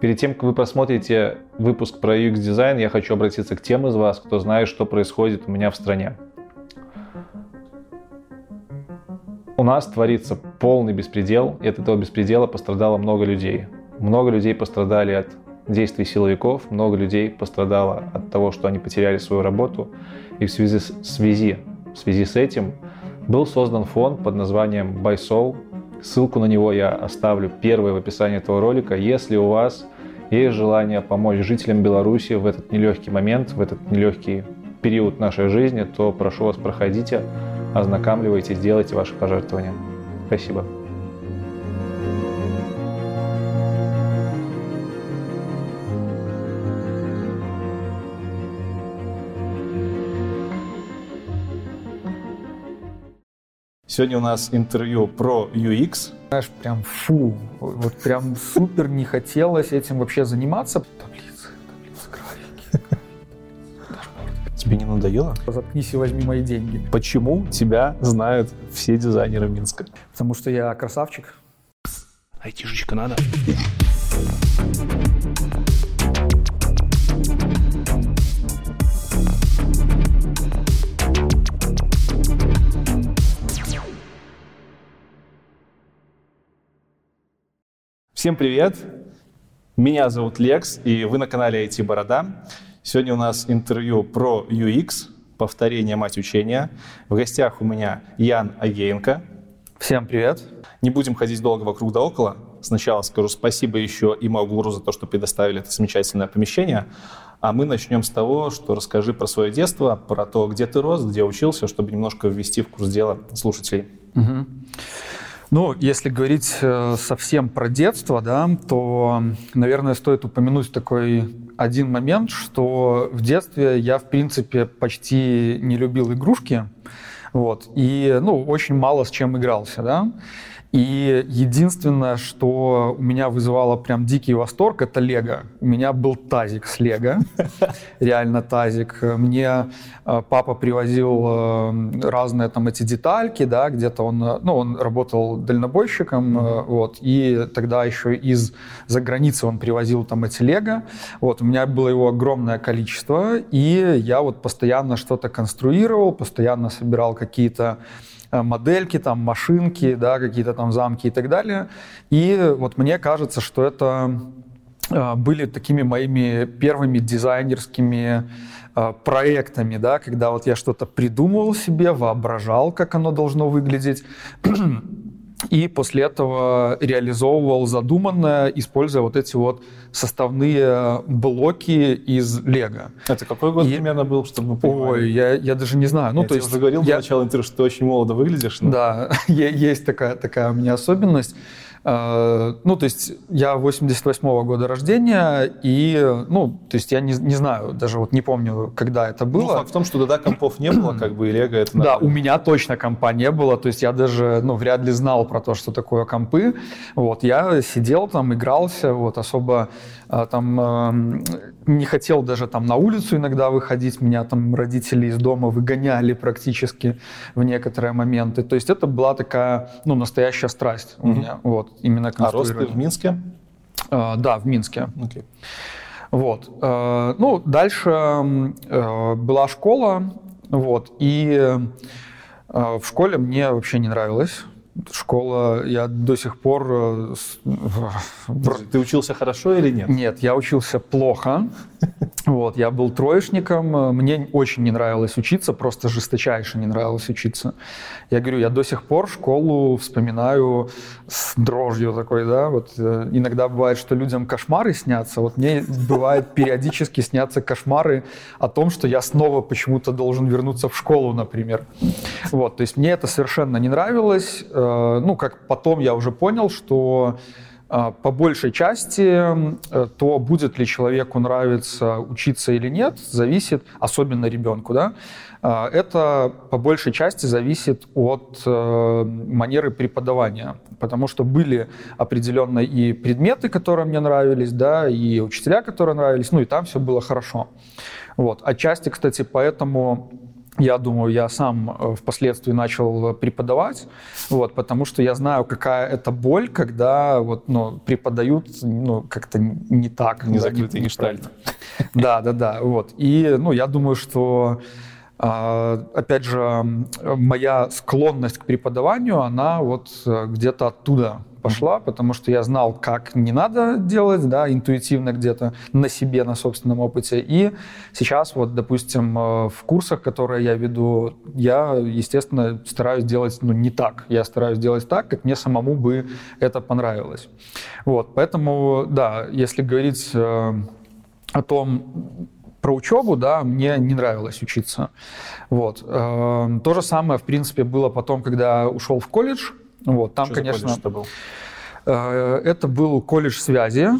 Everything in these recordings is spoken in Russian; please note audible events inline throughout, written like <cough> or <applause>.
Перед тем, как вы просмотрите выпуск про UX дизайн, я хочу обратиться к тем из вас, кто знает, что происходит у меня в стране. У нас творится полный беспредел, и от этого беспредела пострадало много людей. Много людей пострадали от действий силовиков, много людей пострадало от того, что они потеряли свою работу. И в связи, с, связи, в связи с этим был создан фонд под названием Soul. Ссылку на него я оставлю первой в описании этого ролика. Если у вас есть желание помочь жителям Беларуси в этот нелегкий момент, в этот нелегкий период нашей жизни, то прошу вас, проходите, ознакомливайтесь, делайте ваши пожертвования. Спасибо. Сегодня у нас интервью про UX. Знаешь, прям фу, вот прям супер не хотелось этим вообще заниматься. Таблицы, таблицы, графики. Тебе не надоело? Заткнись и возьми мои деньги. Почему тебя знают все дизайнеры Минска? Потому что я красавчик. Айтишечка надо. Всем привет! Меня зовут Лекс, и вы на канале IT Борода. Сегодня у нас интервью про UX, повторение мать учения. В гостях у меня Ян Агеенко. Всем привет! Не будем ходить долго вокруг да около. Сначала скажу спасибо еще и Магуру за то, что предоставили это замечательное помещение. А мы начнем с того, что расскажи про свое детство, про то, где ты рос, где учился, чтобы немножко ввести в курс дела слушателей. Угу. Ну, если говорить э, совсем про детство, да, то, наверное, стоит упомянуть такой один момент, что в детстве я, в принципе, почти не любил игрушки, вот, и, ну, очень мало с чем игрался, да. И единственное, что у меня вызывало прям дикий восторг, это Лего. У меня был тазик с Лего, <laughs> реально тазик. Мне э, папа привозил э, разные там эти детальки, да, где-то он, э, ну, он работал дальнобойщиком, вот, и тогда еще из за границы он привозил там эти Лего. Вот, у меня было его огромное количество, и я вот постоянно что-то конструировал, постоянно собирал какие-то модельки, там, машинки, да, какие-то там замки и так далее. И вот мне кажется, что это э, были такими моими первыми дизайнерскими э, проектами, да, когда вот я что-то придумывал себе, воображал, как оно должно выглядеть, <clears throat> и после этого реализовывал задуманное, используя вот эти вот составные блоки из Лего. Это какой год и... примерно был, чтобы мы Ой, я, я даже не знаю. Ну, я то есть, уже говорил я... до начала интервью, что ты очень молодо выглядишь. Но... Да, <laughs> есть такая, такая у меня особенность. Э, ну, то есть я 88-го года рождения, и, ну, то есть я не, не знаю, даже вот не помню, когда это было. Ну, факт в том, что тогда компов не было, как бы, и Лего это... Да, у меня точно компа не было, то есть я даже, ну, вряд ли знал про то, что такое компы. Вот, я сидел там, игрался, вот, особо там эм, не хотел даже там на улицу иногда выходить, меня там родители из дома выгоняли практически в некоторые моменты. То есть это была такая, ну, настоящая страсть у меня, вот, именно А рост ты в Минске? Uh, да, в Минске. Okay. Вот. Uh, ну, дальше uh, была школа, вот, и в школе мне вообще не нравилось школа, я до сих пор... Э, ты учился хорошо или нет? Нет, я учился плохо. Вот, я был троечником, мне очень не нравилось учиться, просто жесточайше не нравилось учиться. Я говорю, я до сих пор школу вспоминаю с дрожью такой, да, вот э, иногда бывает, что людям кошмары снятся, вот мне бывает периодически снятся кошмары о том, что я снова почему-то должен вернуться в школу, например. Вот, то есть мне это совершенно не нравилось, э, ну, как потом я уже понял, что по большей части э, то, будет ли человеку нравиться учиться или нет, зависит, особенно ребенку, да, а, это по большей части зависит от э, манеры преподавания, потому что были определенно и предметы, которые мне нравились, да, и учителя, которые нравились, ну и там все было хорошо. Вот. Отчасти, кстати, поэтому я думаю, я сам э, впоследствии начал преподавать, вот, потому что я знаю, какая это боль, когда вот, ну, преподают ну, как-то не так. Не закрытый гештальт. Да, да, да. Вот. И ну, я думаю, что опять же, моя склонность к преподаванию, она вот э, где-то оттуда пошла, потому что я знал, как не надо делать, да, интуитивно где-то на себе, на собственном опыте. И сейчас вот, допустим, э, в курсах, которые я веду, я, естественно, стараюсь делать, ну, не так. Я стараюсь делать так, как мне самому бы это понравилось. Вот, поэтому, да, если говорить э, о том, про учебу, да, мне не нравилось учиться. Вот. Э, то же самое, в принципе, было потом, когда ушел в колледж. Вот, там, Что конечно, за колледж был? Э, это был колледж связи,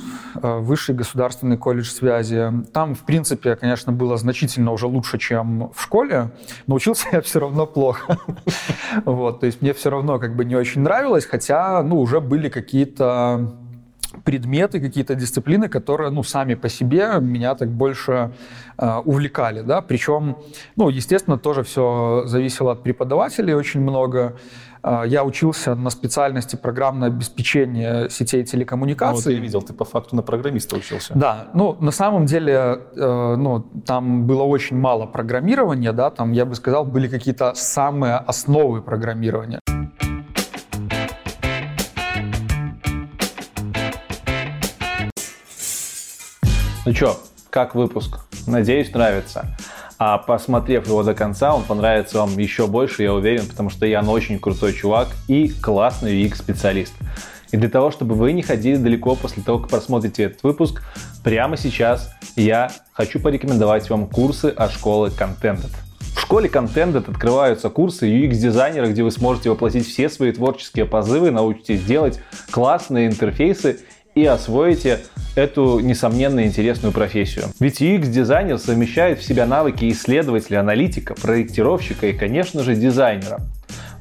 э, высший государственный колледж связи. Там, в принципе, конечно, было значительно уже лучше, чем в школе, но учился <laughs> я все равно плохо. <laughs> Вот, то есть мне все равно как бы не очень нравилось, хотя, ну, уже были какие-то предметы, какие-то дисциплины, которые, ну, сами по себе меня так больше э, увлекали, да, причем, ну, естественно, тоже все зависело от преподавателей очень много. Э, я учился на специальности программное обеспечение сетей телекоммуникаций. Ну, вот я видел, ты по факту на программиста учился. Да, ну, на самом деле, э, ну, там было очень мало программирования, да, там, я бы сказал, были какие-то самые основы программирования. Ну что, как выпуск? Надеюсь, нравится. А посмотрев его до конца, он понравится вам еще больше, я уверен, потому что Ян очень крутой чувак и классный UX-специалист. И для того, чтобы вы не ходили далеко после того, как просмотрите этот выпуск, прямо сейчас я хочу порекомендовать вам курсы от школы Contented. В школе Contented открываются курсы UX-дизайнера, где вы сможете воплотить все свои творческие позывы, научитесь делать классные интерфейсы и освоите эту, несомненно, интересную профессию. Ведь UX-дизайнер совмещает в себя навыки исследователя, аналитика, проектировщика и, конечно же, дизайнера.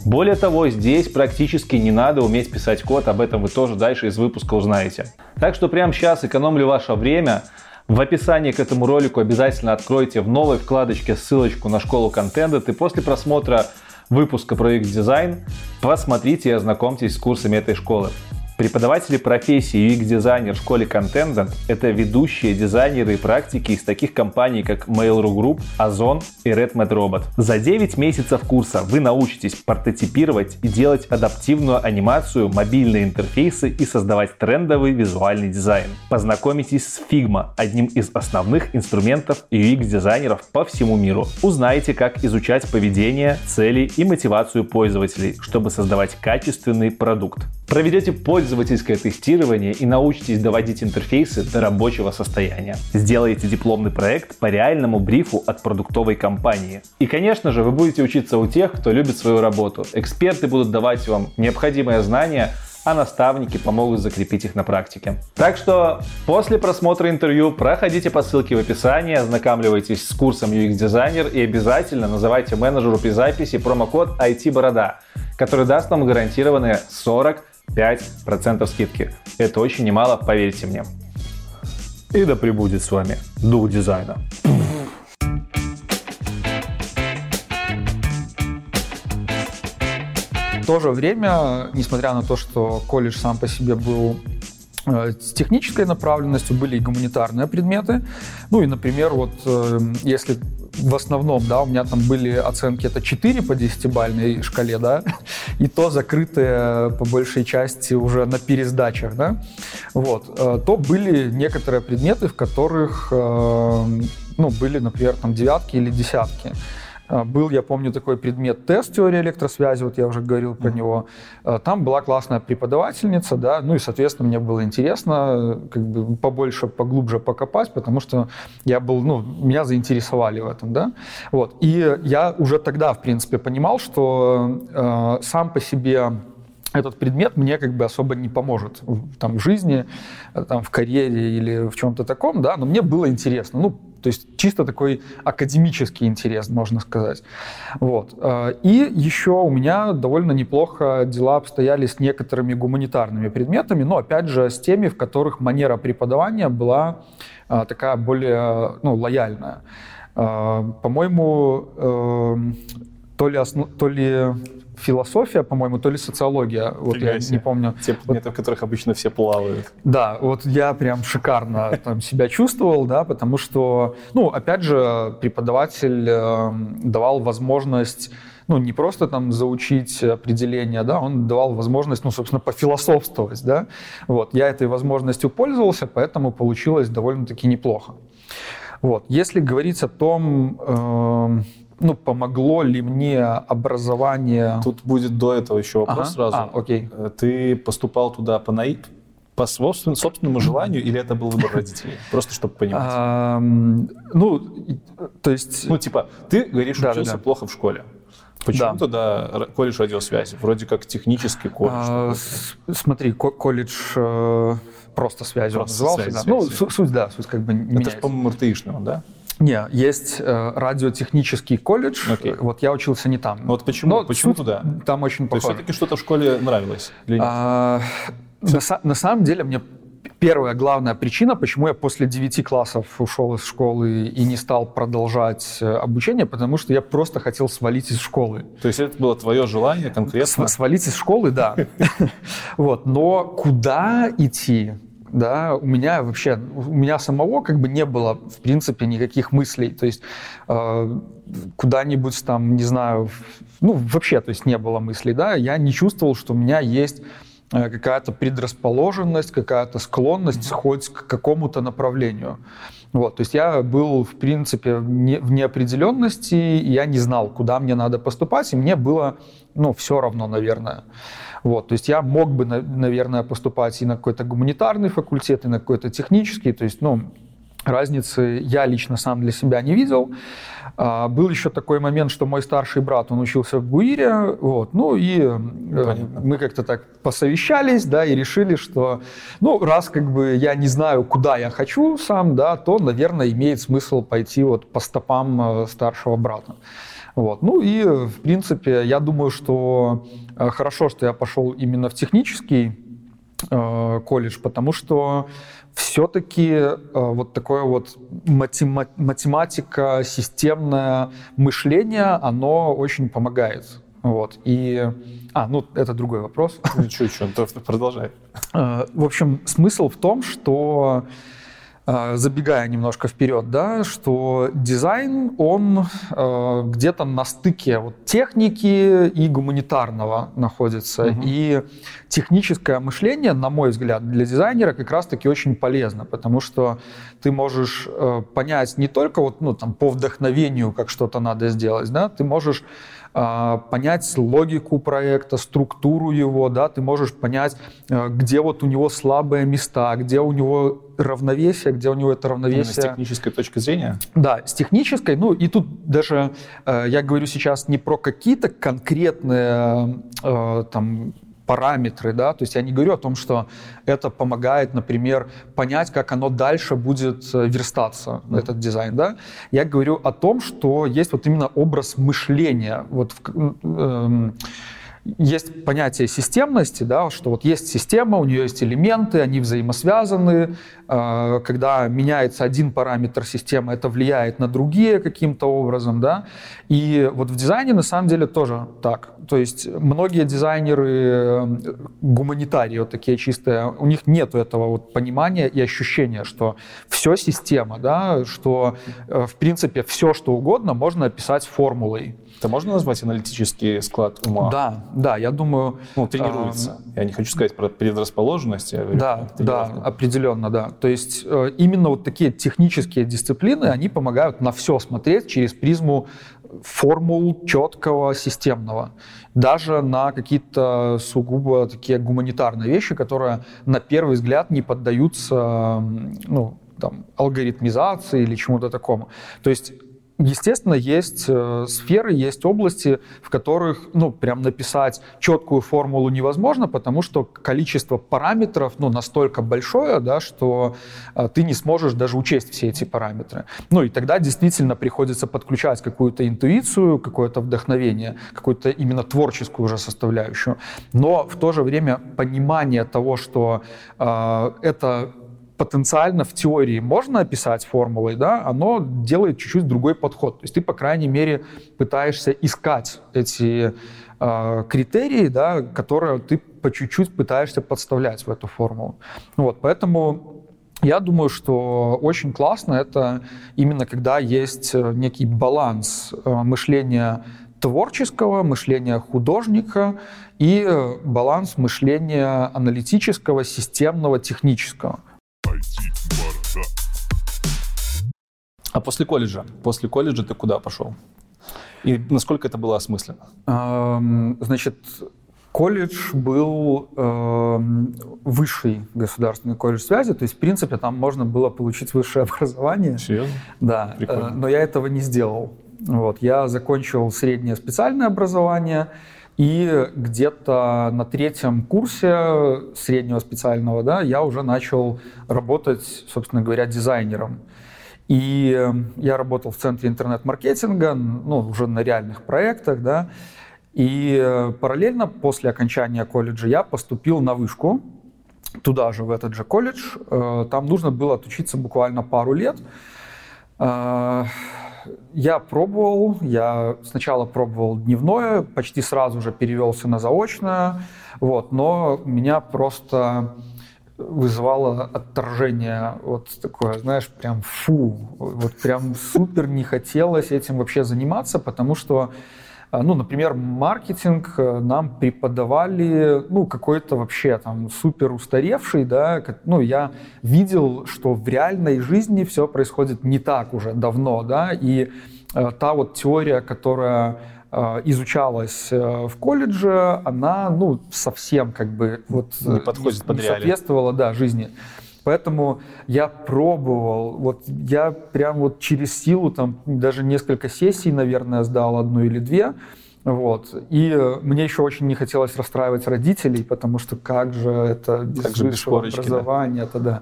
Более того, здесь практически не надо уметь писать код, об этом вы тоже дальше из выпуска узнаете. Так что прямо сейчас экономлю ваше время. В описании к этому ролику обязательно откройте в новой вкладочке ссылочку на школу контента и после просмотра выпуска про UX-дизайн посмотрите и ознакомьтесь с курсами этой школы. Преподаватели профессии UX-дизайнер в школе Content — это ведущие дизайнеры и практики из таких компаний, как Mail.ru Group, Ozon и RedMat Robot. За 9 месяцев курса вы научитесь прототипировать и делать адаптивную анимацию, мобильные интерфейсы и создавать трендовый визуальный дизайн. Познакомитесь с Figma, одним из основных инструментов UX-дизайнеров по всему миру. Узнаете, как изучать поведение, цели и мотивацию пользователей, чтобы создавать качественный продукт. Проведете пользовательское тестирование и научитесь доводить интерфейсы до рабочего состояния. Сделаете дипломный проект по реальному брифу от продуктовой компании. И, конечно же, вы будете учиться у тех, кто любит свою работу. Эксперты будут давать вам необходимые знания, а наставники помогут закрепить их на практике. Так что после просмотра интервью проходите по ссылке в описании, ознакомливайтесь с курсом UX дизайнер и обязательно называйте менеджеру при записи промокод IT-борода, который даст вам гарантированные 40 5% скидки. Это очень немало, поверьте мне. И да пребудет с вами дух дизайна. В то же время, несмотря на то, что колледж сам по себе был э, с технической направленностью были и гуманитарные предметы. Ну и, например, вот э, если в основном, да, у меня там были оценки, это 4 по 10-бальной шкале, да, <laughs> и то закрытые по большей части уже на пересдачах, да, вот, э, то были некоторые предметы, в которых, э, ну, были, например, там девятки или десятки. А, был, я помню, такой предмет тест теории электросвязи, вот я уже говорил про него. А, там была классная преподавательница, да, ну и, соответственно, мне было интересно как бы побольше, поглубже покопать, потому что я был, ну, меня заинтересовали в этом, да. Вот. И я уже тогда, в принципе, понимал, что э, сам по себе этот предмет мне как бы особо не поможет там, в жизни, там, в карьере или в чем-то таком, да, но мне было интересно. Ну, то есть чисто такой академический интерес, можно сказать. Вот. Э, и еще у меня довольно неплохо дела обстояли с некоторыми гуманитарными предметами, но опять же с теми, в которых манера преподавания была э, такая более ну, лояльная. По-моему, эм, то ли, основ... то ли философия, по-моему, то ли социология. Вот я не помню. Те предметы, вот. в которых обычно все плавают. Да, вот я прям шикарно <laughs> там себя чувствовал, да, потому что, ну, опять же, преподаватель э, давал возможность ну, не просто там заучить определение, да, он давал возможность, ну, собственно, пофилософствовать, да. Вот, я этой возможностью пользовался, поэтому получилось довольно-таки неплохо. Вот, если говорить о том, э, ну, помогло ли мне образование... Тут будет до этого еще вопрос ага. сразу. А, окей. Э, ты поступал туда по, наи... по собственному, собственному желанию или это был выбор родителей? Просто чтобы понимать. А, ну, то есть... Ну, типа, ты, говоришь, да, учился да, да. плохо в школе. Почему да. тогда колледж радиосвязи? Вроде как технический колледж. А, смотри, колледж э, просто связи просто он назывался. Связь, да. Связь, ну, суть, да, суть как бы не Это же, по-моему, РТИшный он, да? Не, есть э, радиотехнический колледж. Okay. Вот я учился не там. Вот почему? Но почему туда? Там очень похоже. То все-таки что-то в школе нравилось? Или нет? А, на, на самом деле мне первая главная причина, почему я после 9 классов ушел из школы и не стал продолжать э, обучение, потому что я просто хотел свалить из школы. То есть это было твое желание конкретно? Свалить из школы, да. <laughs> Вот. Но куда идти? Да, у меня вообще, у меня самого как бы не было, в принципе, никаких мыслей, то есть э, куда-нибудь там, не знаю, ну, вообще, то есть не было мыслей, да, я не чувствовал, что у меня есть э, какая-то предрасположенность, какая-то склонность хоть к какому-то направлению. Вот, то есть я был, в принципе, не, в неопределенности, я не знал, куда мне надо поступать, и мне было, ну, все равно, наверное. Вот, то есть я мог бы, наверное, поступать и на какой-то гуманитарный факультет, и на какой-то технический, то есть, ну, разницы я лично сам для себя не видел. А, был еще такой момент, что мой старший брат, он учился в ГУИРе, вот, ну и э, Понятно. мы как-то так посовещались, да, и решили, что, ну, раз как бы я не знаю, куда я хочу сам, да, то, наверное, имеет смысл пойти вот по стопам э, старшего брата. Вот. Ну и, в принципе, я думаю, что э, хорошо, что я пошел именно в технический э, колледж, потому что все-таки э, вот такое вот матема- математика, системное мышление, оно очень помогает. Вот. И... А, ну, это другой вопрос. Ничего, ничего, продолжай. В общем, смысл в том, что забегая немножко вперед, да, что дизайн, он э, где-то на стыке вот, техники и гуманитарного находится. Угу. И техническое мышление, на мой взгляд, для дизайнера как раз-таки очень полезно, потому что ты можешь э, понять не только вот, ну, там, по вдохновению, как что-то надо сделать, да, ты можешь а, понять логику проекта, структуру его, да, ты можешь понять, э, где вот у него слабые места, где у него равновесие, где у него это равновесие. Именно с технической точки зрения? Да, с технической. Ну и тут даже э, я говорю сейчас не про какие-то конкретные э, там параметры, да, то есть я не говорю о том, что это помогает, например, понять, как оно дальше будет э, верстаться, mm-hmm. этот дизайн, да. Я говорю о том, что есть вот именно образ мышления, вот в, э, есть понятие системности, да, что вот есть система, у нее есть элементы, они взаимосвязаны. А, когда меняется один параметр системы, это влияет на другие каким-то образом. Да? И вот в дизайне на самом деле тоже так. То есть многие дизайнеры, э, гуманитарии вот такие чистые, у них нет этого вот понимания и ощущения, что все система, да, что э, в принципе все, что угодно можно описать формулой. Это можно назвать аналитический склад ума? Да, да, я думаю... Ну, тренируется. А, я не хочу сказать про предрасположенность. Я говорю, да, да, определенно, да. То есть э, именно вот такие технические дисциплины, они помогают на все смотреть через призму формул четкого, системного. Даже на какие-то сугубо такие гуманитарные вещи, которые на первый взгляд не поддаются ну, там, алгоритмизации или чему-то такому. То есть Естественно, есть э, сферы, есть области, в которых, ну, прям написать четкую формулу невозможно, потому что количество параметров, ну, настолько большое, да, что э, ты не сможешь даже учесть все эти параметры. Ну, и тогда действительно приходится подключать какую-то интуицию, какое-то вдохновение, какую-то именно творческую уже составляющую. Но в то же время понимание того, что э, это потенциально в теории можно описать формулой, да, оно делает чуть-чуть другой подход. То есть ты, по крайней мере, пытаешься искать эти э, критерии, да, которые ты по чуть-чуть пытаешься подставлять в эту формулу. Вот, поэтому я думаю, что очень классно это именно когда есть э, некий баланс э, мышления творческого, мышления художника и э, баланс мышления аналитического, системного, технического. А после колледжа? После колледжа ты куда пошел? И насколько это было осмысленно? Значит, колледж был э, высший государственный колледж связи, то есть, в принципе, там можно было получить высшее <laughs> образование. Серьезно? Да, Прикольно. Э, но я этого не сделал. Вот, я закончил среднее специальное образование, и где-то на третьем курсе среднего специального, да, я уже начал работать, собственно говоря, дизайнером. И я работал в центре интернет-маркетинга, ну, уже на реальных проектах, да. И параллельно после окончания колледжа я поступил на вышку, туда же, в этот же колледж. Э, там нужно было отучиться буквально пару лет. Я пробовал, я сначала пробовал дневное, почти сразу же перевелся на заочное, вот, но меня просто вызывало отторжение, вот такое, знаешь, прям фу, вот прям супер не хотелось этим вообще заниматься, потому что ну, например, маркетинг э, нам преподавали, ну, какой-то вообще там супер устаревший, да, ну, я видел, что в реальной жизни все происходит не так уже давно, да, и э, та вот теория, которая э, изучалась в колледже, она, ну, совсем как бы вот не подходит не, под соответствовала, да, жизни. Поэтому я пробовал, вот я прям вот через силу там даже несколько сессий, наверное, сдал одну или две. Вот. И мне еще очень не хотелось расстраивать родителей, потому что как же это без как же без корочки, образования, да. да.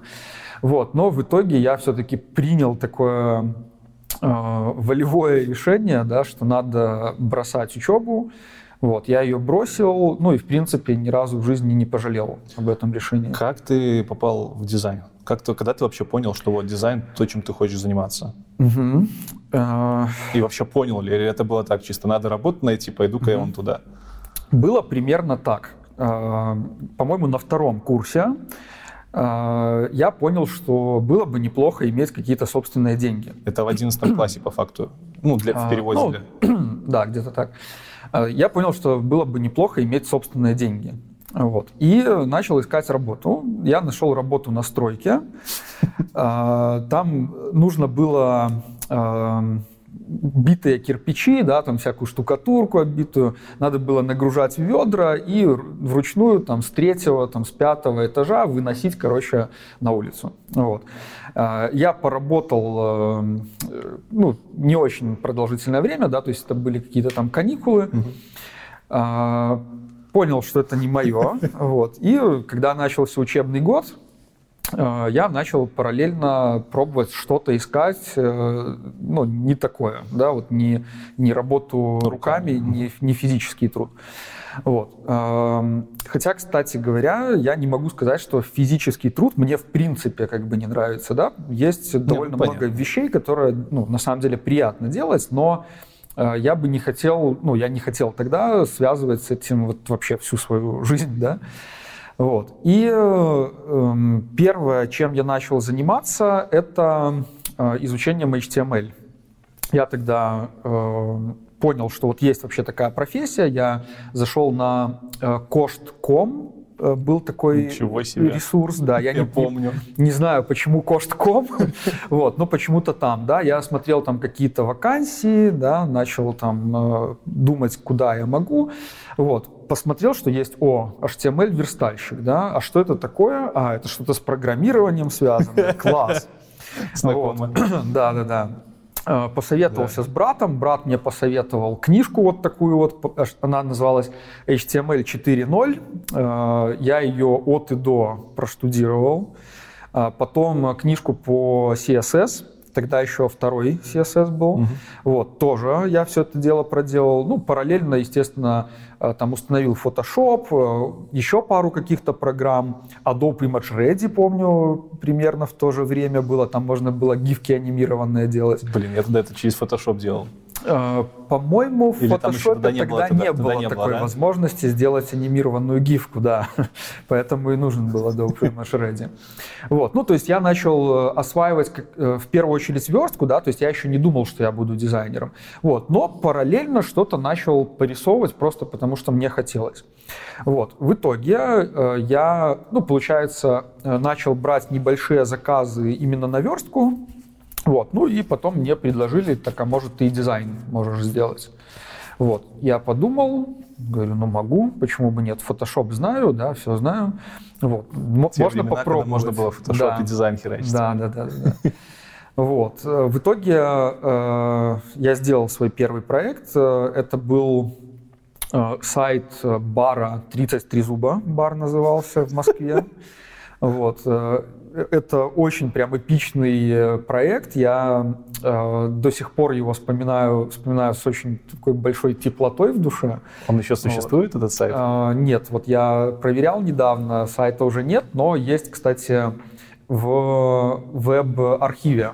Вот. Но в итоге я все-таки принял такое э, волевое решение, да, что надо бросать учебу, вот, я ее бросил, ну и, в принципе, ни разу в жизни не пожалел об этом решении. Как ты попал в дизайн? Как ты, когда ты вообще понял, что вот дизайн то, чем ты хочешь заниматься? Угу. И вообще понял ли, или это было так, чисто надо работу найти, пойду-ка угу. я вон туда? Было примерно так. А, по-моему, на втором курсе а, я понял, что было бы неплохо иметь какие-то собственные деньги. Это в 11 классе, по факту? Ну, для, в переводе. Ну, для... <clears throat> Да, где-то так. А, я понял, что было бы неплохо иметь собственные деньги. Вот. И начал искать работу. Я нашел работу на стройке. А, там нужно было битые кирпичи, да, там всякую штукатурку оббитую, надо было нагружать ведра и вручную там с третьего, там с пятого этажа выносить, короче, на улицу. Вот. А, я поработал, эм, ну, не очень продолжительное время, да, то есть это были какие-то там каникулы, угу. понял, что это не мое, <laughs> вот, и когда начался учебный год, Э, я начал параллельно пробовать что-то искать, э, ну, не такое, да, вот не, не работу руками, не, не физический труд. Вот. Эм, хотя, кстати говоря, я не могу сказать, что физический труд мне в принципе как бы не нравится, да. Есть довольно Нет, много вещей, которые, ну, на самом деле приятно делать, но э, я бы не хотел, ну, я не хотел тогда связывать с этим вот вообще всю свою жизнь, да. Вот. И э, первое, чем я начал заниматься, это э, изучением HTML. Я тогда э, понял, что вот есть вообще такая профессия. Я зашел на э, cost.com, э, был такой ресурс, да, я, я не помню. Не, не знаю, почему Cost.com, <laughs> вот, но почему-то там, да, я смотрел там какие-то вакансии, да, начал там э, думать, куда я могу, вот, посмотрел, что есть, о, HTML-верстальщик, да, а что это такое? А, это что-то с программированием связано, <laughs> класс. Знакомо. <clears throat> Да, да, да. Э, посоветовался да. с братом, брат мне посоветовал книжку вот такую вот, она называлась HTML 4.0, э, я ее от и до проштудировал, э, потом книжку по CSS, тогда еще второй CSS был. Угу. Вот, тоже я все это дело проделал. Ну, параллельно, естественно, э, там установил Photoshop, э, еще пару каких-то программ. Adobe Image Ready, помню, примерно в то же время было. Там можно было гифки анимированные делать. Блин, я тогда это через Photoshop делал. Э, по-моему, в Photoshop тогда не было, тогда, не было не такой было, да? возможности сделать анимированную гифку, да. <laughs> Поэтому и нужен был Adobe Image Ready. Вот. Ну, то есть я начал э, осваивать э, в первую очередь верстку, да, то есть я еще не думал, что я буду дизайнером. Вот. Но параллельно что-то начал порисовывать просто потому, что мне хотелось. Вот. В итоге я, ну, получается, начал брать небольшие заказы именно на верстку, вот. Ну и потом мне предложили, так а может ты и дизайн можешь сделать. Вот. Я подумал, говорю, ну могу, почему бы нет, Photoshop знаю, да, все знаю. Вот. Те можно времена, попробовать. можно было Photoshop да. и дизайн херачить. Да, да, да. да. Вот. В итоге э, я сделал свой первый проект. Это был э, сайт бара 33 зуба, бар назывался в Москве. <laughs> Вот. Э, это очень прям эпичный э, проект. Я э, до сих пор его вспоминаю, вспоминаю с очень такой большой теплотой в душе. Он еще существует, вот. этот сайт? Э, нет, вот я проверял недавно, сайта уже нет, но есть, кстати, в веб-архиве.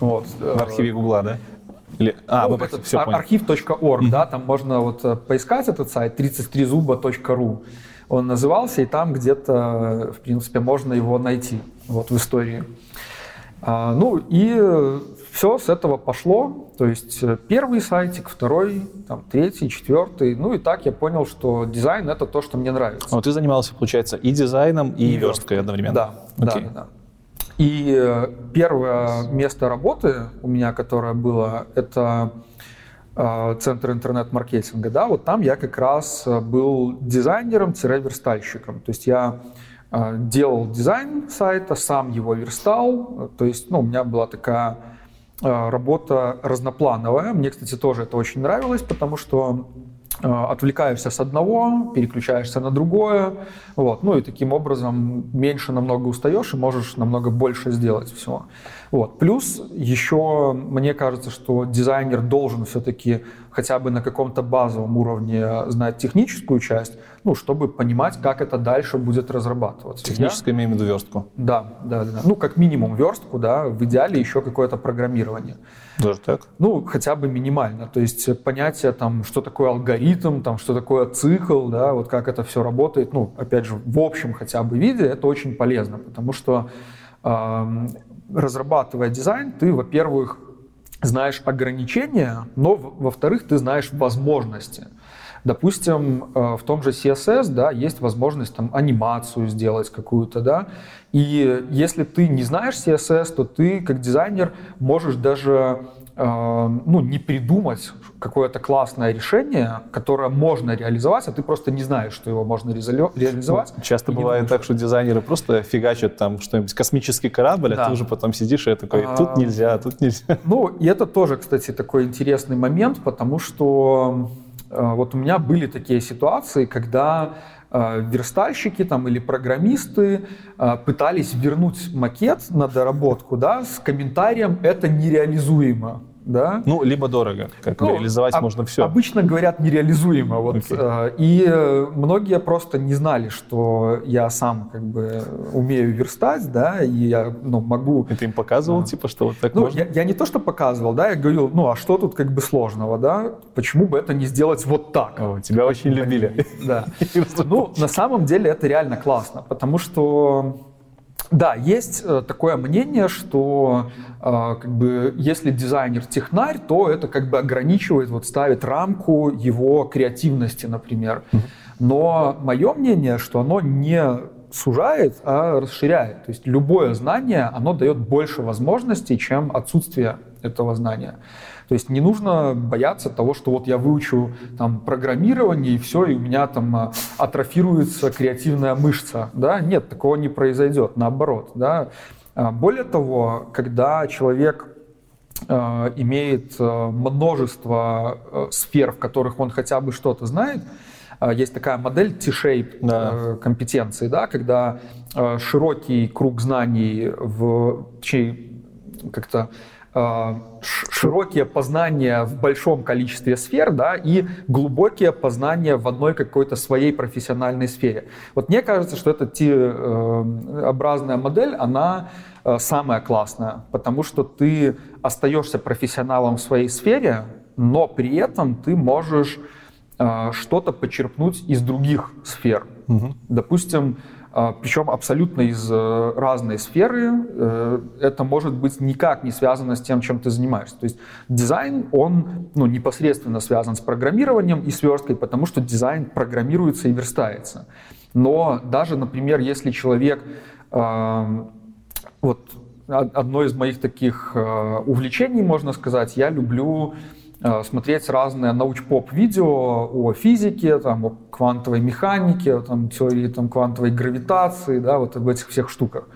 Вот. В архиве Гугла, да? Или, а, ну, этот, все архив.орг, mm-hmm. да, там можно вот э, поискать этот сайт 33zuba.ru он назывался, и там где-то, в принципе, можно его найти вот, в истории. А, ну и все с этого пошло. То есть э, первый сайтик, второй, там, третий, четвертый. Ну и так я понял, что дизайн — это то, что мне нравится. Вот ты занимался, получается, и дизайном, и, и версткой одновременно? Да, okay. да, да. И э, первое место работы у меня, которое было, это центр интернет-маркетинга, да, вот там я как раз э, был дизайнером-верстальщиком. То есть я э, делал дизайн сайта, сам его верстал. То есть ну, у меня была такая работа разноплановая. Мне, кстати, тоже это очень нравилось, потому что отвлекаешься с одного, переключаешься на другое, вот, ну и таким образом меньше намного устаешь и можешь намного больше сделать всего. Вот. Плюс еще мне кажется, что дизайнер должен все-таки хотя бы на каком-то базовом уровне знать техническую часть, ну, чтобы понимать, как это дальше будет разрабатываться. Техническое имеем в виду верстку? Да, да, да. Ну, как минимум верстку, да, в идеале еще какое-то программирование. Даже так? Ну, хотя бы минимально. То есть понятие, там, что такое алгоритм, там, что такое цикл, да, вот как это все работает, ну, опять же, в общем хотя бы виде, это очень полезно, потому что разрабатывая дизайн, ты, во-первых, знаешь ограничения, но, во-вторых, ты знаешь возможности. Допустим, э, в том же CSS, да, есть возможность там анимацию сделать какую-то, да, и если ты не знаешь CSS, то ты как дизайнер можешь даже э, ну, не придумать какое-то классное решение, которое можно реализовать, а ты просто не знаешь, что его можно реализовать. Ну, часто бывает так, что дизайнеры просто фигачат там что-нибудь, космический корабль, да. а ты уже потом сидишь и такой, тут а, нельзя, тут нельзя. Ну, и это тоже, кстати, такой интересный момент, потому что вот у меня были такие ситуации, когда э, верстальщики там, или программисты э, пытались вернуть макет на доработку да, с комментарием «это нереализуемо» да? Ну, либо дорого, как ну, реализовать об, можно все. Обычно говорят нереализуемо, вот. Okay. Э, и многие просто не знали, что я сам как бы умею верстать, да, и я, ну, могу... И ты им показывал, а. типа, что вот так ну, можно? Я, я не то, что показывал, да, я говорил, ну, а что тут как бы сложного, да? Почему бы это не сделать вот так? О, тебя очень любили. Да. <laughs> Ну, на самом деле это реально классно, потому что да, есть э, такое мнение, что э, как бы, если дизайнер технарь, то это как бы ограничивает, вот ставит рамку его креативности, например. Но мое мнение, что оно не сужает, а расширяет. То есть любое знание, оно дает больше возможностей, чем отсутствие этого знания. То есть не нужно бояться того, что вот я выучу там программирование и все, и у меня там а, атрофируется креативная мышца. Да? Нет, такого не произойдет, наоборот. Да? А, более того, когда человек э, имеет множество э, сфер, в которых он хотя бы что-то знает, есть такая модель T-shape да. компетенции, да, когда широкий круг знаний в, как-то широкие познания в большом количестве сфер, да, и глубокие познания в одной какой-то своей профессиональной сфере. Вот мне кажется, что эта T-образная модель, она самая классная, потому что ты остаешься профессионалом в своей сфере, но при этом ты можешь э, что-то почерпнуть из других сфер. Угу. Допустим, э, причем абсолютно из э, разной сферы. Э, это может быть никак не связано с тем, чем ты занимаешься. То есть дизайн, он ну, непосредственно связан с программированием и сверсткой, потому что дизайн программируется и верстается. Но даже, например, если человек э, вот одно из моих таких увлечений, можно сказать, я люблю смотреть разные науч-поп-видео о физике, там, о квантовой механике, там, теории там, квантовой гравитации, да, вот об этих всех штуках.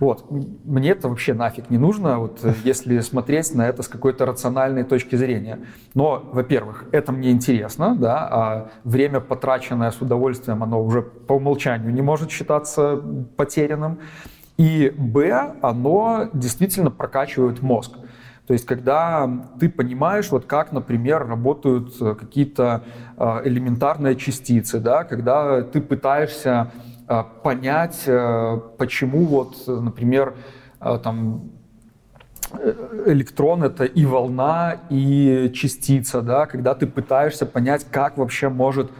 Вот. Мне это вообще нафиг не нужно, вот, если смотреть на это с какой-то рациональной точки зрения. Но, во-первых, это мне интересно, да, а время, потраченное с удовольствием, оно уже по умолчанию не может считаться потерянным. И, б, оно действительно прокачивает мозг. То есть, когда ты понимаешь, вот как, например, работают э, какие-то э, элементарные частицы, да, когда ты пытаешься э, понять, почему вот, например, там электрон это и волна, и частица, да, когда ты пытаешься понять, как вообще может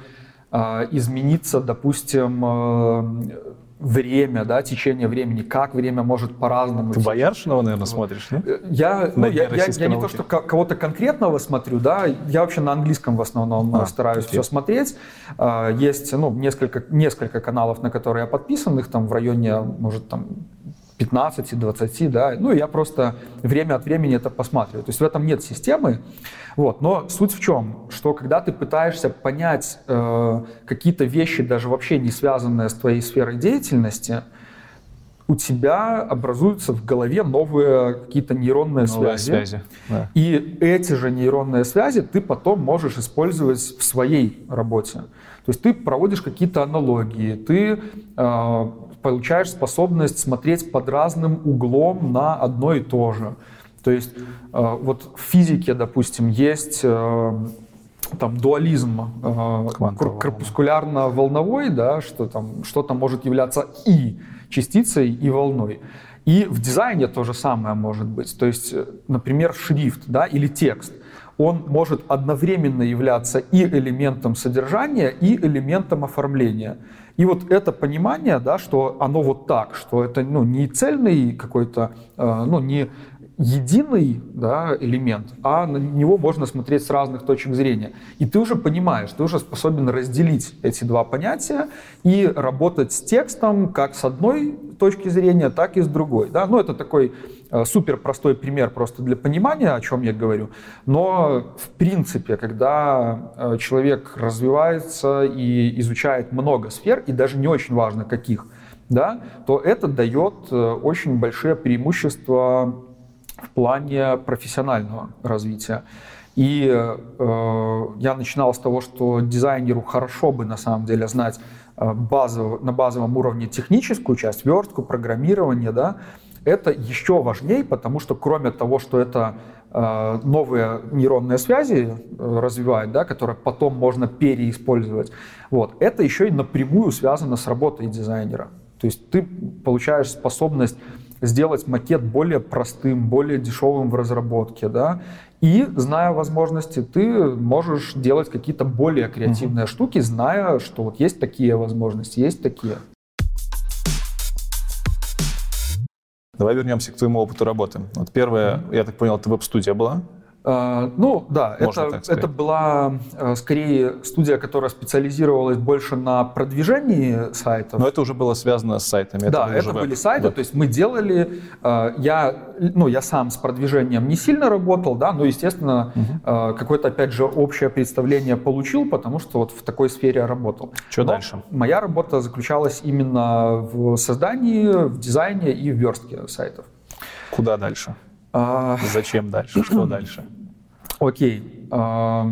измениться, допустим, время, да, течение времени, как время может по-разному. Ты Бояршинова, наверное, смотришь, да? Э, я, ну, я, я, я не то, что кого-то конкретного смотрю, да, я вообще на английском в основном а, стараюсь все смотреть. А, есть, ну, несколько, несколько каналов, на которые я подписан, их там в районе, может, там 15-20, да, ну, я просто время от времени это посматриваю. То есть в этом нет системы, вот. Но суть в чем, что когда ты пытаешься понять э, какие-то вещи, даже вообще не связанные с твоей сферой деятельности, у тебя образуются в голове новые какие-то нейронные новые связи. связи да. И эти же нейронные связи ты потом можешь использовать в своей работе. То есть ты проводишь какие-то аналогии, ты э, получаешь способность смотреть под разным углом на одно и то же. То есть э, вот в физике, допустим, есть э, там дуализм э, корпускулярно-волновой, да, что там что-то может являться и частицей, и волной. И в дизайне то же самое может быть. То есть, например, шрифт да, или текст он может одновременно являться и элементом содержания, и элементом оформления. И вот это понимание, да, что оно вот так, что это ну, не цельный какой-то, ну, не единый да, элемент, а на него можно смотреть с разных точек зрения. И ты уже понимаешь, ты уже способен разделить эти два понятия и работать с текстом как с одной точки зрения, так и с другой. Да? Ну, это такой э, супер простой пример просто для понимания, о чем я говорю. Но в принципе, когда э, человек развивается и изучает много сфер, и даже не очень важно каких, да, то это дает э, очень большие преимущества в плане профессионального развития. И э, я начинал с того, что дизайнеру хорошо бы на самом деле знать э, базово, на базовом уровне техническую часть, верстку, программирование, да, это еще важнее, потому что кроме того, что это э, новые нейронные связи э, развивает, да, которые потом можно переиспользовать, вот, это еще и напрямую связано с работой дизайнера. То есть ты получаешь способность сделать макет более простым, более дешевым в разработке, да, и, зная возможности, ты можешь делать какие-то более креативные mm-hmm. штуки, зная, что вот есть такие возможности, есть такие. Давай вернемся к твоему опыту работы. Вот первое, mm-hmm. я так понял, это веб-студия была? А, ну да, это, это была э, скорее студия, которая специализировалась больше на продвижении сайтов. Но это уже было связано с сайтами. Да, это, это были сайты, веб. то есть мы делали, э, я, ну, я сам с продвижением не сильно работал, да, но, естественно, угу. какое-то, опять же, общее представление получил, потому что вот в такой сфере работал. Что но дальше? Моя работа заключалась именно в создании, в дизайне и в верстке сайтов. Куда дальше? А... Зачем дальше? Что <clears throat> дальше? Окей. А...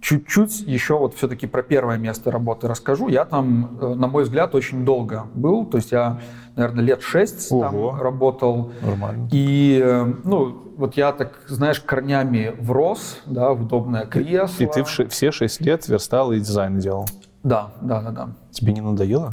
чуть-чуть еще вот все-таки про первое место работы расскажу. Я там, э, на мой взгляд, очень долго был. То есть я, наверное, лет шесть Ого. там работал. Нормально. И, э, ну, вот я так, знаешь, корнями врос, да, в удобное кресло. И ты все шесть лет верстал и дизайн делал? Да, да, да, да. Тебе не надоело?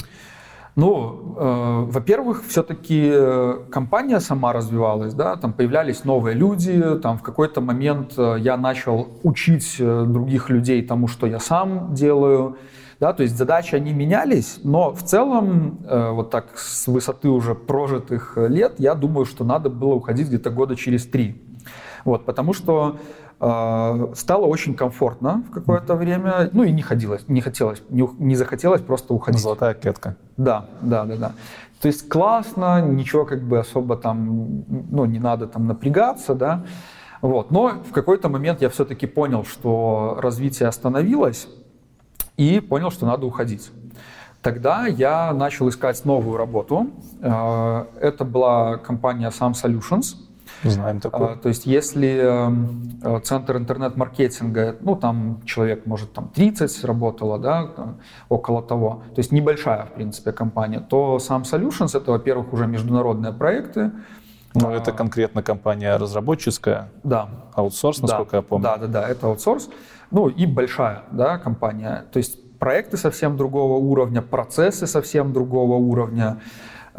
Ну, э, во-первых, все-таки э, компания сама развивалась, да, там появлялись новые люди, там в какой-то момент э, я начал учить э, других людей тому, что я сам делаю, да, то есть задачи они менялись, но в целом э, вот так с высоты уже прожитых лет я думаю, что надо было уходить где-то года через три, вот, потому что стало очень комфортно в какое-то время, ну и не ходилось, не хотелось, не, не захотелось просто уходить. Золотая клетка. Да, да, да, да. То есть классно, ничего как бы особо там, ну не надо там напрягаться, да. Вот. Но в какой-то момент я все-таки понял, что развитие остановилось и понял, что надо уходить. Тогда я начал искать новую работу. А, это была компания Sam Solutions. Знаем такое. А, то есть если эм, э, центр интернет-маркетинга, ну там человек, может, там 30 работало, да, около того, то есть небольшая, в принципе, компания, то сам Solutions это, во-первых, уже международные проекты, ну, это конкретно компания разработческая? Да. Аутсорс, насколько да, я помню? Да, да, да, это аутсорс. Ну, и большая, да, компания. То есть проекты совсем другого уровня, процессы совсем другого уровня.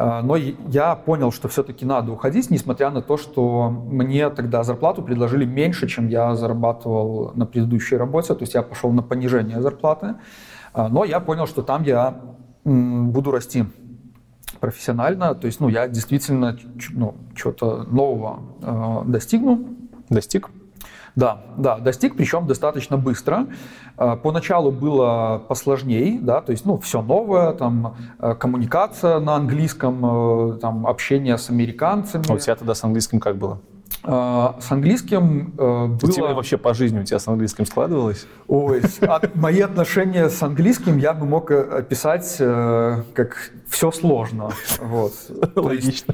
А, но я понял, что все-таки надо уходить, несмотря на то, что мне тогда зарплату предложили меньше, чем я зарабатывал на предыдущей работе. То есть я пошел на понижение зарплаты. А, но я понял, что там я буду расти профессионально. То есть ну, я действительно ну, чего-то нового э, достигну. Достиг? Да, да, достиг, причем достаточно быстро. А, поначалу было посложнее, да, то есть, ну, все новое, там, э, коммуникация на английском, э, там, общение с американцами. А у тебя тогда с английским как было? А, с английским э, было... Тебе вообще по жизни у тебя с английским складывалось? Ой, от, мои отношения с английским я бы мог э, описать э, как все сложно. Вот. Логично. Есть,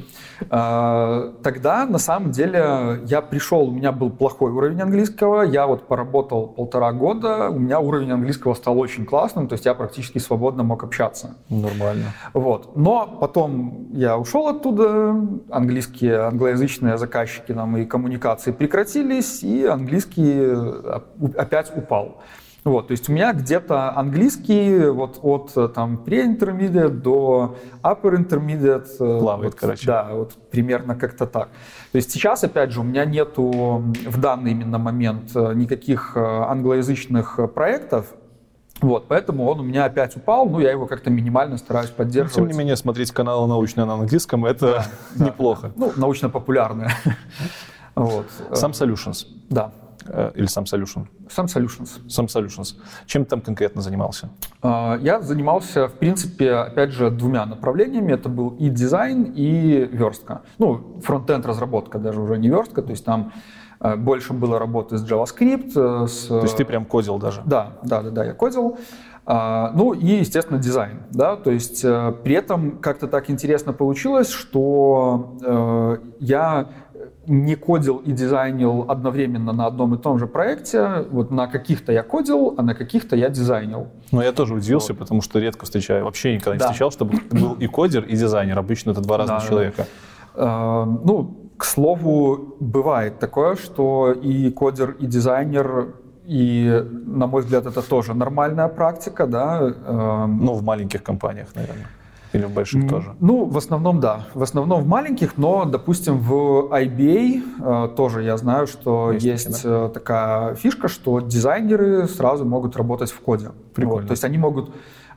э, тогда, на самом деле, я пришел, у меня был плохой уровень английского, я вот поработал полтора года, у меня уровень английского стал очень классным, то есть я практически свободно мог общаться. Нормально. Вот. Но потом я ушел оттуда, английские, англоязычные заказчики нам и коммуникации прекратились, и английский э, опять упал. Вот, то есть у меня где-то английский вот от там pre-intermediate до upper intermediate. Э, Плавает, вот, короче. Да, вот примерно как-то так. То есть сейчас, опять же, у меня нету в данный именно момент э, никаких англоязычных проектов, вот, поэтому он у меня опять упал, ну, я его как-то минимально стараюсь поддерживать. тем не менее, смотреть каналы научные на английском, это да, <laughs> неплохо. Да. Ну, научно-популярные. <laughs> Вот. Some Solutions. Да. Э, или Some Solution? Some Solutions. Some Solutions. Чем ты там конкретно занимался? А, я занимался, в принципе, опять же, двумя направлениями. Это был и дизайн, и верстка. Ну, фронтенд разработка даже уже не верстка, то есть там больше было работы с JavaScript. Э, с... То есть ты прям кодил даже? Да, да, да, да, я кодил. А, ну и, естественно, дизайн. Да? То есть при этом как-то так интересно получилось, что я не кодил и дизайнил одновременно на одном и том же проекте. Вот на каких-то я кодил, а на каких-то я дизайнил. Ну, я тоже удивился, вот. потому что редко встречаю, вообще никогда не да. встречал, чтобы был и кодер, и дизайнер. Обычно это два разных да, человека. Да. Ну, к слову, бывает такое, что и кодер, и дизайнер и, на мой взгляд, это тоже нормальная практика, да. Ну, в маленьких компаниях, наверное. Или в больших тоже? Ну, в основном, да. В основном в маленьких, но, допустим, в IBA э, тоже я знаю, что есть, есть да? Э, такая фишка, что дизайнеры сразу могут работать в коде. Прикольно. Вот, то есть они могут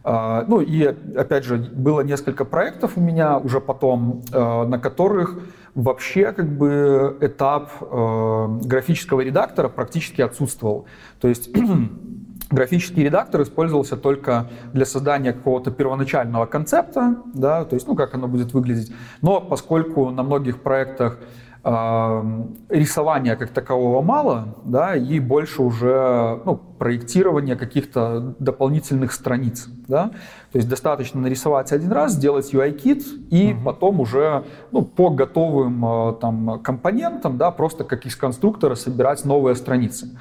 э, ну и опять же было несколько проектов у меня уже потом, на которых вообще как бы этап графического редактора практически отсутствовал. То есть <clears throat> Графический редактор использовался только для создания какого-то первоначального концепта, да, то есть, ну, как оно будет выглядеть. Но поскольку на многих проектах э, рисования как такового мало, да, и больше уже ну, проектирование каких-то дополнительных страниц, да, то есть достаточно нарисовать один раз, сделать UI-кит и угу. потом уже ну, по готовым э, там компонентам, да, просто как из конструктора собирать новые страницы.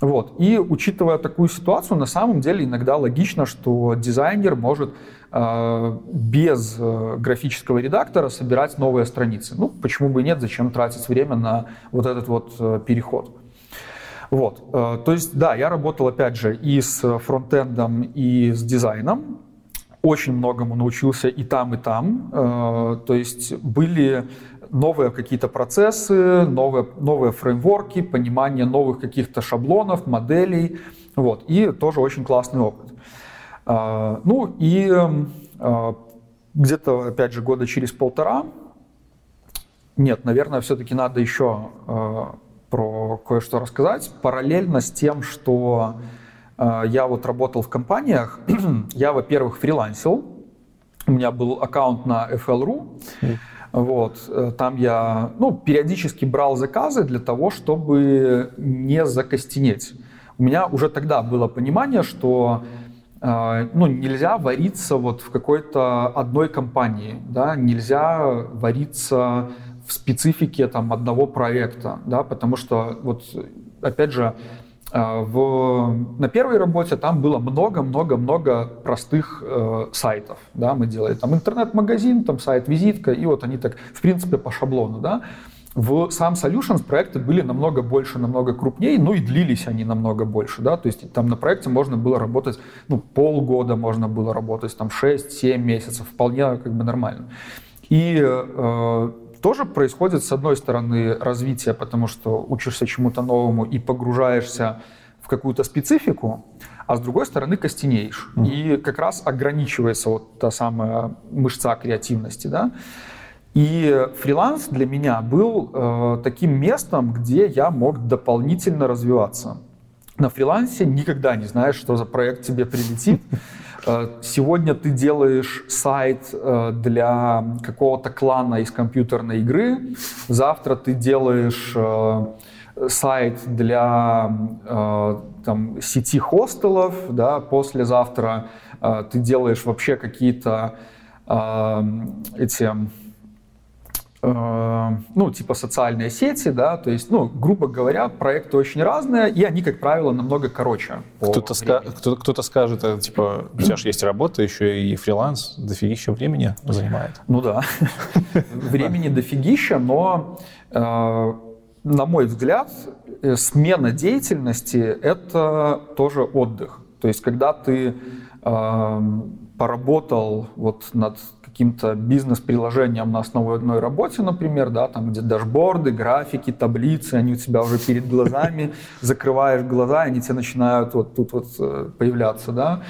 Вот. И учитывая такую ситуацию, на самом деле иногда логично, что дизайнер может без э, графического редактора собирать новые страницы. Ну, почему бы и нет, зачем тратить время на вот этот вот э, переход. Вот. Э, то есть, да, я работал, опять же, и с фронтендом, и с дизайном. Очень многому научился и там, и там. Э, то есть были новые какие-то процессы, новые, новые фреймворки, понимание новых каких-то шаблонов, моделей. Вот. И тоже очень классный опыт. А, ну и а, где-то, опять же, года через полтора, нет, наверное, все-таки надо еще а, про кое-что рассказать. Параллельно с тем, что я вот работал в компаниях, <clears throat> я, во-первых, фрилансил, у меня был аккаунт на FL.ru, вот, э, там я ну, периодически брал заказы для того, чтобы не закостенеть. У меня уже тогда было понимание, что ну, нельзя вариться вот в какой-то одной компании, да, нельзя вариться в специфике там, одного проекта, да, потому что, вот, опять же, а, в, на первой работе там было много-много-много простых э, сайтов. Да, мы делали там интернет-магазин, там сайт-визитка, и вот они так, в принципе, по шаблону. Да. В сам Solutions проекты были намного больше, намного крупнее, ну и длились они намного больше, да, то есть там на проекте можно было работать, ну, полгода можно было работать, там 6-7 месяцев, вполне как бы нормально. И э, тоже происходит, с одной стороны, развитие, потому что учишься чему-то новому и погружаешься в какую-то специфику, а с другой стороны костенеешь. Mm. И как раз ограничивается вот та самая мышца креативности, да. И фриланс для меня был э, таким местом, где я мог дополнительно развиваться. На фрилансе никогда не знаешь, что за проект тебе прилетит. <laughs> Э, сегодня ты делаешь сайт э, для какого-то клана из компьютерной игры, завтра ты делаешь э, сайт для там, сети хостелов, да, послезавтра ты делаешь вообще какие-то эти ну, типа социальные сети, да, то есть, ну, грубо говоря, проекты очень разные, и они, как правило, намного короче. Кто-то, ска- кто- кто-то скажет, э, типа, у тебя же есть работа, еще и фриланс, дофигища времени занимает. Ну да, времени дофигища, но, э, на мой взгляд, смена деятельности — это тоже отдых. То есть, когда ты поработал вот над каким-то бизнес-приложением на основной работе, например, да, там где дашборды, графики, таблицы, они у тебя уже перед глазами, <laughs> закрываешь глаза, они тебе начинают вот тут вот э, появляться, да,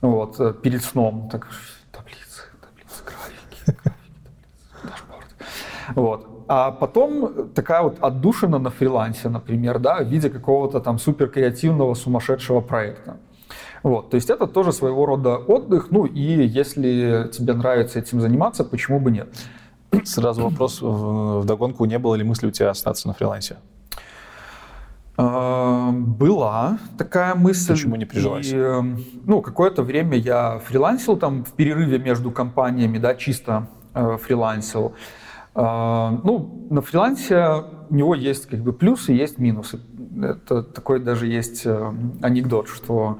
вот, э, перед сном, так, таблицы, таблицы, графики, графики, таблицы, дашборды, вот. А потом такая вот отдушина на фрилансе, например, да, в виде какого-то там супер креативного сумасшедшего проекта. Вот, то есть это тоже своего рода отдых, ну и если тебе нравится этим заниматься, почему бы нет? Сразу вопрос в догонку, не было ли мысли у тебя остаться на фрилансе? А, была такая мысль. Почему не прижилась? И, ну, какое-то время я фрилансил там в перерыве между компаниями, да, чисто э, фрилансил. Э, ну, на фрилансе у него есть как бы плюсы, есть минусы. Это такой даже есть э, анекдот, что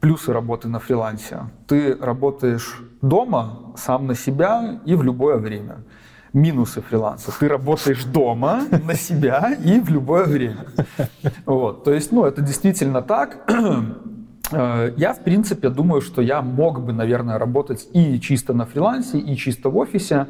плюсы работы на фрилансе. Ты работаешь дома, сам на себя и в любое время. Минусы фриланса. Ты работаешь дома <laughs> на себя и в любое время. Вот. То есть, ну, это действительно так. <clears throat> Э, я, в принципе, думаю, что я мог бы, наверное, работать и чисто на фрилансе, и чисто в офисе,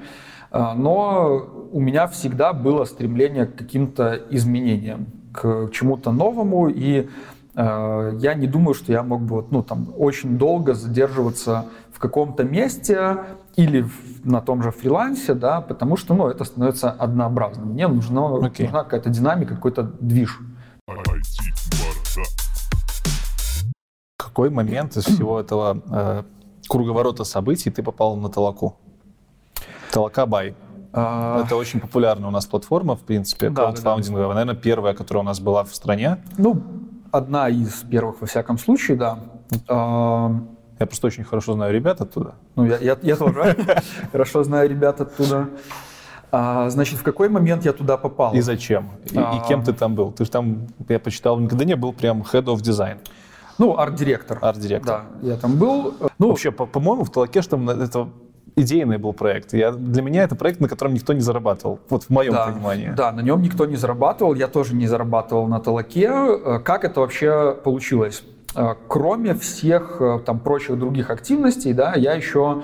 э, но у меня всегда было стремление к каким-то изменениям, к чему-то новому, и я не думаю, что я мог бы вот, ну, там, очень долго задерживаться в каком-то месте или в, на том же фрилансе, да, потому что ну, это становится однообразным. Мне нужна, okay. нужна какая-то динамика, какой-то движ. Какой момент из всего этого э, круговорота событий ты попал на Толоку? Толока Бай. А... Это очень популярная у нас платформа, в принципе, да, краудфандинговая. Да, да. Наверное, первая, которая у нас была в стране. Ну, одна из первых, во всяком случае, да. Я просто очень хорошо знаю ребят оттуда. Ну, я, я, я тоже <laughs> хорошо знаю ребят оттуда. А, значит, в какой момент я туда попал? И зачем? И, а... и кем ты там был? Ты же там, я почитал, никогда не был прям head of design. Ну, арт-директор. Арт-директор. Да, я там был. Ну, Вообще, по- по-моему, в Талакеш там это идейный был проект. Я, для меня это проект, на котором никто не зарабатывал. Вот в моем да, понимании. Да, на нем никто не зарабатывал. Я тоже не зарабатывал на Талаке. Э, как это вообще получилось? Э, кроме всех э, там прочих других активностей, да, я еще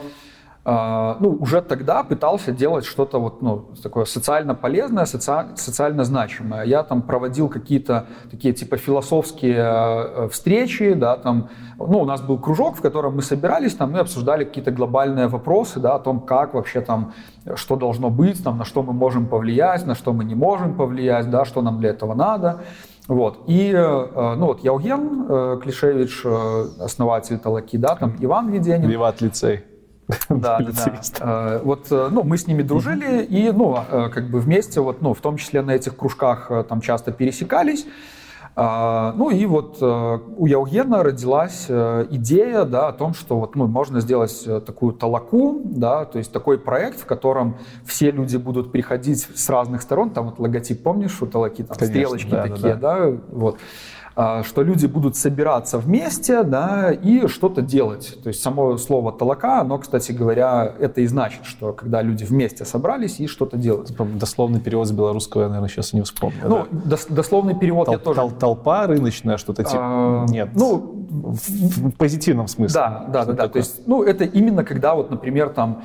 ну, уже тогда пытался делать что-то вот, ну, такое социально полезное, соци... социально значимое. Я там проводил какие-то такие типа философские э, встречи, да, там, ну, у нас был кружок, в котором мы собирались, там мы обсуждали какие-то глобальные вопросы, да, о том, как вообще там, что должно быть, там, на что мы можем повлиять, на что мы не можем повлиять, да, что нам для этого надо. Вот. И, э, ну, вот Яуген э, Клишевич, основатель Талаки, да, там Иван Веденин. Виват лицей. <laughs> Да, да, да. Вот, э, ну, мы с ними дружили и, ну, э, как бы вместе, вот, ну, в том числе на этих кружках э, там часто пересекались. А, ну и вот у Яугена родилась идея да, о том, что вот, ну, можно сделать такую талаку, да, то есть такой проект, в котором все люди будут приходить с разных сторон. Там вот логотип, помнишь, у талаки, там Конечно, стрелочки да, такие, да, да. да, вот. А, что люди будут собираться вместе да, и что-то делать. То есть само слово «толока», оно, кстати говоря, это и значит, что когда люди вместе собрались и что-то делать. Дословный перевод с белорусского я, наверное, сейчас не вспомню. Ну, да? дословный перевод Тол- я тоже... Тол- толпа рыночная, что-то типа... А, Нет, ну, в, в позитивном смысле. Да, да, да, да. То есть, ну, это именно когда вот, например, там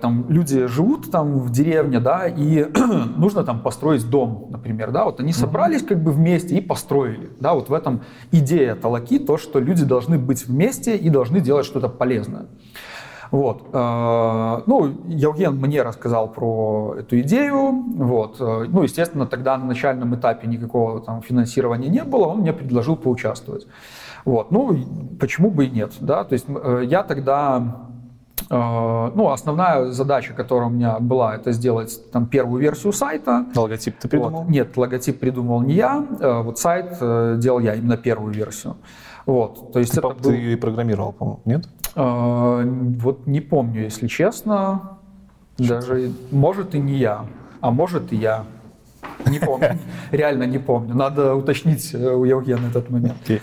там люди живут там в деревне, да, и <clears throat> нужно там построить дом, например, да, вот они собрались как бы вместе и построили, да, вот в этом идея Талаки, то, что люди должны быть вместе и должны делать что-то полезное. Вот. Э, ну, Евген мне рассказал про эту идею. Вот. Э, ну, естественно, тогда на начальном этапе никакого там финансирования не было, он мне предложил поучаствовать. Вот. Ну, почему бы и нет, да, то есть я тогда Э, ну, основная задача, которая у меня была, это сделать там первую версию сайта. Логотип ты придумал? Вот. Нет, логотип придумал не я, э, вот сайт э, делал я, именно первую версию. Вот, то есть ты, это был... ты программировал, по-моему, нет? Вот не помню, если честно. Даже, может, и не я, а может, и я. Не помню. <laughs> Реально не помню. Надо уточнить у Евгена этот момент. Okay.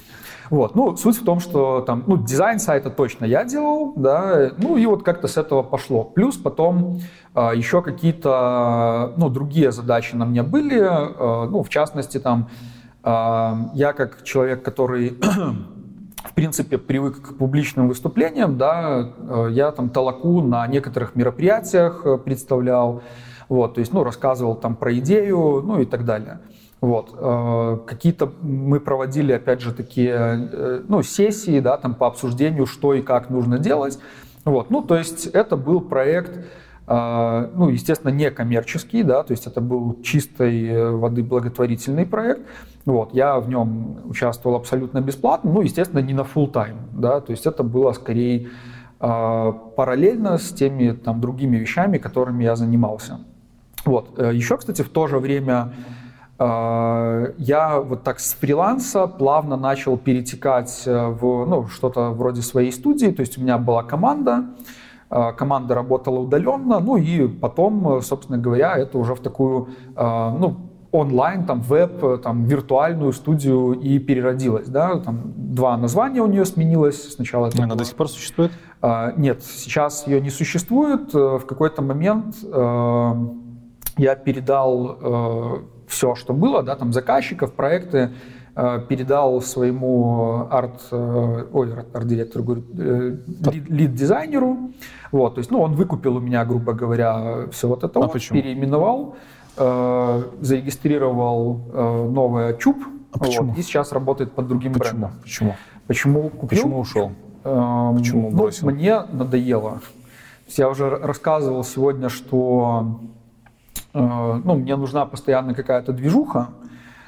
Вот. Ну, суть в том, что там, ну, дизайн сайта точно я делал, да, ну, и вот как-то с этого пошло. Плюс потом э, еще какие-то, ну, другие задачи на мне были, э, ну, в частности, там, э, я как человек, который <clears throat> в принципе, привык к публичным выступлениям, да, я там талаку на некоторых мероприятиях представлял, вот, то есть, ну, рассказывал там про идею, ну, и так далее. Вот. Э, какие-то мы проводили, опять же, такие э, ну, сессии да, там, по обсуждению, что и как нужно делать. Вот. Ну, то есть это был проект, э, ну, естественно, не коммерческий, да, то есть это был чистой воды благотворительный проект. Вот. Я в нем участвовал абсолютно бесплатно, ну, естественно, не на full time, да, то есть это было скорее параллельно с теми там, другими вещами, которыми я занимался. Вот. Еще, кстати, в то же время я вот так с фриланса плавно начал перетекать э, в ну, что-то вроде своей студии. То есть у меня была команда, а, команда работала удаленно, ну и потом, собственно говоря, это уже в такую ну, онлайн, там, веб, там, виртуальную студию и переродилась. Да? Там два названия у нее сменилось. Сначала это Она было... до сих пор существует? Нет, сейчас ее не существует. Э, в какой-то момент э, я передал все, что было, да, там заказчиков, проекты, э, передал своему арт, э, ой, арт-директору, говорю, э, лид-дизайнеру. Вот, то есть, ну, он выкупил у меня, грубо говоря, все вот это а вот, почему? переименовал, зарегистрировал новое Чуб, а почему? Вот, и сейчас работает под другим почему? брендом. Почему? Почему купил? Почему ушел? Эм, почему ну, бросил? Мне надоело. Я уже рассказывал сегодня, что Э, ну, мне нужна постоянно какая-то движуха,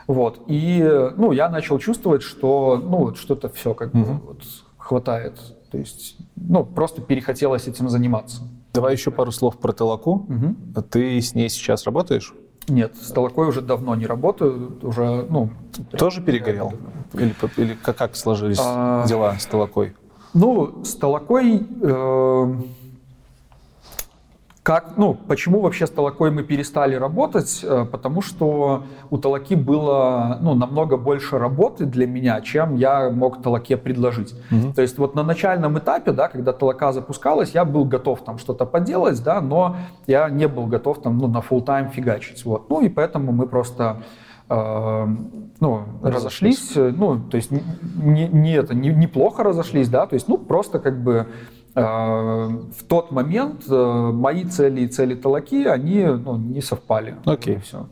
вот, и, ну, я начал чувствовать, что, ну, вот что-то все как бы угу. вот хватает, то есть, ну, просто перехотелось этим заниматься. Давай еще пару слов про Телаку. Угу. Ты с ней сейчас работаешь? Нет, с Толокой уже давно не работаю, уже, ну... Тоже перегорел? Или, или как, как сложились а, дела с Толокой? Ну, с Толокой... Э, Как, ну, почему вообще с Толокой мы перестали работать? Э, потому что у Толоки было ну, намного больше работы для меня, чем я мог Толоке предложить. Угу. То есть вот на начальном этапе, да, когда Толока запускалась, я был готов там что-то поделать, да, но я не был готов там ну, на full тайм фигачить. Вот. Ну и поэтому мы просто э, ну, разошлись. разошлись, ну, то есть не, не это, не, неплохо разошлись, да, то есть, ну, просто как бы Э, в тот момент э, мои цели и цели Талаки, они ну, не совпали. Окей. Okay. Все.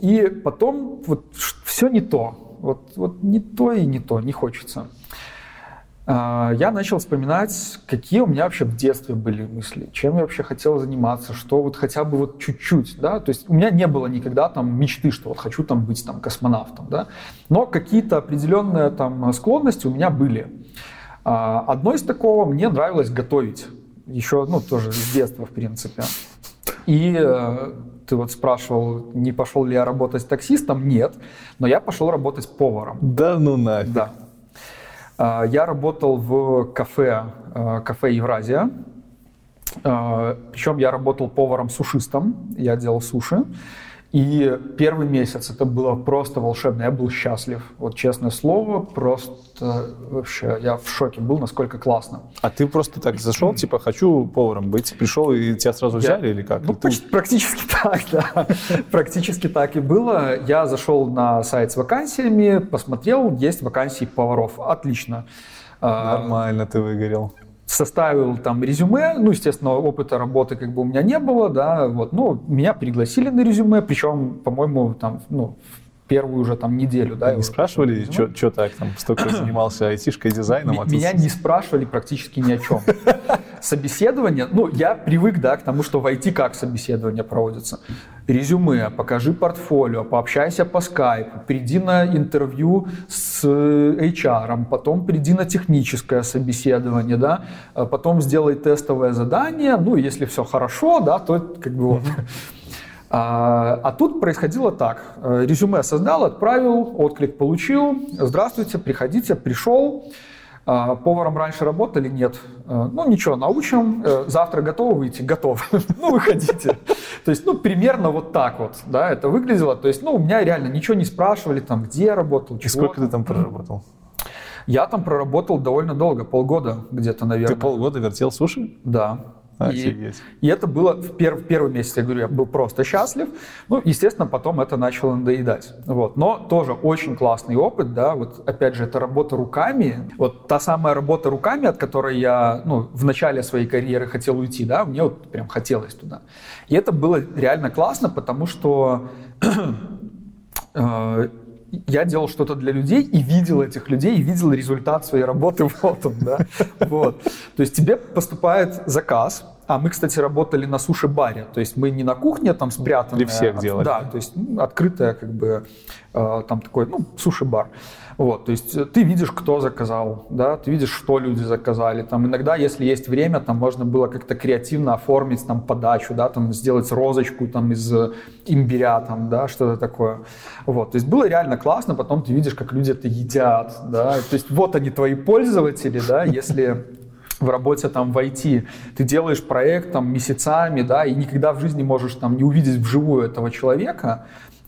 И потом вот все не то. Вот, вот не то и не то, не хочется. Э, я начал вспоминать, какие у меня вообще в детстве были мысли, чем я вообще хотел заниматься, что вот хотя бы вот чуть-чуть, да, то есть у меня не было никогда там мечты, что вот хочу там быть там космонавтом, да, но какие-то определенные там склонности у меня были. А, одно из такого мне нравилось готовить. Еще, ну, тоже с детства, в принципе. И э, ты вот спрашивал, не пошел ли я работать таксистом? Нет. Но я пошел работать поваром. Да ну нафиг. Да. А, я работал в кафе, э, кафе Евразия. А, Причем я работал поваром-сушистом. Я делал суши. И первый месяц это было просто волшебно. Я был счастлив. Вот честное слово, просто вообще я в шоке был, насколько классно. А ты просто так зашел, типа, хочу поваром быть, пришел и тебя сразу взяли я... или как? Ну, ты... практически <laughs> так, да. практически так и было. Я зашел на сайт с вакансиями, посмотрел, есть вакансии поваров. Отлично. А, Нормально ты выгорел составил там резюме, ну, естественно, опыта работы как бы у меня не было, да, вот, ну, меня пригласили на резюме, причем, по-моему, там, ну, первую уже там неделю, да. Не спрашивали, что так, там, столько <clears throat> занимался айтишкой, дизайном? А меня не спрашивали практически ни о чем. <laughs> Собеседование, ну, я привык, да, к тому, что в IT как собеседование проводится. Резюме, покажи портфолио, пообщайся по скайпу, приди на интервью с HR, потом приди на техническое собеседование, да, а потом сделай тестовое задание, ну, если все хорошо, да, то как бы вот. А, а тут происходило так. Э, резюме создал, отправил, отклик получил. Здравствуйте, приходите, пришел. А, поваром раньше работали? Нет. Э, ну ничего, научим. Э, завтра готовы выйти? Готов. <laughs> ну выходите. То есть, ну примерно вот так вот, да, это выглядело. То есть, ну у меня реально ничего не спрашивали, там, где я работал, чего. Сколько ты там проработал? Я там проработал довольно долго, полгода где-то, наверное. Ты полгода вертел суши? Да. И, и это было в, пер, в первый месяц, я говорю, я был просто счастлив. Ну, естественно, потом это начало надоедать. Вот. Но тоже очень классный опыт, да, вот опять же, это работа руками. Вот та самая работа руками, от которой я, ну, в начале своей карьеры хотел уйти, да, мне вот прям хотелось туда. И это было реально классно, потому что <clears throat> э, я делал что-то для людей и видел этих людей, и видел результат своей работы, <laughs> вот он, да, вот. То есть тебе поступает заказ, а мы, кстати, работали на суши-баре, то есть мы не на кухне там спрятанные. Для всех делали. Да, то есть ну, открытая как бы э, там такой, ну, суши-бар. Вот, то есть ты видишь, кто заказал, да, ты видишь, что люди заказали. Там иногда, если есть время, там можно было как-то креативно оформить там подачу, да, там сделать розочку там из имбиря, там, да, что-то такое. Вот, то есть было реально классно, потом ты видишь, как люди это едят, да, то есть вот они твои пользователи, да, если в работе там в IT, ты делаешь проект там месяцами, да, и никогда в жизни можешь там не увидеть вживую этого человека,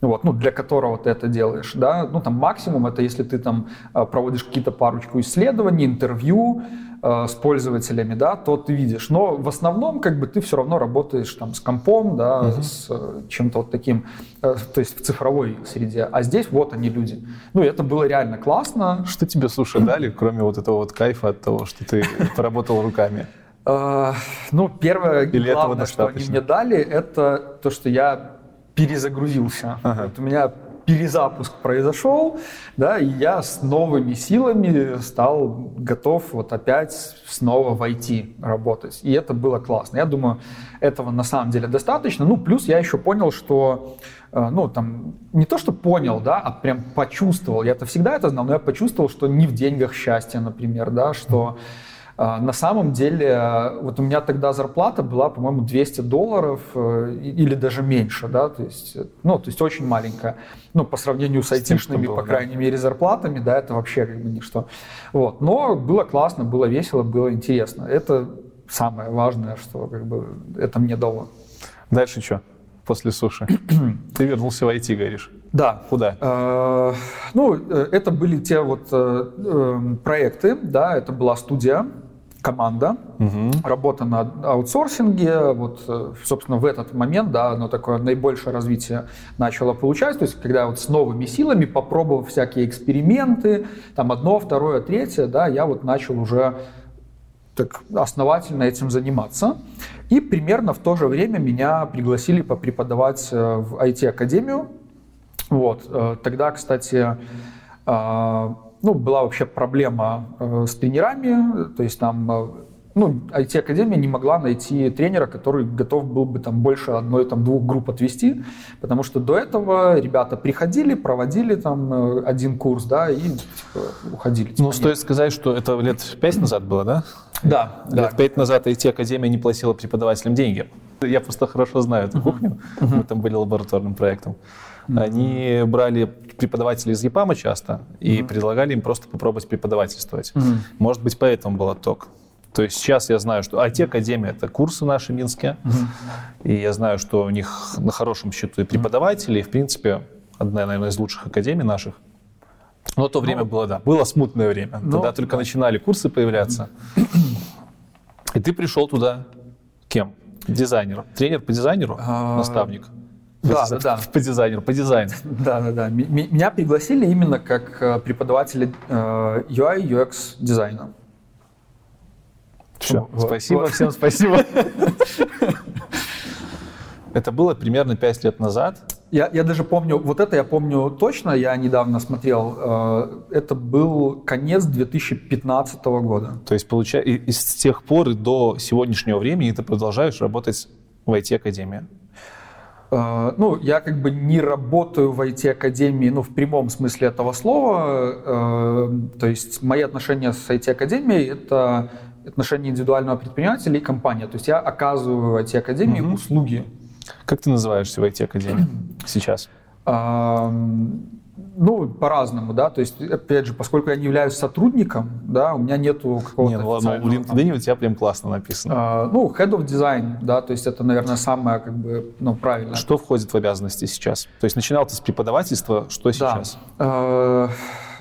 вот, ну, для которого ты это делаешь, да, ну, там максимум это если ты там э, проводишь какие-то парочку исследований, интервью э, с пользователями, да, то ты видишь, но в основном как бы ты все равно работаешь там с компом, да, угу. с э, чем-то вот таким, э, то есть в цифровой среде, а здесь вот они люди. Ну, это было реально классно. Что тебе, слушай, дали, кроме вот этого вот кайфа от того, что ты <laughs> поработал руками? Uh, ну, первое Или главное, что они мне дали, это то, что я перезагрузился. Ага. Вот у меня перезапуск произошел, да, и я с новыми силами стал готов вот опять снова войти работать. И это было классно. Я думаю, этого на самом деле достаточно. Ну, плюс я еще понял, что, э, ну, там, не то, что понял, да, а прям почувствовал. Я-то всегда это знал, но я почувствовал, что не в деньгах счастье, например, да, что... Mm-hmm на самом деле, вот у меня тогда зарплата была, по-моему, 200 долларов э, или даже меньше, да, то есть, ну, то есть очень маленькая. Ну, по сравнению с, с айтишными, было, по крайней да. мере, зарплатами, да, это вообще как бы ничто. Вот. Но было классно, было весело, было интересно. Это самое важное, что как бы это мне дало. Дальше что? После суши. <clears throat> Ты вернулся в IT, говоришь. Да. Куда? Э, ну, э, это были те вот э, э, проекты, да, это была студия, команда, угу. работа на аутсорсинге, вот, э, собственно, в этот момент, да, оно такое наибольшее развитие начало получать, то есть, когда вот с новыми силами, попробовав всякие эксперименты, там одно, второе, третье, да, я вот начал уже так основательно этим заниматься. И примерно в то же время меня пригласили попреподавать э, в IT-академию. Вот. Э, тогда, кстати, ну, была вообще проблема э, с тренерами, то есть там э, ну, IT-академия не могла найти тренера, который готов был бы там больше одной, там, двух групп отвести, потому что до этого ребята приходили, проводили там э, один курс, да, и типа, уходили. Типа, ну, нет. стоит сказать, что это лет пять назад было, да? Да. Лет да. пять назад IT-академия не платила преподавателям деньги. Я просто хорошо знаю эту кухню, мы там были лабораторным проектом. Они брали преподавателей из ЕПАМа часто и mm-hmm. предлагали им просто попробовать преподавательствовать. Mm-hmm. Может быть, поэтому был отток. То есть сейчас я знаю, что IT-академия — это курсы наши минские, mm-hmm. и я знаю, что у них на хорошем счету и преподаватели, и, в принципе, одна, наверное, из лучших академий наших. Но то время ну, было, да, было смутное время. Ну, Тогда только да. начинали курсы появляться. И ты пришел туда кем? Дизайнером. Тренер по дизайнеру? А, наставник? <laughs> Да, да, да. По дизайнеру, по дизайну. Да, да, да. Меня пригласили именно как э, преподавателя э, UI, UX дизайна. Все, вот. спасибо, всем спасибо. <laughs> Это было примерно 5 лет назад. Я, я даже помню, вот это я помню точно, я недавно смотрел, э, это был конец 2015 года. То есть, получается, и, и с тех пор и до сегодняшнего времени ты продолжаешь работать в IT-академии? Э, ну, я как бы не работаю в IT-академии, ну, в прямом смысле этого слова. Э, то есть мои отношения с IT-академией — это отношения индивидуального предпринимателя и компании. То есть я оказываю IT-академии угу. услуги. Как ты называешься в IT-академии сейчас? Ну, по-разному, да, то есть, опять же, поскольку я не являюсь сотрудником, да, у меня нету какого-то... Не, ну ладно, в LinkedIn у тебя прям классно написано. А, ну, Head of Design, да, то есть это, наверное, самое, как бы, ну, правильно. Что входит в обязанности сейчас? То есть начинал ты с преподавательства, что сейчас? Да. А,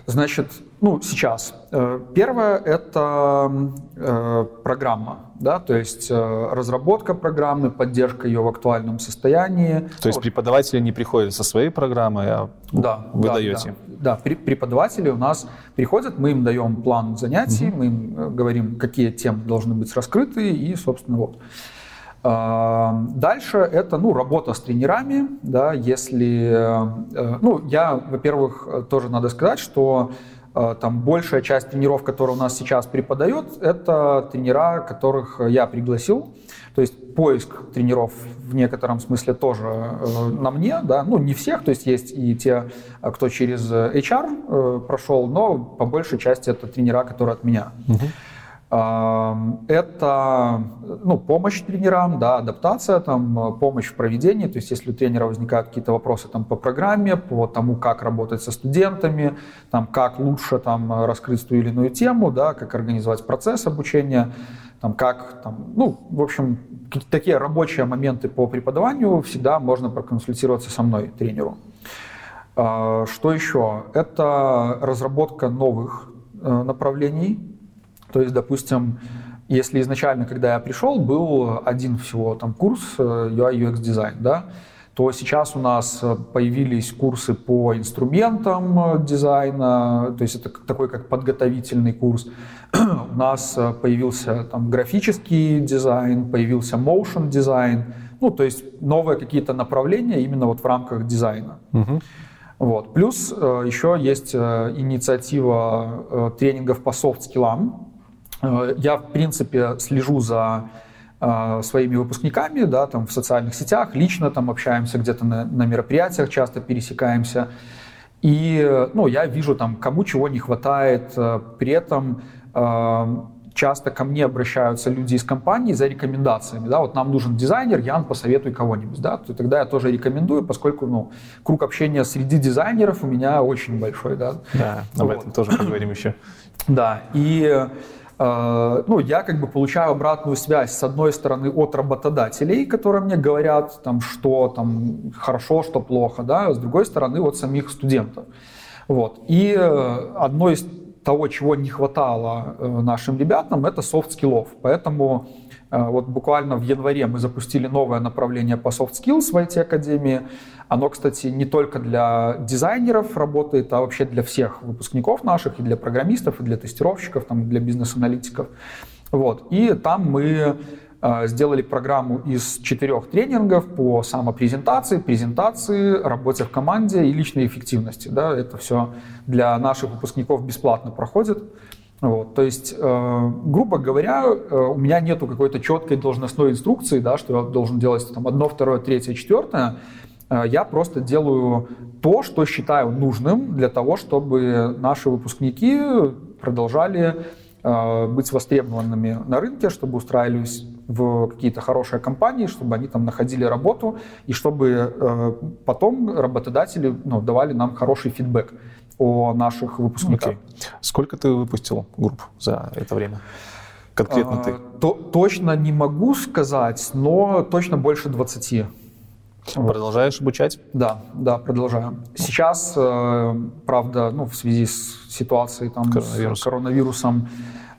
значит, ну, сейчас. Э, первое — это э, программа, да, то есть э, разработка программы, поддержка ее в актуальном состоянии. То есть преподаватели не приходят со своей программой, а да, вы да, даете? Да, да. преподаватели у нас приходят, мы им даем план занятий, угу. мы им говорим, какие темы должны быть раскрыты, и, собственно, вот. Дальше это ну, работа с тренерами. Да, если, ну, я, во-первых, тоже надо сказать, что Э, там большая часть тренеров, которые у нас сейчас преподает, это тренера, которых я пригласил. То есть поиск тренеров в некотором смысле тоже э, на мне, да, ну не всех, то есть есть и те, кто через HR э, прошел, но по большей части это тренера, которые от меня. Угу. Это ну, помощь тренерам, да, адаптация, там, помощь в проведении. То есть если у тренера возникают какие-то вопросы там, по программе, по тому, как работать со студентами, там, как лучше там, раскрыть ту или иную тему, да, как организовать процесс обучения, там, как, там, ну, в общем, такие рабочие моменты по преподаванию всегда можно проконсультироваться со мной, тренеру. А, что еще? Это разработка новых э, направлений то есть, допустим, если изначально, когда я пришел, был один всего там курс э, UI UX дизайн, да, то сейчас у нас э, появились курсы по инструментам э, дизайна, то есть это такой как подготовительный курс. <clears throat> у нас появился там графический дизайн, появился motion дизайн, ну то есть новые какие-то направления именно вот в рамках дизайна. Угу. Вот. Плюс еще есть инициатива тренингов по soft skill ам, я, в принципе, слежу за э, своими выпускниками, да, там в социальных сетях, лично там общаемся где-то на, на мероприятиях, часто пересекаемся. И ну, я вижу, там, кому чего не хватает. Э, при этом часто ко мне обращаются люди из компании за рекомендациями. Да, вот нам нужен дизайнер, Ян, посоветуй кого-нибудь. Да, то тогда я тоже рекомендую, поскольку ну, круг общения среди дизайнеров у меня очень большой. Да, да об вот. этом тоже поговорим еще. Да, и Э, ну, я как бы получаю обратную связь, с одной стороны, от работодателей, которые мне говорят, там, что там хорошо, что плохо, да, с другой стороны, от самих студентов. Вот. И э, одно из того, чего не хватало э, нашим ребятам, это soft skill ов. Поэтому вот буквально в январе мы запустили новое направление по soft skills в IT-академии. Оно, кстати, не только для дизайнеров работает, а вообще для всех выпускников наших, и для программистов, и для тестировщиков, там, для бизнес-аналитиков. Вот. И там мы э, сделали программу из четырех тренингов по самопрезентации, презентации, работе в команде и личной эффективности. Да, это все для наших выпускников бесплатно проходит. Вот, то есть, э, грубо говоря, э, у меня нету какой-то четкой должностной инструкции, да, что я должен делать там одно, второе, третье, четвертое. Э, я просто делаю то, что считаю нужным для того, чтобы наши выпускники продолжали э, быть востребованными на рынке, чтобы устраивались в какие-то хорошие компании, чтобы они там находили работу, и чтобы э, потом работодатели ну, давали нам хороший фидбэк о наших выпускниках. Okay. Сколько ты выпустил групп за это время? Конкретно а, ты? То, точно не могу сказать, но точно больше 20. Продолжаешь обучать? Да, да, продолжаю. Сейчас, э, правда, ну, в связи с ситуацией там, Коронавирус. с коронавирусом,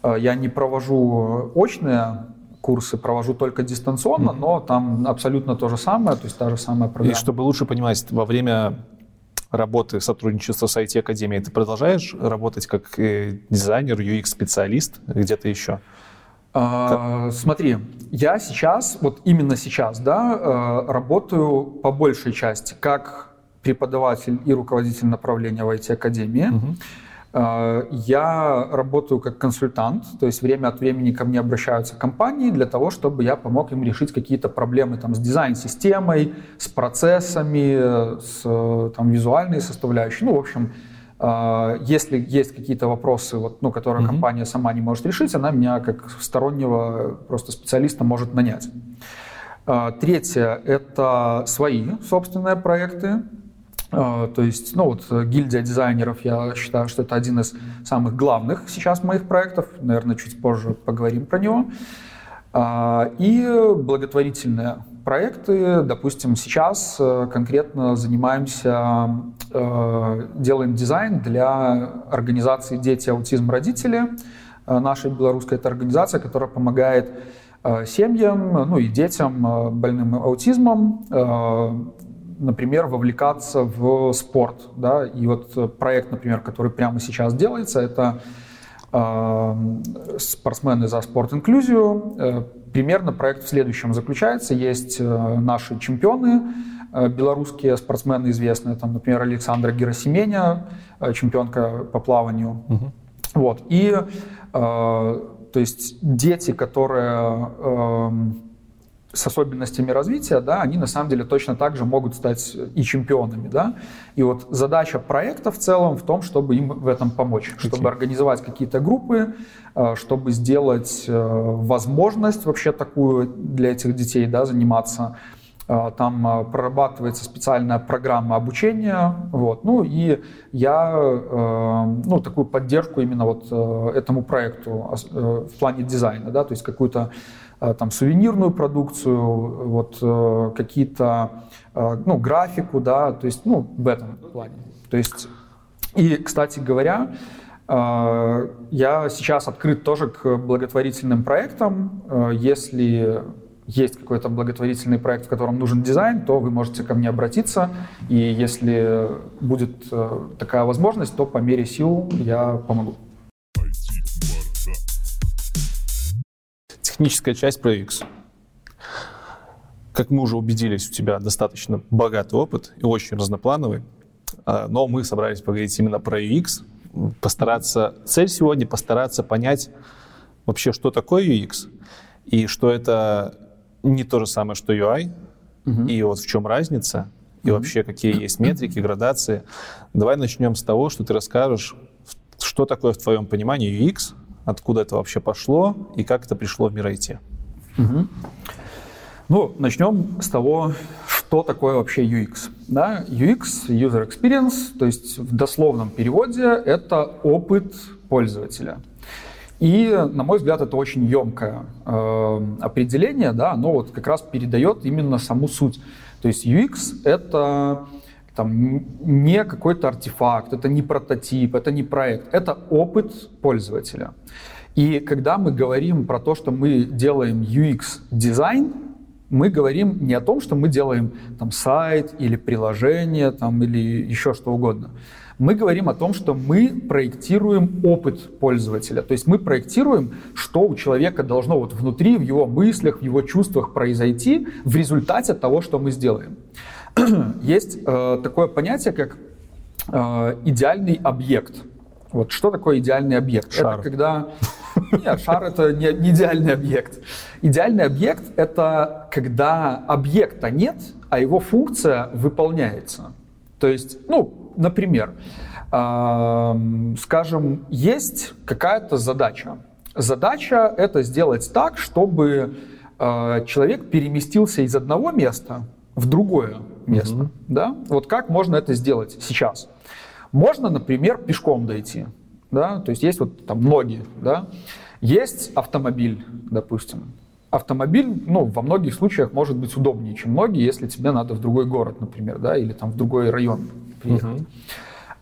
э, я не провожу очные курсы, провожу только дистанционно, mm-hmm. но там абсолютно то же самое, то есть та же самая программа. И чтобы лучше понимать, во время работы, сотрудничества с IT-академией, ты продолжаешь работать как э, дизайнер, UX-специалист где-то еще? А, смотри, я сейчас, вот именно сейчас, да, э, работаю по большей части как преподаватель и руководитель направления в IT-академии. Угу. Я работаю как консультант, то есть время от времени ко мне обращаются компании для того, чтобы я помог им решить какие-то проблемы там, с дизайн-системой, с процессами, с там, визуальной составляющей. Ну, в общем, а, если есть какие-то вопросы, вот, ну, которые mm-hmm. компания сама не может решить, она меня как стороннего просто специалиста может нанять. Третье – это свои собственные проекты. А, то есть, ну вот гильдия дизайнеров, я считаю, что это один из самых главных сейчас моих проектов. Наверное, чуть позже поговорим про него. И благотворительные проекты. Допустим, сейчас э, конкретно занимаемся, э, делаем дизайн для организации «Дети, аутизм, родители». Э, наша белорусская это организация, которая помогает семьям, ну и детям больным аутизмом, например, вовлекаться в спорт. Да? И вот проект, например, который прямо сейчас делается, это спортсмены за спорт-инклюзию, Примерно проект в следующем заключается. Есть э, наши чемпионы, э, белорусские спортсмены известные, там, например, Александра Герасименя, э, чемпионка по плаванию. Угу. Вот. И то есть дети, которые эм, с особенностями развития, да, они на самом деле точно так же могут стать и чемпионами. Да? И вот задача проекта в целом в том, чтобы им в этом помочь, okay. чтобы организовать какие-то группы, э, чтобы сделать э, возможность вообще такую для этих детей да, заниматься. Э, там прорабатывается специальная программа обучения. Вот. Ну и я ну, такую поддержку именно вот этому проекту в плане дизайна, да, то есть какую-то там сувенирную продукцию, вот э, какие-то, э, ну, графику, да, то есть, ну, в этом плане. То есть, и, кстати говоря, я сейчас открыт тоже к благотворительным проектам. Если есть какой-то благотворительный проект, в котором нужен дизайн, то вы можете ко мне обратиться. И если будет такая возможность, то по мере сил я помогу. Техническая часть про UX. Как мы уже убедились, у тебя достаточно богатый опыт и очень разноплановый, а, но мы собрались поговорить именно про UX, постараться, цель сегодня постараться понять вообще, что такое UX, и что это не то же самое, что UI, угу. и вот в чем разница, и угу. вообще какие есть метрики, градации. Давай начнем с того, что ты расскажешь, что такое в твоем понимании UX, откуда это вообще пошло и как это пришло в мир IT. Угу. Ну, начнем с того, что такое вообще UX. Да? UX, User Experience, то есть в дословном переводе это опыт пользователя. И, на мой взгляд, это очень емкое э, определение, да, оно вот как раз передает именно саму суть. То есть UX — это там, не какой-то артефакт, это не прототип, это не проект, это опыт пользователя. И когда мы говорим про то, что мы делаем UX-дизайн, мы говорим не о том, что мы делаем там, сайт или приложение там, или еще что угодно. Мы говорим о том, что мы проектируем опыт пользователя. То есть мы проектируем, что у человека должно вот внутри, в его мыслях, в его чувствах произойти в результате того, что мы сделаем. <clears throat> Есть э, такое понятие, как э, идеальный объект. Вот что такое идеальный объект? Шар. Это когда... <laughs> Нет, шар — это не, не идеальный объект. Идеальный объект — это когда объекта нет, а его функция выполняется. То есть, ну, например, э, скажем, есть какая-то задача. Задача — это сделать так, чтобы э, человек переместился из одного места в другое место. Mm-hmm. Да? Вот как можно это сделать сейчас? Можно, например, пешком дойти. Да? То есть есть вот там ноги, да? есть автомобиль, допустим. Автомобиль, ну, во многих случаях может быть удобнее, чем ноги, если тебе надо в другой город, например, да, или там в другой район приехать. Uh-huh.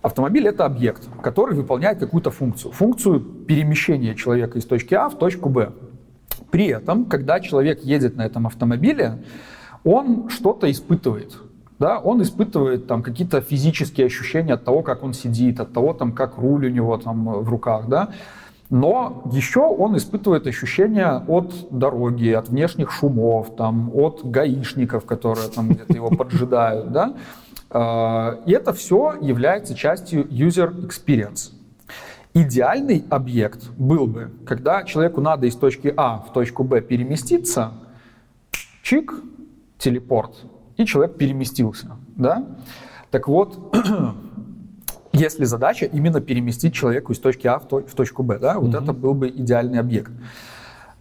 Автомобиль это объект, который выполняет какую-то функцию. Функцию перемещения человека из точки А в точку Б. При этом, когда человек едет на этом автомобиле, он что-то испытывает. Да, он испытывает там какие-то физические ощущения от того, как он сидит, от того, там, как руль у него там в руках, да. Но еще он испытывает ощущения от дороги, от внешних шумов, там, от гаишников, которые там где-то его поджидают, да. А, и это все является частью user experience. Идеальный объект был бы, когда человеку надо из точки А в точку Б переместиться, чик, телепорт, и человек переместился. Да? Так вот, <clears throat> если задача именно переместить человека из точки А в, точку Б, да, вот угу. это был бы идеальный объект.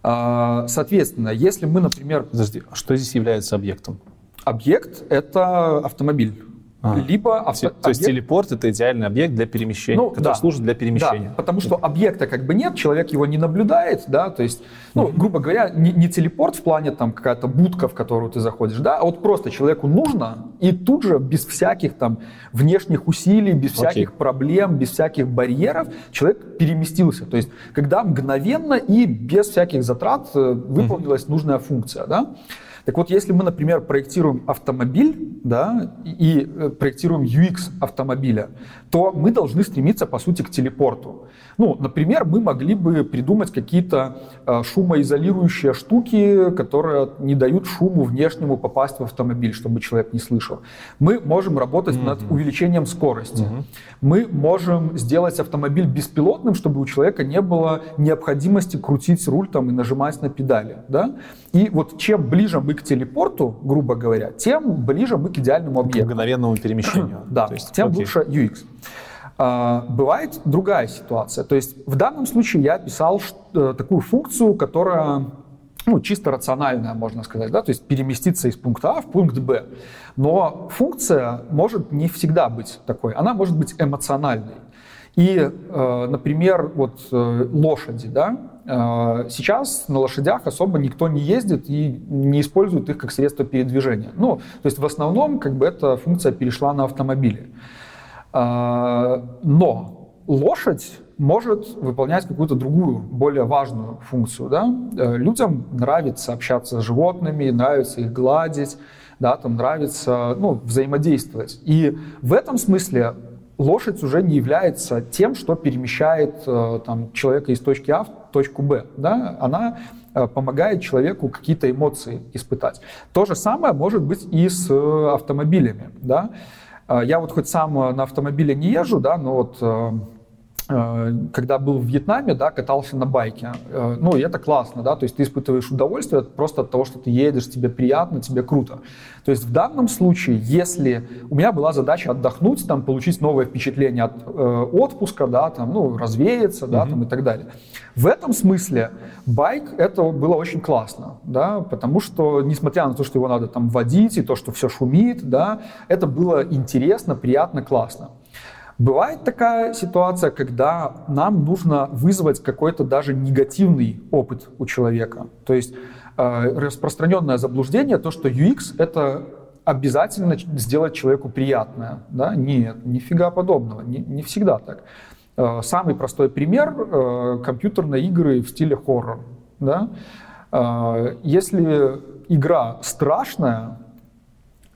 А, соответственно, если мы, например... Подожди, а что здесь является объектом? Объект — это автомобиль. А. Либо авто... То есть объект... телепорт это идеальный объект для перемещения, ну, который да. служит для перемещения. Да, потому что объекта как бы нет, человек его не наблюдает, да, то есть, ну, mm-hmm. грубо говоря, не, не телепорт в плане там какая-то будка, в которую ты заходишь, да, а вот просто человеку нужно, и тут же без всяких там внешних усилий, без всяких okay. проблем, без всяких барьеров человек переместился. То есть, когда мгновенно и без всяких затрат э, выполнилась mm-hmm. нужная функция, да. Так вот, если мы, например, проектируем автомобиль, да, и э, проектируем UX автомобиля, то мы должны стремиться, по сути, к телепорту. Ну, например, мы могли бы придумать какие-то э, шумоизолирующие штуки, которые не дают шуму внешнему попасть в автомобиль, чтобы человек не слышал. Мы можем работать mm-hmm. над увеличением скорости. Mm-hmm. Мы можем сделать автомобиль беспилотным, чтобы у человека не было необходимости крутить руль там и нажимать на педали. Да? И вот чем ближе мы к телепорту, грубо говоря, тем ближе мы к идеальному объекту. К мгновенному перемещению. <clears throat> да, То есть, тем окей. лучше UX. А, бывает другая ситуация. То есть в данном случае я описал э, такую функцию, которая ну, чисто рациональная, можно сказать, да, то есть переместиться из пункта А в пункт Б. Но функция может не всегда быть такой, она может быть эмоциональной. И, э, например, вот э, лошади, да, сейчас на лошадях особо никто не ездит и не использует их как средство передвижения. Ну, то есть в основном как бы эта функция перешла на автомобили. А, но лошадь может выполнять какую-то другую, более важную функцию. Да? Э, людям нравится общаться с животными, нравится их гладить, да, там нравится ну, взаимодействовать. И в этом смысле лошадь уже не является тем, что перемещает э, там, человека из точки А в точку Б. Да? Она э, помогает человеку какие-то эмоции испытать. То же самое может быть и с автомобилями. Да? А, я вот хоть сам э, на автомобиле не езжу, да, но вот э, когда был в Вьетнаме, да, катался на байке. Ну, и это классно, да, то есть ты испытываешь удовольствие просто от того, что ты едешь, тебе приятно, тебе круто. То есть в данном случае, если у меня была задача отдохнуть, там, получить новое впечатление от э, отпуска, да, там, ну, развеяться, да, mm-hmm. там, и так далее. В этом смысле байк это было очень классно, да, потому что, несмотря на то, что его надо там водить, и то, что все шумит, да, это было интересно, приятно, классно. Бывает такая ситуация, когда нам нужно вызвать какой-то даже негативный опыт у человека. То есть э, распространенное заблуждение, то, что UX — это обязательно сделать человеку приятное. Да? Нет, нифига подобного, не, не всегда так. Э, самый простой пример э, — компьютерные игры в стиле хоррор. Да? Если игра страшная,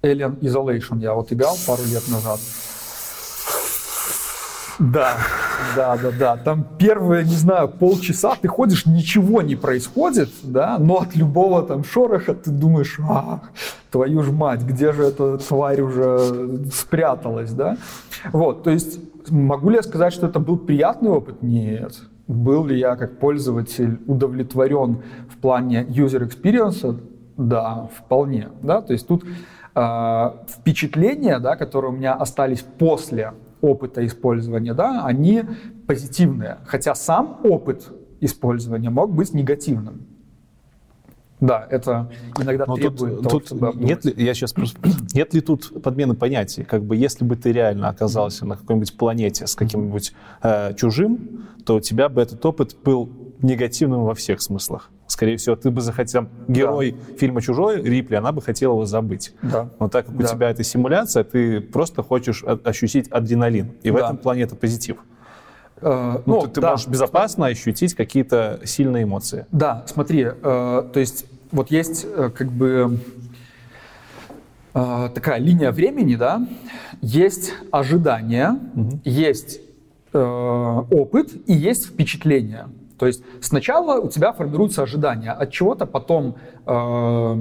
Alien Isolation я вот играл пару лет назад, да, да, да, да. Там первые, не знаю, полчаса ты ходишь, ничего не происходит, да, но от любого там шороха ты думаешь, а, твою ж мать, где же эта тварь уже спряталась, да? Вот, то есть могу ли я сказать, что это был приятный опыт? Нет. Был ли я как пользователь удовлетворен в плане user experience? Да, вполне, да, то есть тут э, впечатления, да, которые у меня остались после опыта использования, да, они позитивные, хотя сам опыт использования мог быть негативным. Да, это иногда Но требует тут, того, тут чтобы нет ли, я сейчас просто, <clears throat> нет ли тут подмены понятий? Как бы если бы ты реально оказался на какой-нибудь планете с каким-нибудь э, чужим, то у тебя бы этот опыт был негативным во всех смыслах. Скорее всего, ты бы захотел... Герой да. фильма «Чужой», Рипли, она бы хотела его забыть. Да. Но так как да. у тебя это симуляция, ты просто хочешь ощутить адреналин. И да. в этом плане это позитив. Э, ну, ну, ты, ты да. можешь безопасно ощутить какие-то сильные эмоции. Да, смотри, э, то есть вот есть э, как бы э, такая линия времени, да, есть ожидание, угу. есть э, опыт и есть впечатление. То есть сначала у тебя формируется ожидание от чего-то, потом э,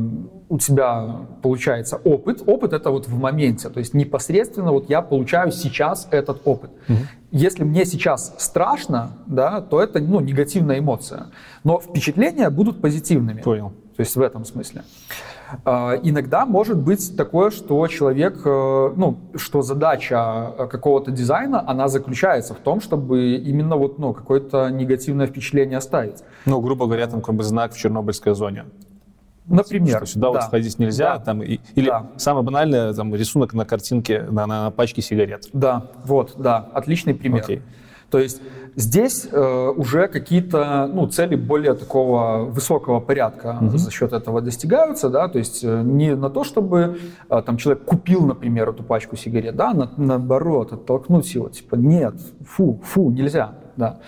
у тебя получается опыт. Опыт это вот в моменте, то есть непосредственно вот я получаю сейчас этот опыт. Угу. Если мне сейчас страшно, да, то это ну, негативная эмоция. Но впечатления будут позитивными. Понял. То есть в этом смысле. Иногда может быть такое, что человек, э, ну, что задача какого-то дизайна, она заключается в том, чтобы именно вот, ну, какое-то негативное впечатление оставить. Ну, грубо говоря, там как бы знак в Чернобыльской зоне. Например. Что сюда да. вот сходить нельзя. Да. Там, и, или да. самое банальное, там, рисунок на картинке, на, на пачке сигарет. Да, вот, да, отличный пример. Окей. То есть Здесь э, уже какие-то ну, цели более такого высокого порядка угу. за счет этого достигаются, да, то есть э, не на то, чтобы э, там человек купил, например, эту пачку сигарет, да, на, наоборот, оттолкнуть его, типа, нет, фу, фу, нельзя, да.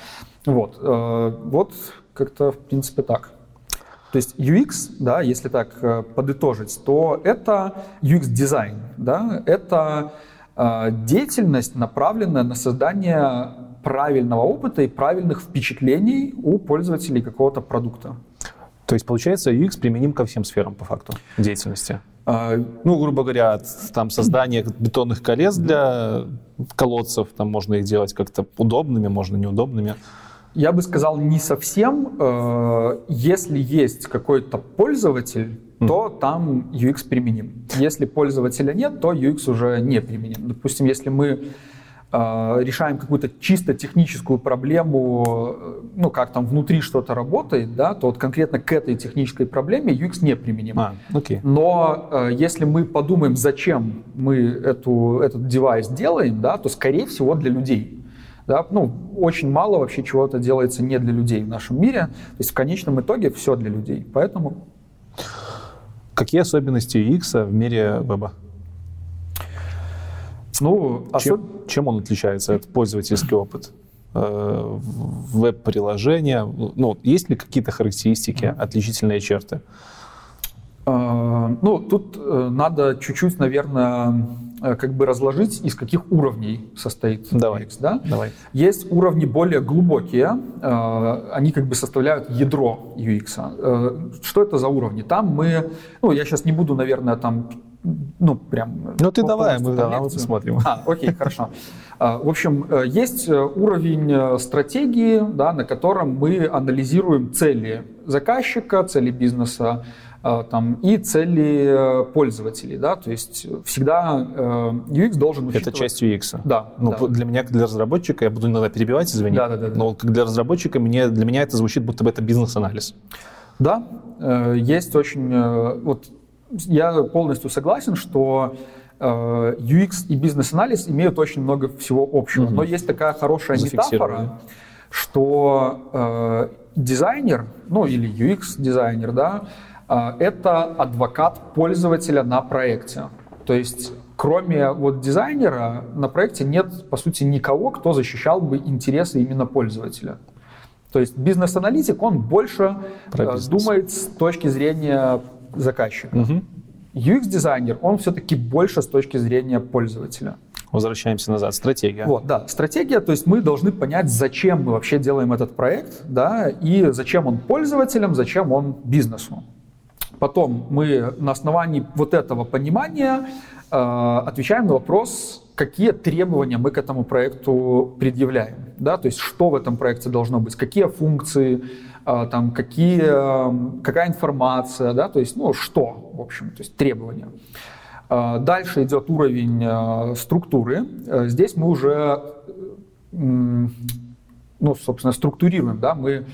Вот, э, вот как-то в принципе так. То есть UX, да, если так подытожить, то это UX-дизайн, да, это деятельность, направленная на создание правильного опыта и правильных впечатлений у пользователей какого-то продукта. То есть, получается, UX применим ко всем сферам по факту деятельности? А, ну, грубо говоря, от там, создания бетонных колец для колодцев, там можно их делать как-то удобными, можно неудобными. Я бы сказал, не совсем. Э, если есть какой-то пользователь, то там UX применим. Если пользователя нет, то UX уже не применим. Допустим, если мы решаем какую-то чисто техническую проблему, э, ну, как там внутри что-то работает, да, то вот конкретно к этой технической проблеме UX не применим. А, okay. Но э, если мы подумаем, зачем мы эту, этот девайс делаем, да, то, скорее всего, для людей. Да, ну, очень мало вообще чего-то делается не для людей в нашем мире. То есть в конечном итоге все для людей. Поэтому... Какие особенности UX в мире веба? Ну, а чем, особ... чем он отличается, этот пользовательский опыт? Э, веб-приложения, ну, есть ли какие-то характеристики, отличительные черты? Э, ну, тут э, надо чуть-чуть, наверное, как бы разложить, из каких уровней состоит Давай. UX. Да? Давай. Есть уровни более глубокие, они как бы составляют ядро UX. Что это за уровни? Там мы, ну, я сейчас не буду, наверное, там ну, прям... Ну, ты давай, мы, да, мы посмотрим. А, окей, хорошо. А, в общем, э, есть э, уровень э, стратегии, да, на котором мы анализируем цели заказчика, цели бизнеса, там, и цели пользователей, да, то есть всегда UX должен учитывать... Это часть UX. Да. Ну, да. для меня, как для разработчика, я буду иногда перебивать, извини, да, да, да, но как для разработчика мне, для меня это звучит, будто бы это бизнес-анализ. Да, есть очень... Вот я полностью согласен, что UX и бизнес-анализ имеют очень много всего общего. Угу. Но есть такая хорошая метафора, что дизайнер, ну или UX-дизайнер, да, это адвокат пользователя на проекте. То есть кроме вот дизайнера на проекте нет, по сути, никого, кто защищал бы интересы именно пользователя. То есть бизнес-аналитик, он больше э, думает с точки зрения заказчика. Угу. UX-дизайнер, он все-таки больше с точки зрения пользователя. Возвращаемся назад. Стратегия. Вот, да. Стратегия, то есть мы должны понять, зачем мы вообще делаем этот проект, да, и зачем он пользователям, зачем он бизнесу. Потом мы на основании вот этого понимания Э, отвечаем на вопрос, какие требования мы к этому проекту предъявляем. Да? То есть что в этом проекте должно быть, какие функции, там, какие, какая информация, да? то есть ну, что, в общем, то есть требования. Дальше идет уровень структуры. Здесь мы уже, ну, собственно, структурируем, да, мы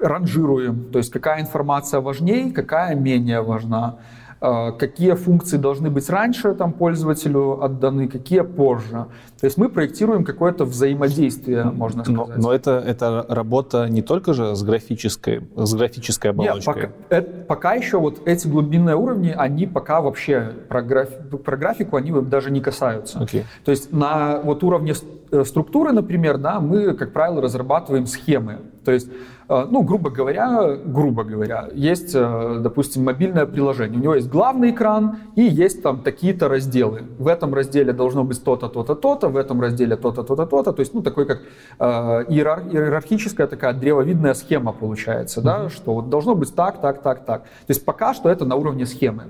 ранжируем, то есть какая информация важнее, какая менее важна. А, какие функции должны быть раньше там, пользователю отданы, какие позже. То есть мы проектируем какое-то взаимодействие, можно сказать. Но, но это, это работа не только же с графической, с графической оболочкой. Нет, пока, это, пока еще вот эти глубинные уровни, они пока вообще про, граф, про графику они даже не касаются. Okay. То есть на вот уровне э, структуры, например, да, мы, как правило, разрабатываем схемы. То есть ну, грубо говоря, грубо говоря, есть, э, допустим, мобильное приложение. У него есть главный экран и есть там такие-то разделы. В этом разделе должно быть то-то, то-то, то-то, в этом разделе то-то, то-то, то-то. То есть, ну, такой как э, иерархическая такая древовидная схема получается, да, mm-hmm. что вот должно быть так, так, так, так. То есть пока что это на уровне схемы.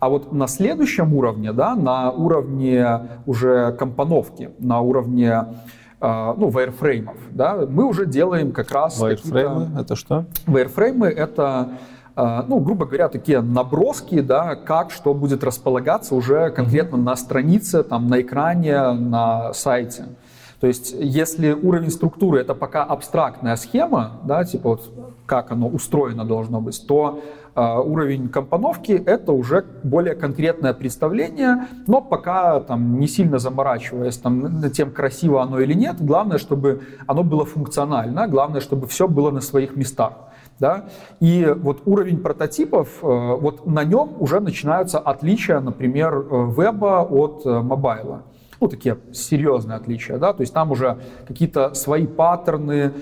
А вот на следующем уровне, да, на уровне уже компоновки, на уровне ну, вайрфреймов, да, мы уже делаем как раз... Вайрфреймы — это что? Вайрфреймы — это а, ну, грубо говоря, такие наброски, да, как что будет располагаться уже конкретно mm-hmm. на странице, там, на экране, на сайте. То есть, если уровень структуры это пока абстрактная схема, да, типа вот как оно устроено должно быть, то а, уровень компоновки — это уже более конкретное представление, но пока там не сильно заморачиваясь там, над тем, красиво оно или нет, главное, чтобы оно было функционально, главное, чтобы все было на своих местах. Да? И вот уровень прототипов, э, вот на нем уже начинаются отличия, например, э, веба от э, мобайла ну, такие серьезные отличия, да, то есть там уже какие-то свои паттерны,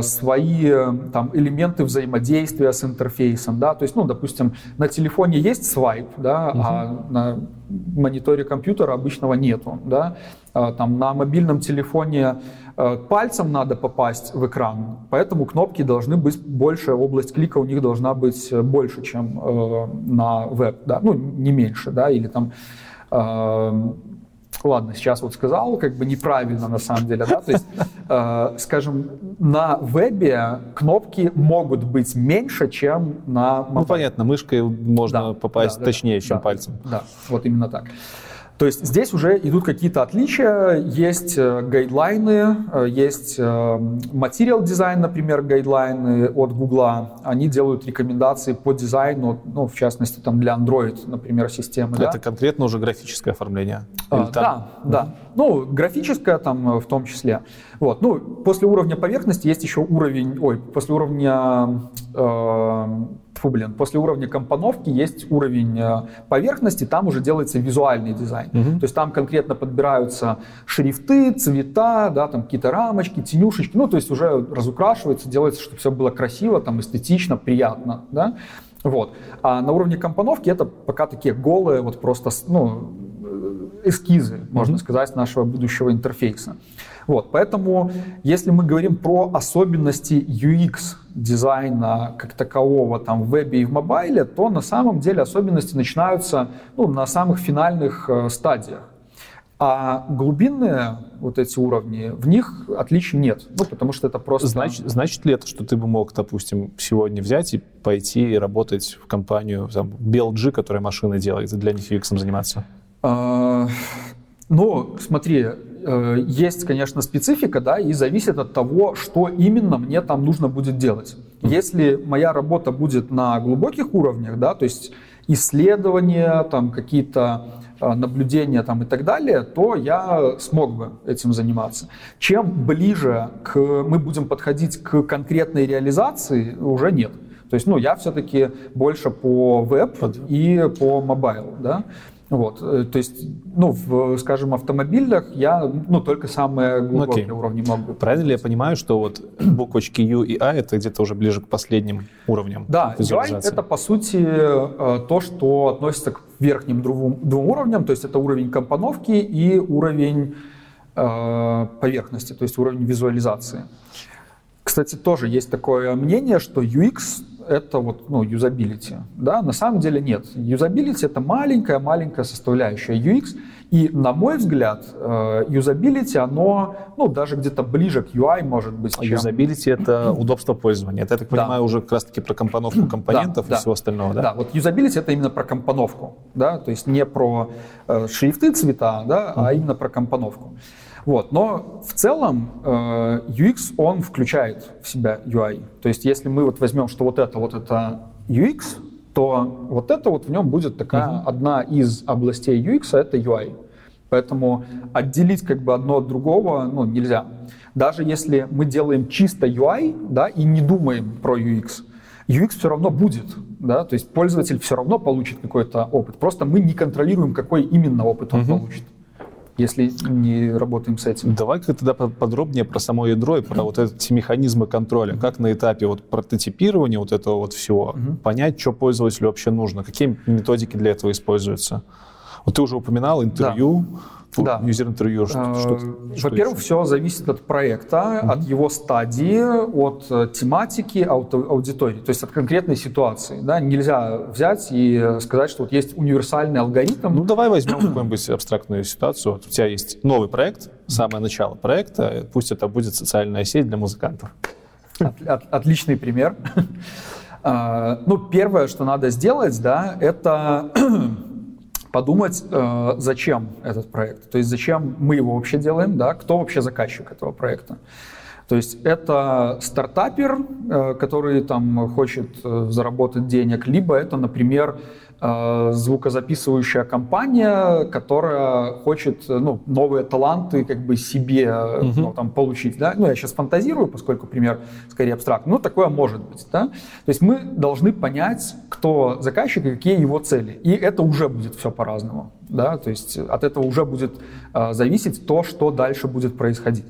свои там элементы взаимодействия с интерфейсом, да, то есть, ну, допустим, на телефоне есть свайп, да, угу. а на мониторе компьютера обычного нету, да, а, там на мобильном телефоне э, пальцем надо попасть в экран, поэтому кнопки должны быть больше, область клика у них должна быть больше, чем э, на веб, да, ну, не меньше, да, или там э, ладно, сейчас вот сказал, как бы неправильно на самом деле, да, то есть, э, скажем, на вебе кнопки могут быть меньше, чем на мобайле. Ну, понятно, мышкой можно да, попасть да, точнее, да, чем да, пальцем. Да, вот именно так. То есть здесь уже идут какие-то отличия, есть э, гайдлайны, э, есть материал дизайн, например, гайдлайны от Гугла. Они делают рекомендации по дизайну, ну, в частности, там для Android, например, системы. Это да? конкретно уже графическое оформление? А, там... Да, да. Ну, графическое там э, в том числе. Вот. Ну, после уровня поверхности есть еще уровень, ой, после уровня э, Фу, блин, после уровня компоновки есть уровень э, поверхности, там уже делается визуальный дизайн. Угу. То есть там конкретно подбираются шрифты, цвета, да, там какие-то рамочки, тенюшечки, ну, то есть уже разукрашивается, делается, чтобы все было красиво, там, эстетично, приятно, да. Вот. А на уровне компоновки это пока такие голые, вот просто, ну, эскизы, можно mm-hmm. сказать, нашего будущего интерфейса. Вот, поэтому, если мы говорим про особенности UX дизайна как такового там, в вебе и в мобайле, то на самом деле особенности начинаются ну, на самых финальных э, стадиях. А глубинные вот эти уровни, в них отличий нет. Ну, потому что это просто... Значит, значит ли это, что ты бы мог, допустим, сегодня взять и пойти и работать в компанию там, BLG, которая машины делает, и для них UX заниматься? Ну, смотри, есть, конечно, специфика, да, и зависит от того, что именно мне там нужно будет делать. Если моя работа будет на глубоких уровнях, да, то есть исследования, там какие-то а, наблюдения там, и так далее, то я смог бы этим заниматься. Чем ближе к, мы будем подходить к конкретной реализации, уже нет. То есть, ну, я все-таки больше по веб и по mobile, да. Вот, э, то есть, ну, в, скажем, автомобилях я, ну, только самые глубокие okay. уровни могу. Правильно ли я понимаю, что вот <clears throat> буквочки U и I это где-то уже ближе к последним уровням? Да, UI это по сути э, то, что относится к верхним двум, двум уровням, то есть это уровень компоновки и уровень э, поверхности, то есть уровень визуализации. Кстати, тоже есть такое мнение, что UX это вот, ну, юзабилити. Да? На самом деле нет. Юзабилити — это маленькая-маленькая составляющая UX, и, на мой взгляд, э, юзабилити, оно, ну, даже где-то ближе к UI, может быть, чем... Юзабилити — это удобство пользования. Это, я так понимаю, да. уже как раз-таки про компоновку компонентов да, и да. всего остального, да? Да, вот юзабилити — это именно про компоновку, да, то есть не про э, шрифты, цвета, да, mm. а именно про компоновку. Вот. Но в целом э, UX, он включает в себя UI. То есть если мы вот возьмем, что вот это, вот это UX, то вот это вот в нем будет такая uh-huh. одна из областей UX, это UI. Поэтому отделить как бы одно от другого ну, нельзя. Даже если мы делаем чисто UI да, и не думаем про UX, UX все равно будет, да, то есть пользователь все равно получит какой-то опыт. Просто мы не контролируем, какой именно опыт он uh-huh. получит если не работаем с этим. Давай-ка тогда подробнее про само ядро и про вот эти механизмы контроля. Как на этапе вот прототипирования вот этого вот всего угу. понять, что пользователю вообще нужно, какие методики для этого используются? Вот ты уже упоминал интервью. Да да. юзер-интервью? Что, что, Во-первых, все зависит от проекта, угу. от его стадии, от э, тематики, от аудитории, то есть от конкретной ситуации. Да? Нельзя взять и сказать, что вот есть универсальный алгоритм. Ну, давай возьмем <clears throat> какую-нибудь абстрактную ситуацию. Вот у тебя есть новый проект, самое начало проекта, пусть это будет социальная сеть для музыкантов. От, от, отличный пример. <laughs> А, ну, первое, что надо сделать, да, это <clears throat> подумать, э, зачем этот проект, то есть зачем мы его вообще делаем, да, кто вообще заказчик этого проекта. То есть это стартапер, э, который там хочет э, заработать денег, либо это, например, звукозаписывающая компания, которая хочет ну, новые таланты как бы себе uh-huh. ну, там, получить. Да? Ну, я сейчас фантазирую, поскольку пример скорее абстрактный, но такое может быть. Да? То есть мы должны понять, кто заказчик и какие его цели. И это уже будет все по-разному. Да? То есть от этого уже будет э, зависеть то, что дальше будет происходить.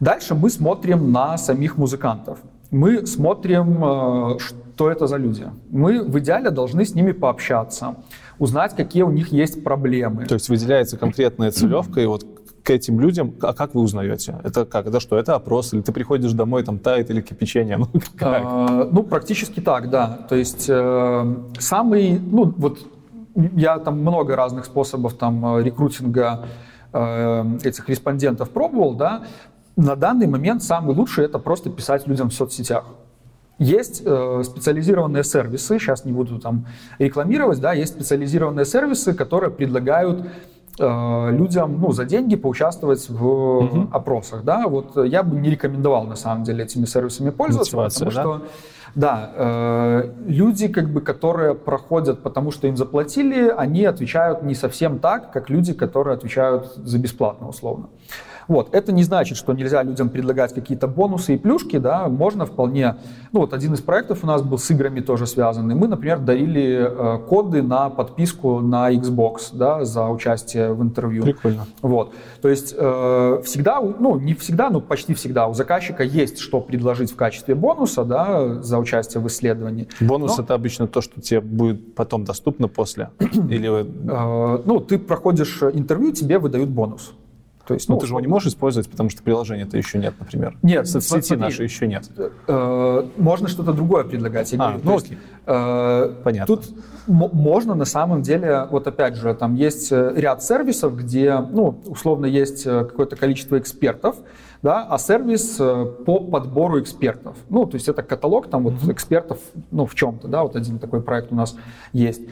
Дальше мы смотрим на самих музыкантов. Мы смотрим, э, что это за люди. Мы в идеале должны с ними пообщаться, узнать, какие у них есть проблемы. То есть выделяется конкретная целевка, и вот к этим людям, а как вы узнаете? Это как? Это что? Это опрос? Или ты приходишь домой, там тает или кипячение? Ну, <laughs> как? А, ну, практически так, да. То есть э, самый, ну, вот я там много разных способов там рекрутинга э, этих респондентов пробовал, да. На данный момент самый лучший это просто писать людям в соцсетях. Есть э, специализированные сервисы, сейчас не буду там рекламировать, да, есть специализированные сервисы, которые предлагают э, людям ну, за деньги поучаствовать в угу. опросах. Да? Вот я бы не рекомендовал на самом деле этими сервисами пользоваться, Мотивация, потому что да, э, люди, как бы, которые проходят, потому что им заплатили, они отвечают не совсем так, как люди, которые отвечают за бесплатно, условно. Вот. Это не значит, что нельзя людям предлагать какие-то бонусы и плюшки, да, можно вполне. Ну вот один из проектов у нас был с играми тоже связанный. Мы, например, дарили э, коды на подписку на Xbox, да, за участие в интервью. Прикольно. Вот. То есть э, всегда, ну не всегда, но почти всегда у заказчика есть что предложить в качестве бонуса, да, за участие в исследовании. Бонус но... это обычно то, что тебе будет потом доступно после, <clears throat> или э, ну ты проходишь интервью, тебе выдают бонус. То есть, ну, ну, ты же его не можешь использовать, потому что приложения-то еще нет, например. Нет, соцсети смотри, нашей еще нет. Э, можно что-то другое предлагать. Я а, говорю. ну, есть, э, Понятно. Тут можно на самом деле, вот опять же, там есть э, ряд сервисов, где, ну, условно, есть э, какое-то количество экспертов, да, а сервис э, по подбору экспертов. Ну, то есть это каталог там вот экспертов, ну, в чем-то, да, вот один такой проект у нас есть.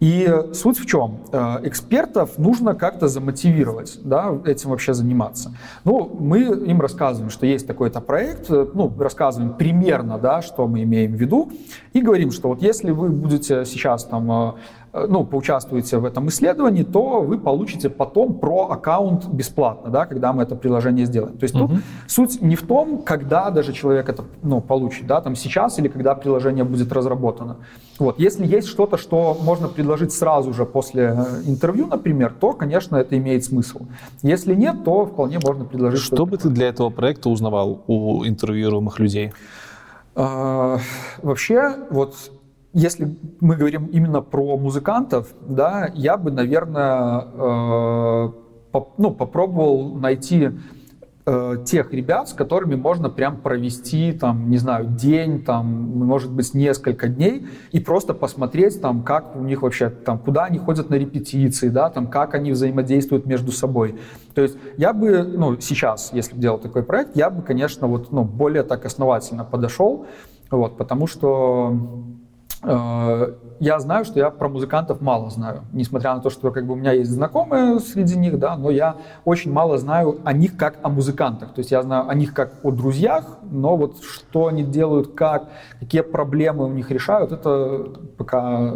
И суть в чем? Экспертов нужно как-то замотивировать, да, этим вообще заниматься. Ну, мы им рассказываем, что есть такой-то проект, ну, рассказываем примерно, да, что мы имеем в виду, и говорим, что вот если вы будете сейчас там э, ну, поучаствуете в этом исследовании, то вы получите потом про аккаунт бесплатно, да, когда мы это приложение сделаем. То есть угу. тут суть не в том, когда даже человек это ну, получит, да, там сейчас или когда приложение будет разработано. Вот. Если есть что-то, что можно предложить сразу же после э, интервью, например, то, конечно, это имеет смысл. Если нет, то вполне можно предложить. Что бы ты для этого проекта узнавал у интервьюируемых людей? А, вообще, вот если мы говорим именно про музыкантов, да, я бы, наверное, э, поп, ну, попробовал найти э, тех ребят, с которыми можно прям провести, там, не знаю, день, там, может быть, несколько дней, и просто посмотреть, там, как у них вообще, там, куда они ходят на репетиции, да, там, как они взаимодействуют между собой. То есть я бы, ну, сейчас, если бы делал такой проект, я бы, конечно, вот, ну, более так основательно подошел, вот, потому что я знаю, что я про музыкантов мало знаю, несмотря на то, что как бы у меня есть знакомые среди них, да, но я очень мало знаю о них как о музыкантах. То есть я знаю о них как о друзьях, но вот что они делают, как, какие проблемы у них решают, это пока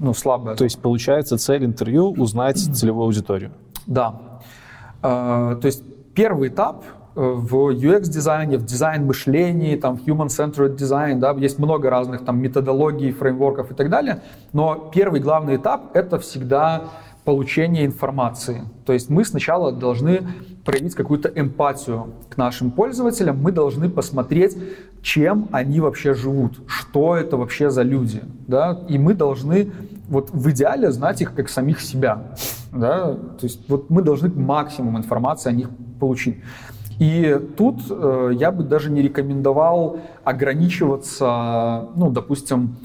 ну, слабое. То есть получается цель интервью узнать целевую аудиторию? Да. Э, то есть первый этап в UX-дизайне, в дизайн-мышлении, там, в human-centered design, да, есть много разных там методологий, фреймворков и так далее, но первый главный этап — это всегда получение информации. То есть мы сначала должны проявить какую-то эмпатию к нашим пользователям, мы должны посмотреть, чем они вообще живут, что это вообще за люди, да, и мы должны вот в идеале знать их как самих себя, да, то есть вот мы должны максимум информации о них получить. И тут э, я бы даже не рекомендовал ограничиваться, ну, допустим,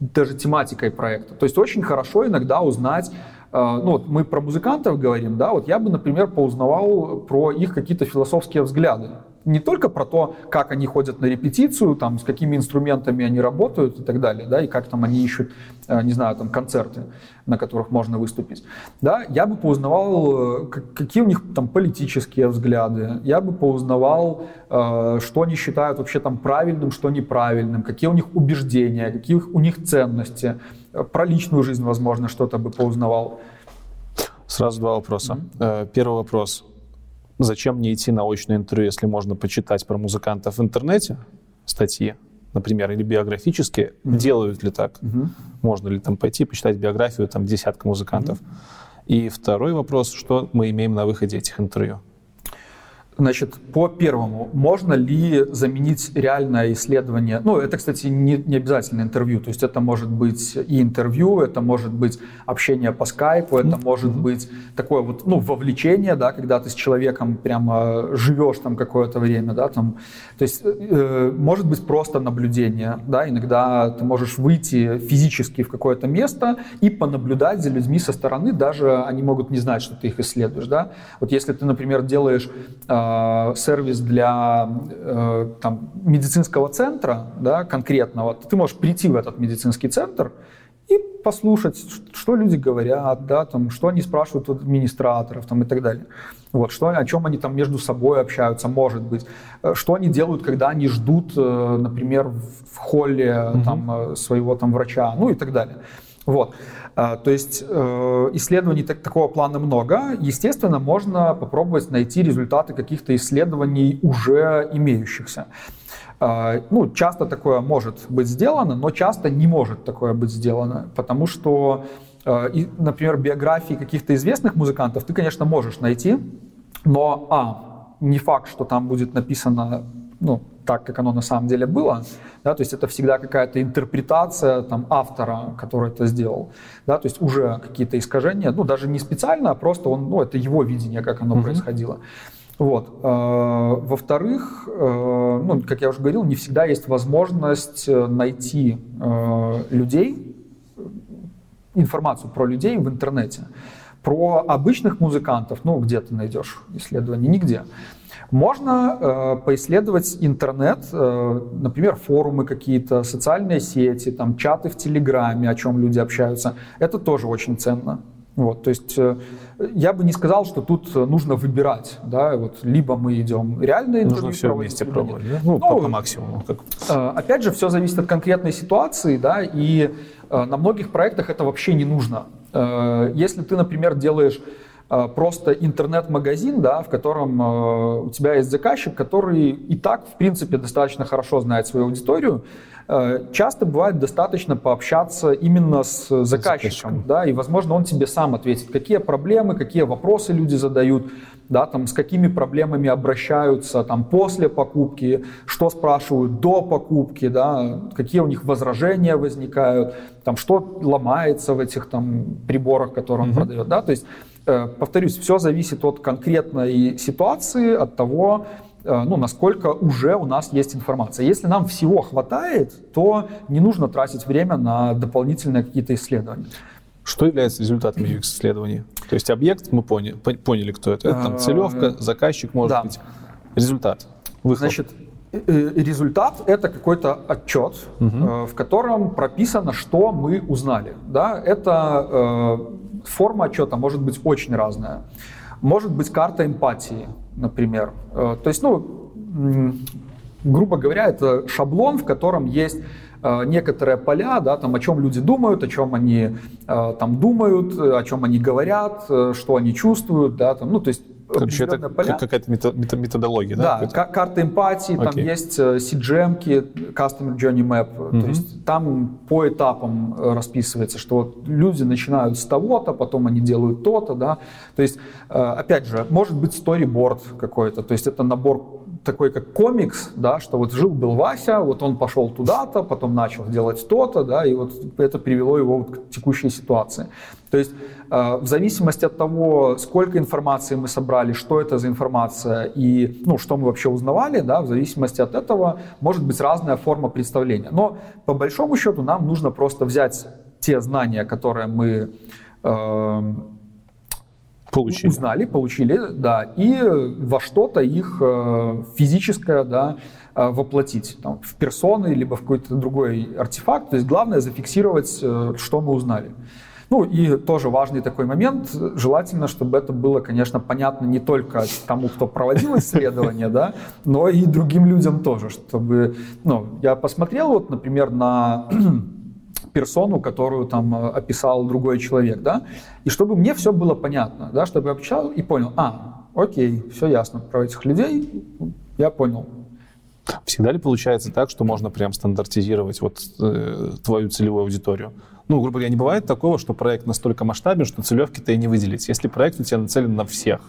даже тематикой проекта. То есть очень хорошо иногда узнать, э, ну вот мы про музыкантов говорим, да, вот я бы, например, поузнавал про их какие-то философские взгляды не только про то, как они ходят на репетицию, там, с какими инструментами они работают и так далее, да, и как там они ищут, э, не знаю, там, концерты, на которых можно выступить. Да, я бы поузнавал, э, какие у них там политические взгляды, я бы поузнавал, э, что они считают вообще там правильным, что неправильным, какие у них убеждения, какие у них ценности, про личную жизнь, возможно, что-то бы поузнавал. Сразу два вопроса. Mm-hmm. Первый вопрос Зачем мне идти на очное интервью, если можно почитать про музыкантов в интернете, статьи, например, или биографические, mm-hmm. делают ли так? Mm-hmm. Можно ли там пойти почитать биографию там десятка музыкантов? Mm-hmm. И второй вопрос, что мы имеем на выходе этих интервью? Значит, по первому, можно ли заменить реальное исследование? Ну, это, кстати, не, не обязательно интервью. То есть это может быть и интервью, это может быть общение по скайпу, это mm-hmm. может быть такое вот, ну, вовлечение, да, когда ты с человеком прямо живешь там какое-то время, да, там. То есть э, может быть просто наблюдение, да, иногда ты можешь выйти физически в какое-то место и понаблюдать за людьми со стороны, даже они могут не знать, что ты их исследуешь, да. Вот если ты, например, делаешь э, Э, сервис для э, там, медицинского центра да, конкретного, ты можешь прийти в этот медицинский центр и послушать, что люди говорят, да, там, что они спрашивают у администраторов там, и так далее. Вот, что, о чем они там между собой общаются, может быть. Э, что они делают, когда они ждут, например, в холле mm-hmm. там, своего там, врача, ну и так далее. Вот. А, то есть э, исследований так, такого плана много. Естественно, можно попробовать найти результаты каких-то исследований уже имеющихся. А, ну, часто такое может быть сделано, но часто не может такое быть сделано, потому что, э, например, биографии каких-то известных музыкантов ты, конечно, можешь найти, но, а, не факт, что там будет написано ну, так, как оно на самом деле было, да, то есть это всегда какая-то интерпретация там, автора, который это сделал, да, то есть уже какие-то искажения, ну, даже не специально, а просто он, ну, это его видение, как оно mm-hmm. происходило. Вот. Э, во-вторых, э, ну, как я уже говорил, не всегда есть возможность э, найти людей, информацию про людей в интернете. Про обычных музыкантов, ну, где ты найдешь исследования? Нигде. Можно э, поисследовать интернет, э, например, форумы какие-то, социальные сети, там, чаты в Телеграме, о чем люди общаются. Это тоже очень ценно. Вот, то есть э, я бы не сказал, что тут нужно выбирать, да, вот либо мы идем реально Нужно все вместе пробовать, да? ну, ну по, по максимуму. Как... Э, опять же, все зависит от конкретной ситуации, да, и э, на многих проектах это вообще не нужно. Если ты, например, делаешь просто интернет-магазин, да, в котором у тебя есть заказчик, который и так, в принципе, достаточно хорошо знает свою аудиторию, Э, часто бывает достаточно пообщаться именно с заказчиком, заказчиком. да, и, возможно, он тебе сам ответит, какие проблемы, какие вопросы люди задают, да, там, с какими проблемами обращаются там, после покупки, что спрашивают до покупки, да, какие у них возражения возникают, там, что ломается в этих там, приборах, которые он mm продает. Да? То есть, э, повторюсь, все зависит от конкретной ситуации, от того, Э, ну, насколько уже у нас есть информация. Если нам всего хватает, то не нужно тратить время на дополнительные какие-то исследования. Что является результатом UX-исследований? То есть объект, мы поняли, поняли кто это. Это там э, целевка, заказчик, может да. быть. Результат, выхлоп. Значит, э, результат — это какой-то отчет, угу. в котором прописано, что мы узнали. Да? Это форма отчета может быть очень разная. Может быть карта эмпатии, например. Э, то есть, ну, грубо говоря, это шаблон, в котором есть э, некоторые поля, да, там, о чем люди думают, о чем они э, там думают, о чем они говорят, что они чувствуют, да, там, ну, то есть Короче, это поля. какая-то методология, да? Да, карта эмпатии, okay. там есть CGM, Customer Journey Map, mm-hmm. то есть там по этапам расписывается, что вот люди начинают с того-то, потом они делают то-то, да, то есть, опять же, может быть storyboard какой-то, то есть это набор такой как комикс, да, что вот жил-был Вася, вот он пошел туда-то, потом начал делать то-то, да, и вот это привело его вот к текущей ситуации. То есть э, в зависимости от того, сколько информации мы собрали, что это за информация и ну, что мы вообще узнавали, да, в зависимости от этого может быть разная форма представления. Но по большому счету нам нужно просто взять те знания, которые мы э, получили. узнали, получили, да, и во что-то их э, физическое, да, э, воплотить там, в персоны, либо в какой-то другой артефакт. То есть главное зафиксировать, э, что мы узнали. Ну и тоже важный такой момент, желательно, чтобы это было, конечно, понятно не только тому, кто проводил <laughs> исследование, да, но и другим людям тоже, чтобы, ну, я посмотрел вот, например, на персону, которую там э, описал другой человек, да, и чтобы мне все было понятно, да, чтобы я почитал и понял, а, окей, все ясно про этих людей, я понял. Всегда ли получается так, что можно прям стандартизировать вот э, твою целевую аудиторию? Ну, грубо говоря, не бывает такого, что проект настолько масштабен, что целевки-то и не выделить. Если проект у тебя нацелен на всех,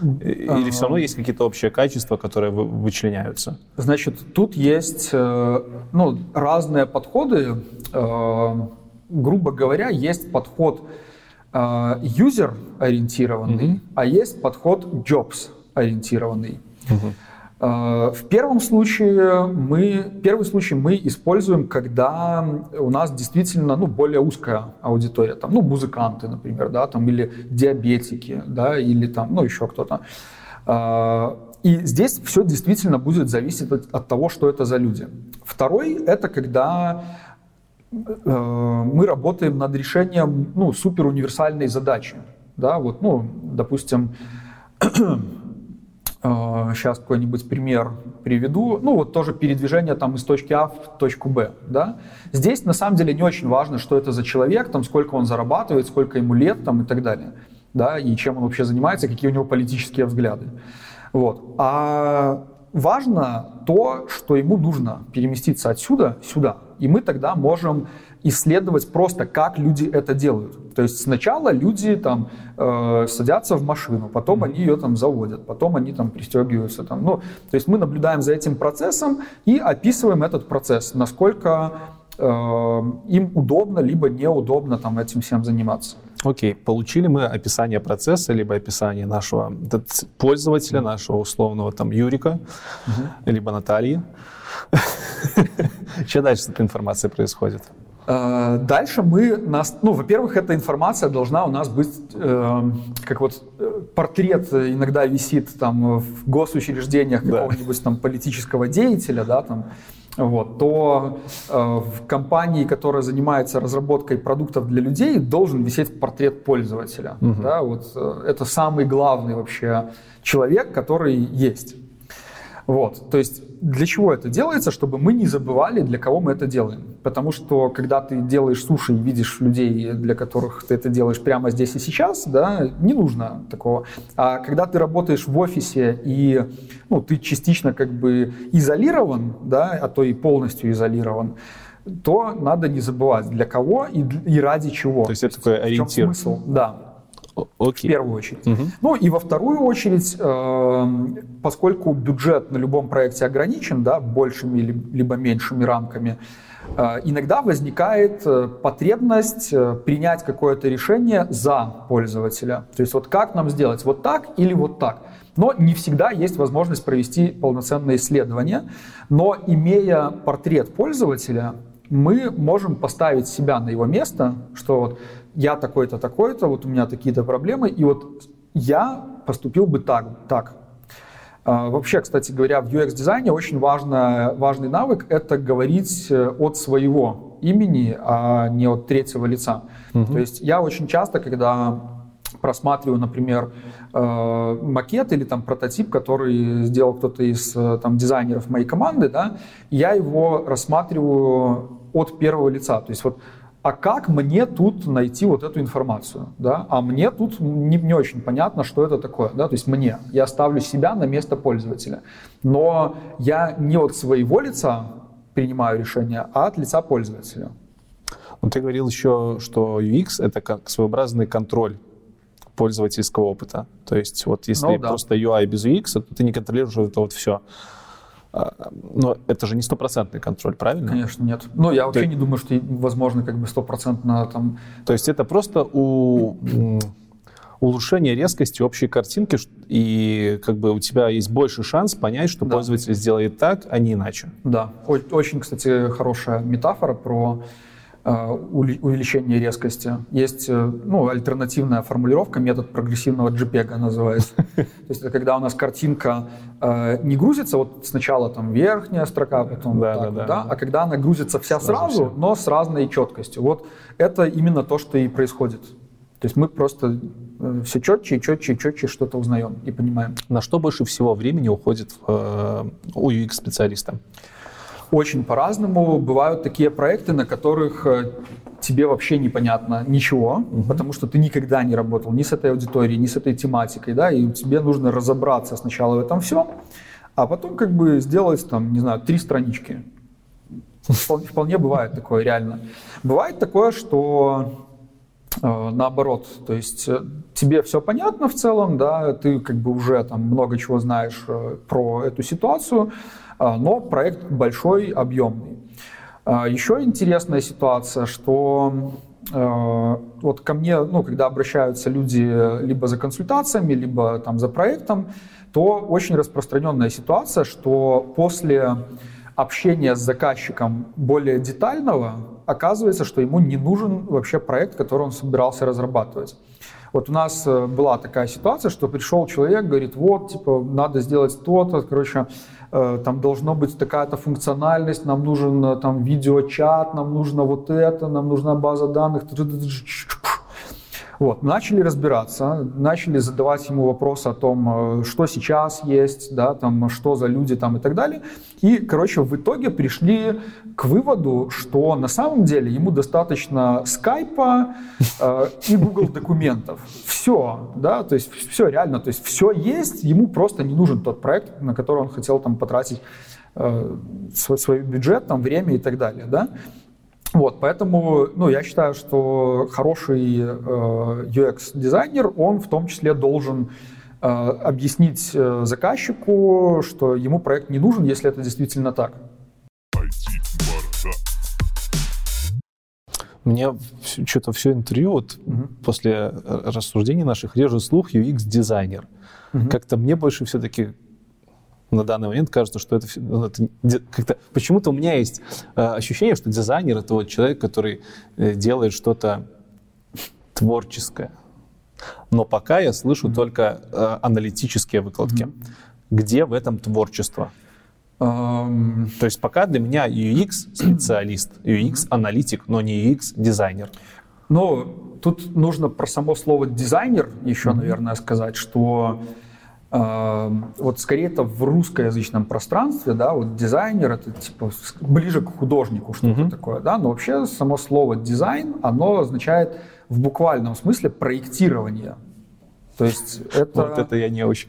или все равно есть какие-то общие качества, которые вычленяются? Значит, тут есть э, ну, разные подходы. Э, грубо говоря, есть подход юзер-ориентированный, mm-hmm. а есть подход jobs-ориентированный. Mm-hmm. Э, в первом случае мы, первый случай мы используем, когда у нас действительно ну, более узкая аудитория, там, ну, музыканты, например, да, там, или диабетики, да, или там, ну, еще кто-то. Э, и здесь все действительно будет зависеть от, от того, что это за люди. Второй — это когда э, мы работаем над решением ну, супер универсальной задачи. Да, вот, ну, допустим, сейчас какой-нибудь пример приведу. Ну, вот тоже передвижение там из точки А в точку Б, да. Здесь на самом деле не очень важно, что это за человек, там, сколько он зарабатывает, сколько ему лет там и так далее, да, и чем он вообще занимается, какие у него политические взгляды. Вот. А важно то, что ему нужно переместиться отсюда сюда, и мы тогда можем исследовать просто, как люди это делают. То есть сначала люди там э, садятся в машину, потом mm-hmm. они ее там заводят, потом они там пристегиваются. Там, ну, то есть мы наблюдаем за этим процессом и описываем этот процесс, насколько э, им удобно либо неудобно там этим всем заниматься. Окей, okay. получили мы описание процесса, либо описание нашего пользователя, mm-hmm. нашего условного там Юрика, mm-hmm. либо Натальи. <laughs> Что дальше с этой информацией происходит? Э, дальше мы, нас, ну, во-первых, эта информация должна у нас быть, э, как вот э, портрет иногда висит там в госучреждениях да. какого-нибудь там политического деятеля, да, там, вот, то э, в компании, которая занимается разработкой продуктов для людей, должен висеть портрет пользователя. Угу. Да, вот, э, это самый главный вообще человек, который есть. Вот, то есть для чего это делается? Чтобы мы не забывали, для кого мы это делаем. Потому что когда ты делаешь суши и видишь людей, для которых ты это делаешь прямо здесь и сейчас, да, не нужно такого. А когда ты работаешь в офисе и ну, ты частично как бы изолирован, да, а то и полностью изолирован, то надо не забывать, для кого и, и ради чего. То есть это такой ориентир. В чем смысл? Да. Окей. В первую очередь. Угу. Ну и во вторую очередь, э, поскольку бюджет на любом проекте ограничен, да, большими либо меньшими рамками, э, иногда возникает э, потребность э, принять какое-то решение за пользователя. То есть вот как нам сделать, вот так или вот так. Но не всегда есть возможность провести полноценное исследование. Но имея портрет пользователя, мы можем поставить себя на его место, что вот я такой-то, такой-то, вот у меня такие-то проблемы, и вот я поступил бы так, так. А, вообще, кстати говоря, в UX-дизайне очень важно, важный навык — это говорить э, от своего имени, а не от третьего лица. Угу. То есть я очень часто, когда просматриваю, например, э, макет или там прототип, который сделал кто-то из э, там, дизайнеров моей команды, да, я его рассматриваю от первого лица. То есть вот а как мне тут найти вот эту информацию, да, а мне тут не, не очень понятно, что это такое, да, то есть мне, я ставлю себя на место пользователя, но я не от своего лица принимаю решение, а от лица пользователя. Ну, ты говорил еще, что UX — это как своеобразный контроль пользовательского опыта. То есть вот если ну, да. просто UI без UX, то ты не контролируешь это вот все. А, но это же не стопроцентный контроль, правильно? Конечно, нет. Но я вообще Ты... не думаю, что возможно как бы стопроцентно там... То есть это просто у улучшение резкости общей картинки, и как бы у тебя есть больше шанс понять, что да. пользователь сделает так, а не иначе. Да, очень, кстати, хорошая метафора про увеличение резкости. Есть э, ну, альтернативная формулировка, метод прогрессивного JPEG называется. <laughs> То есть это когда у нас картинка э, не грузится, вот сначала там верхняя строка, потом да, так, да, да, да, а когда она грузится вся сразу, сразу все. но с разной четкостью. Вот это именно то, что и происходит. То есть мы просто э, все четче и четче и четче что-то узнаем и понимаем. На что больше всего времени уходит э, у UX-специалиста? Очень по-разному. Бывают такие проекты, на которых э, тебе вообще непонятно ничего, угу. потому что ты никогда не работал ни с этой аудиторией, ни с этой тематикой, да, и тебе нужно разобраться сначала в этом всем, а потом как бы сделать там, не знаю, три странички. Вполне, вполне бывает такое, реально. Бывает такое, что э, наоборот, то есть э, тебе все понятно в целом, да, ты как бы уже там много чего знаешь э, про эту ситуацию, но проект большой, объемный. А, еще интересная ситуация, что а, вот ко мне, ну, когда обращаются люди либо за консультациями, либо там за проектом, то очень распространенная ситуация, что после общения с заказчиком более детального оказывается, что ему не нужен вообще проект, который он собирался разрабатывать. Вот у нас э, была такая ситуация, что пришел человек, говорит, вот, типа, надо сделать то-то, короче, там должно быть такая-то функциональность, нам нужен э, там видеочат, нам нужно вот это, нам нужна база данных. Вот, начали разбираться, начали задавать ему вопросы о том, э, что сейчас есть, да, там, что за люди там и так далее. И, короче, в итоге пришли к выводу, что на самом деле ему достаточно скайпа э, и Google документов. Все, да, то есть все реально, то есть все есть, ему просто не нужен тот проект, на который он хотел там потратить э, свой, свой бюджет, там, время и так далее, да. Вот, поэтому, ну, я считаю, что хороший э, UX-дизайнер, он в том числе должен э, объяснить э, заказчику, что ему проект не нужен, если это действительно так. Мне что-то все интервью, вот угу. после э, рассуждений наших, режет слух UX-дизайнер. Угу. Как-то мне больше все-таки на данный момент кажется, что это, ну, это как-то... Почему-то у меня есть э, ощущение, что дизайнер — это вот человек, который э, делает что-то творческое. Но пока я слышу mm-hmm. только э, аналитические выкладки. Mm-hmm. Где в этом творчество? Um... То есть пока для меня UX <clears throat> специалист, UX аналитик, но не UX дизайнер. Ну, тут нужно про само слово дизайнер еще, mm-hmm. наверное, сказать, что вот скорее это в русскоязычном пространстве, да, вот дизайнер это типа ближе к художнику что-то uh-huh. такое, да, но вообще само слово дизайн, оно означает в буквальном смысле проектирование. То есть это... Вот это я не очень.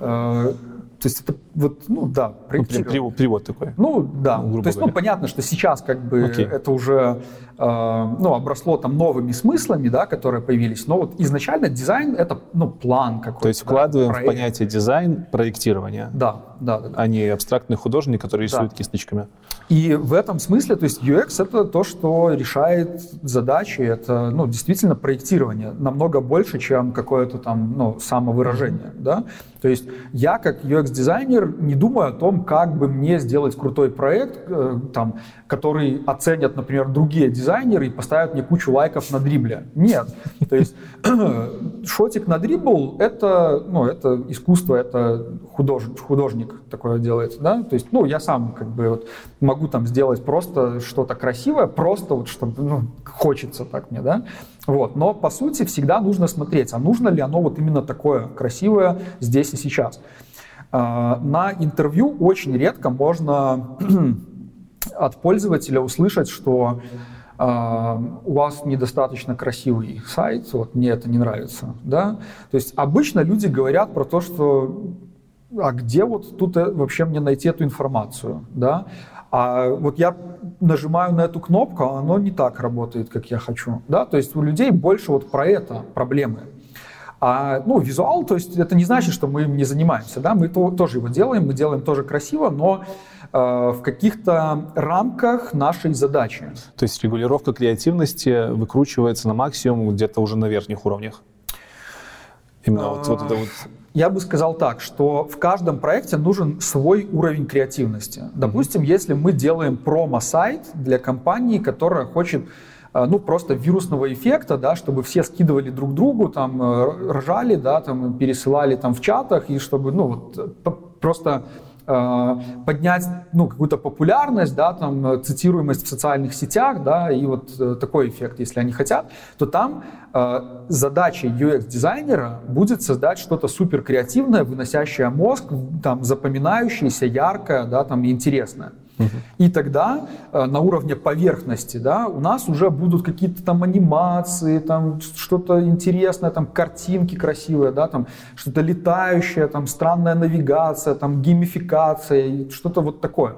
Э, то есть это вот, ну да, ну, перевод, перевод такой. Ну да, ну, то есть ну понятно, что сейчас как бы okay. это уже э, ну обросло там новыми смыслами, да, которые появились. Но вот изначально дизайн это ну план какой-то. То есть вкладываем да, в понятие дизайн проектирование. Да, да, да. А не абстрактный художник, который рисует да. кисточками. И в этом смысле, то есть UX это то, что решает задачи, это ну действительно проектирование намного больше, чем какое-то там ну самовыражение, да. То есть я как UX-дизайнер не думаю о том, как бы мне сделать крутой проект, э, там, который оценят, например, другие дизайнеры и поставят мне кучу лайков на дрибле. Нет. То есть <clears throat> шотик на дрибл — это, ну, это искусство, это художник, художник такое делает. Да? То есть ну, я сам как бы вот могу там сделать просто что-то красивое, просто вот чтобы ну, хочется так мне, да. Вот. Но по сути всегда нужно смотреть, а нужно ли оно вот именно такое красивое здесь и сейчас. А, на интервью очень редко можно <clears throat> от пользователя услышать, что Uh, у вас недостаточно красивый сайт, вот мне это не нравится, да. То есть обычно люди говорят про то, что а где вот тут э, вообще мне найти эту информацию, да? А вот я нажимаю на эту кнопку, а оно не так работает, как я хочу, да? То есть у людей больше вот про это проблемы. А, ну, визуал, то есть это не значит, что мы им не занимаемся, да, мы то, тоже его делаем, мы делаем тоже красиво, но э, в каких-то рамках нашей задачи. То есть регулировка креативности выкручивается на максимум где-то уже на верхних уровнях? Именно вот, вот это вот я бы сказал так, что в каждом проекте нужен свой уровень креативности. Допустим, mm-hmm. если мы делаем промо-сайт для компании, которая хочет Э, ну, просто вирусного эффекта, да, чтобы все скидывали друг другу, там, э, ржали, да, там, пересылали там в чатах, и чтобы, ну, вот, просто э, поднять ну, какую-то популярность, да, там, цитируемость в социальных сетях, да, и вот такой эффект, если они хотят, то там э, задачей UX-дизайнера будет создать что-то супер креативное, выносящее мозг, там, запоминающееся, яркое, да, там, и И тогда э, на уровне поверхности да, у нас уже будут какие-то там анимации, там что-то интересное, там картинки красивые, да, там что-то летающее, там странная навигация, там геймификация, что-то вот такое.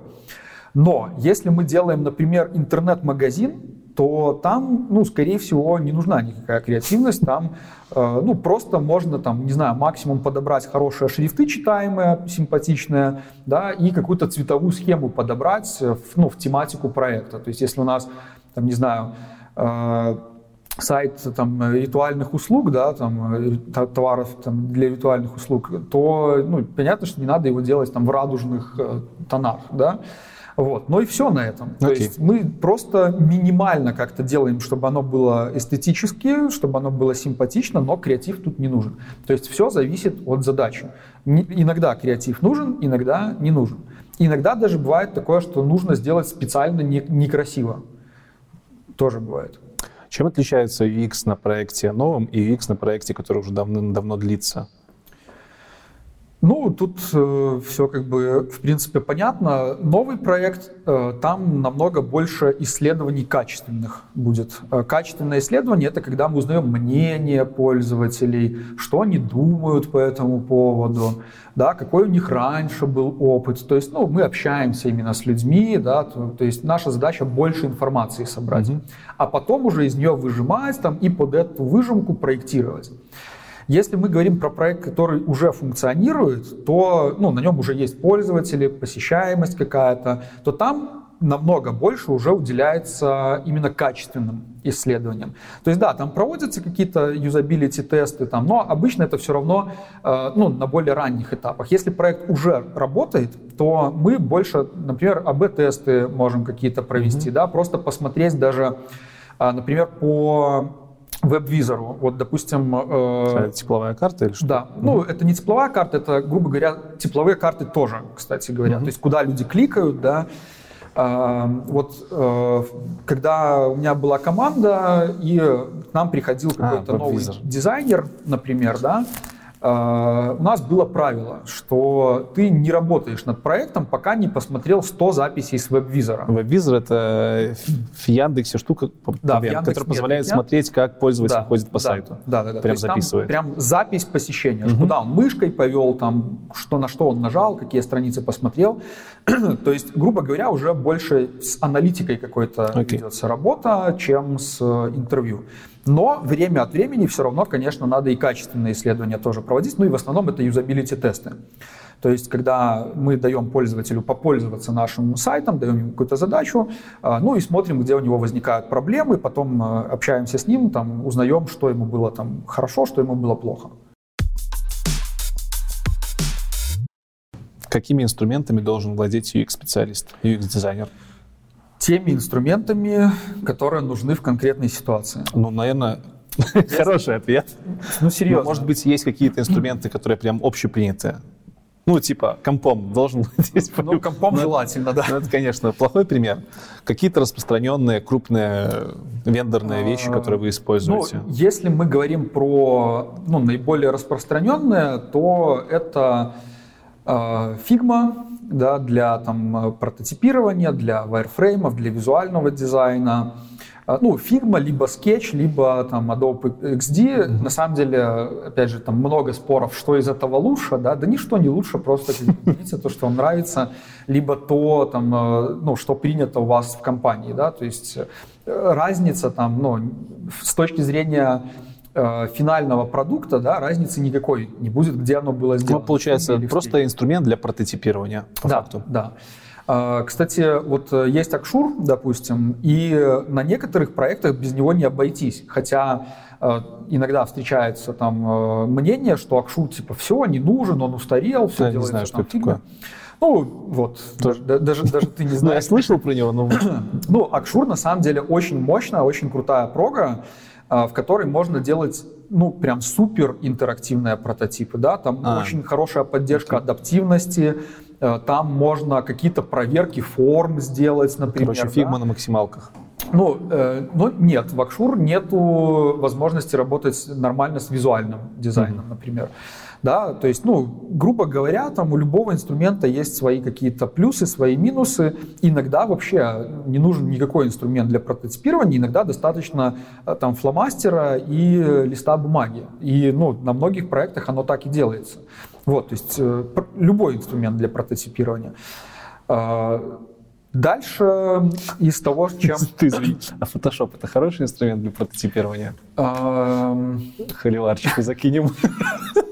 Но если мы делаем, например, интернет-магазин, то там, ну, скорее всего, не нужна никакая креативность, там, ну, просто можно, там, не знаю, максимум подобрать хорошие шрифты читаемые, симпатичные, да, и какую-то цветовую схему подобрать, в, ну, в тематику проекта. То есть, если у нас, там, не знаю, э, сайт там, ритуальных услуг, да, там, э, товаров там, для ритуальных услуг, то ну, понятно, что не надо его делать там, в радужных э, тонах. Да? Вот. Но и все на этом. Okay. То есть мы просто минимально как-то делаем, чтобы оно было эстетически, чтобы оно было симпатично, но креатив тут не нужен. То есть все зависит от задачи. Иногда креатив нужен, иногда не нужен. Иногда даже бывает такое, что нужно сделать специально не, некрасиво. Тоже бывает. Чем отличается UX на проекте новом и UX на проекте, который уже давно-давно длится? Ну, тут э, все как бы, в принципе, понятно. Новый проект, э, там намного больше исследований качественных будет. Э, качественное исследование — это когда мы узнаем мнение пользователей, что они думают по этому поводу, да, какой у них раньше был опыт. То есть, ну, мы общаемся именно с людьми, да, то, то есть наша задача больше информации собрать, mm-hmm. а потом уже из нее выжимать там и под эту выжимку проектировать. Если мы говорим про проект, который уже функционирует, то ну, на нем уже есть пользователи, посещаемость какая-то, то там намного больше уже уделяется именно качественным исследованиям. То есть да, там проводятся какие-то юзабилити тесты, там, но обычно это все равно э, ну, на более ранних этапах. Если проект уже работает, то мы больше, например, АБ-тесты можем какие-то провести, mm-hmm. да, просто посмотреть даже, э, например, по веб-визору. Вот, допустим... Э, тепловая карта или что? Да. Mm-hmm. Ну, это не тепловая карта, это, грубо говоря, тепловые карты тоже, кстати говоря. Mm-hmm. То есть, куда люди кликают, да. Э, вот, э, когда у меня была команда, и к нам приходил а, какой-то а, новый дизайнер, например, да, у нас было правило, что ты не работаешь над проектом, пока не посмотрел 100 записей с веб-визора. Веб-визор — это в Яндексе штука, да, в Яндекс которая позволяет нет, смотреть, как пользователь да, ходит по да, сайту. Да, да, да. Прям записывает. Прям запись посещения. Угу. Куда он мышкой повел, там, что, на что он нажал, какие страницы посмотрел. <clears throat> То есть, грубо говоря, уже больше с аналитикой какой-то okay. ведется работа, чем с э, интервью. Но время от времени все равно, конечно, надо и качественные исследования тоже проводить. Ну и в основном это юзабилити-тесты. То есть, когда мы даем пользователю попользоваться нашим сайтом, даем ему какую-то задачу, а, ну и смотрим, где у него возникают проблемы, потом а, общаемся с ним, там, узнаем, что ему было там хорошо, что ему было плохо. Какими инструментами должен владеть UX-специалист, UX-дизайнер? Теми инструментами, которые нужны в конкретной ситуации. Ну, наверное, <laughs> хороший ответ. Ну, серьезно. Может быть, есть какие-то инструменты, которые прям общепринятые. Ну, типа, компом должен быть. Ну, компом ну, желательно, да. Ну, это, конечно, плохой пример. Какие-то распространенные крупные вендорные вещи, которые вы используете? Ну, если мы говорим про ну, наиболее распространенные, то это э, Figma, да, для там, э, прототипирования, для вайрфреймов, для визуального дизайна. А, ну, Figma, либо Sketch, либо там Adobe XD. Mm-hmm. На самом деле, опять же, там много споров, что из этого лучше, да, да ничто не лучше, просто видите то, что вам нравится, либо то, там, э, ну, что принято у вас в компании, да, то есть э, разница там, ну, с точки зрения финального продукта, да, разницы никакой не будет, где оно было сделано. Ну, получается, просто инструмент для прототипирования, по да, факту. Да, а, Кстати, вот э, есть Акшур, допустим, и на некоторых проектах без него не обойтись. Хотя э, иногда встречается там мнение, что Акшур типа все, не нужен, он устарел, все Я делается не знаю, что это такое. Ну, вот, Тоже. даже, даже ты не знаешь. <laughs> Ну, я слышал про него, но... <clears throat> Ну, Акшур на самом деле очень мощная, очень крутая прога. А, в которой можно делать ну, прям супер интерактивные прототипы, да, там а. очень хорошая поддержка okay. адаптивности, э, там можно какие-то проверки форм сделать, например. Короче, Figma да? на максималках. Ну, э, ну, нет, в Axure нету возможности работать нормально с визуальным дизайном, mm-hmm. например. Да, то есть, ну, грубо говоря, там у любого инструмента есть свои какие-то плюсы, свои минусы. Иногда вообще не нужен никакой инструмент для прототипирования, иногда достаточно э, там фломастера и листа бумаги. И, ну, на многих проектах оно так и делается. Вот, то есть э, любой инструмент для прототипирования. А, дальше из того, чем... <laughs> Ты извини, а Photoshop это хороший инструмент для прототипирования? Холиварчику закинем. <laughs>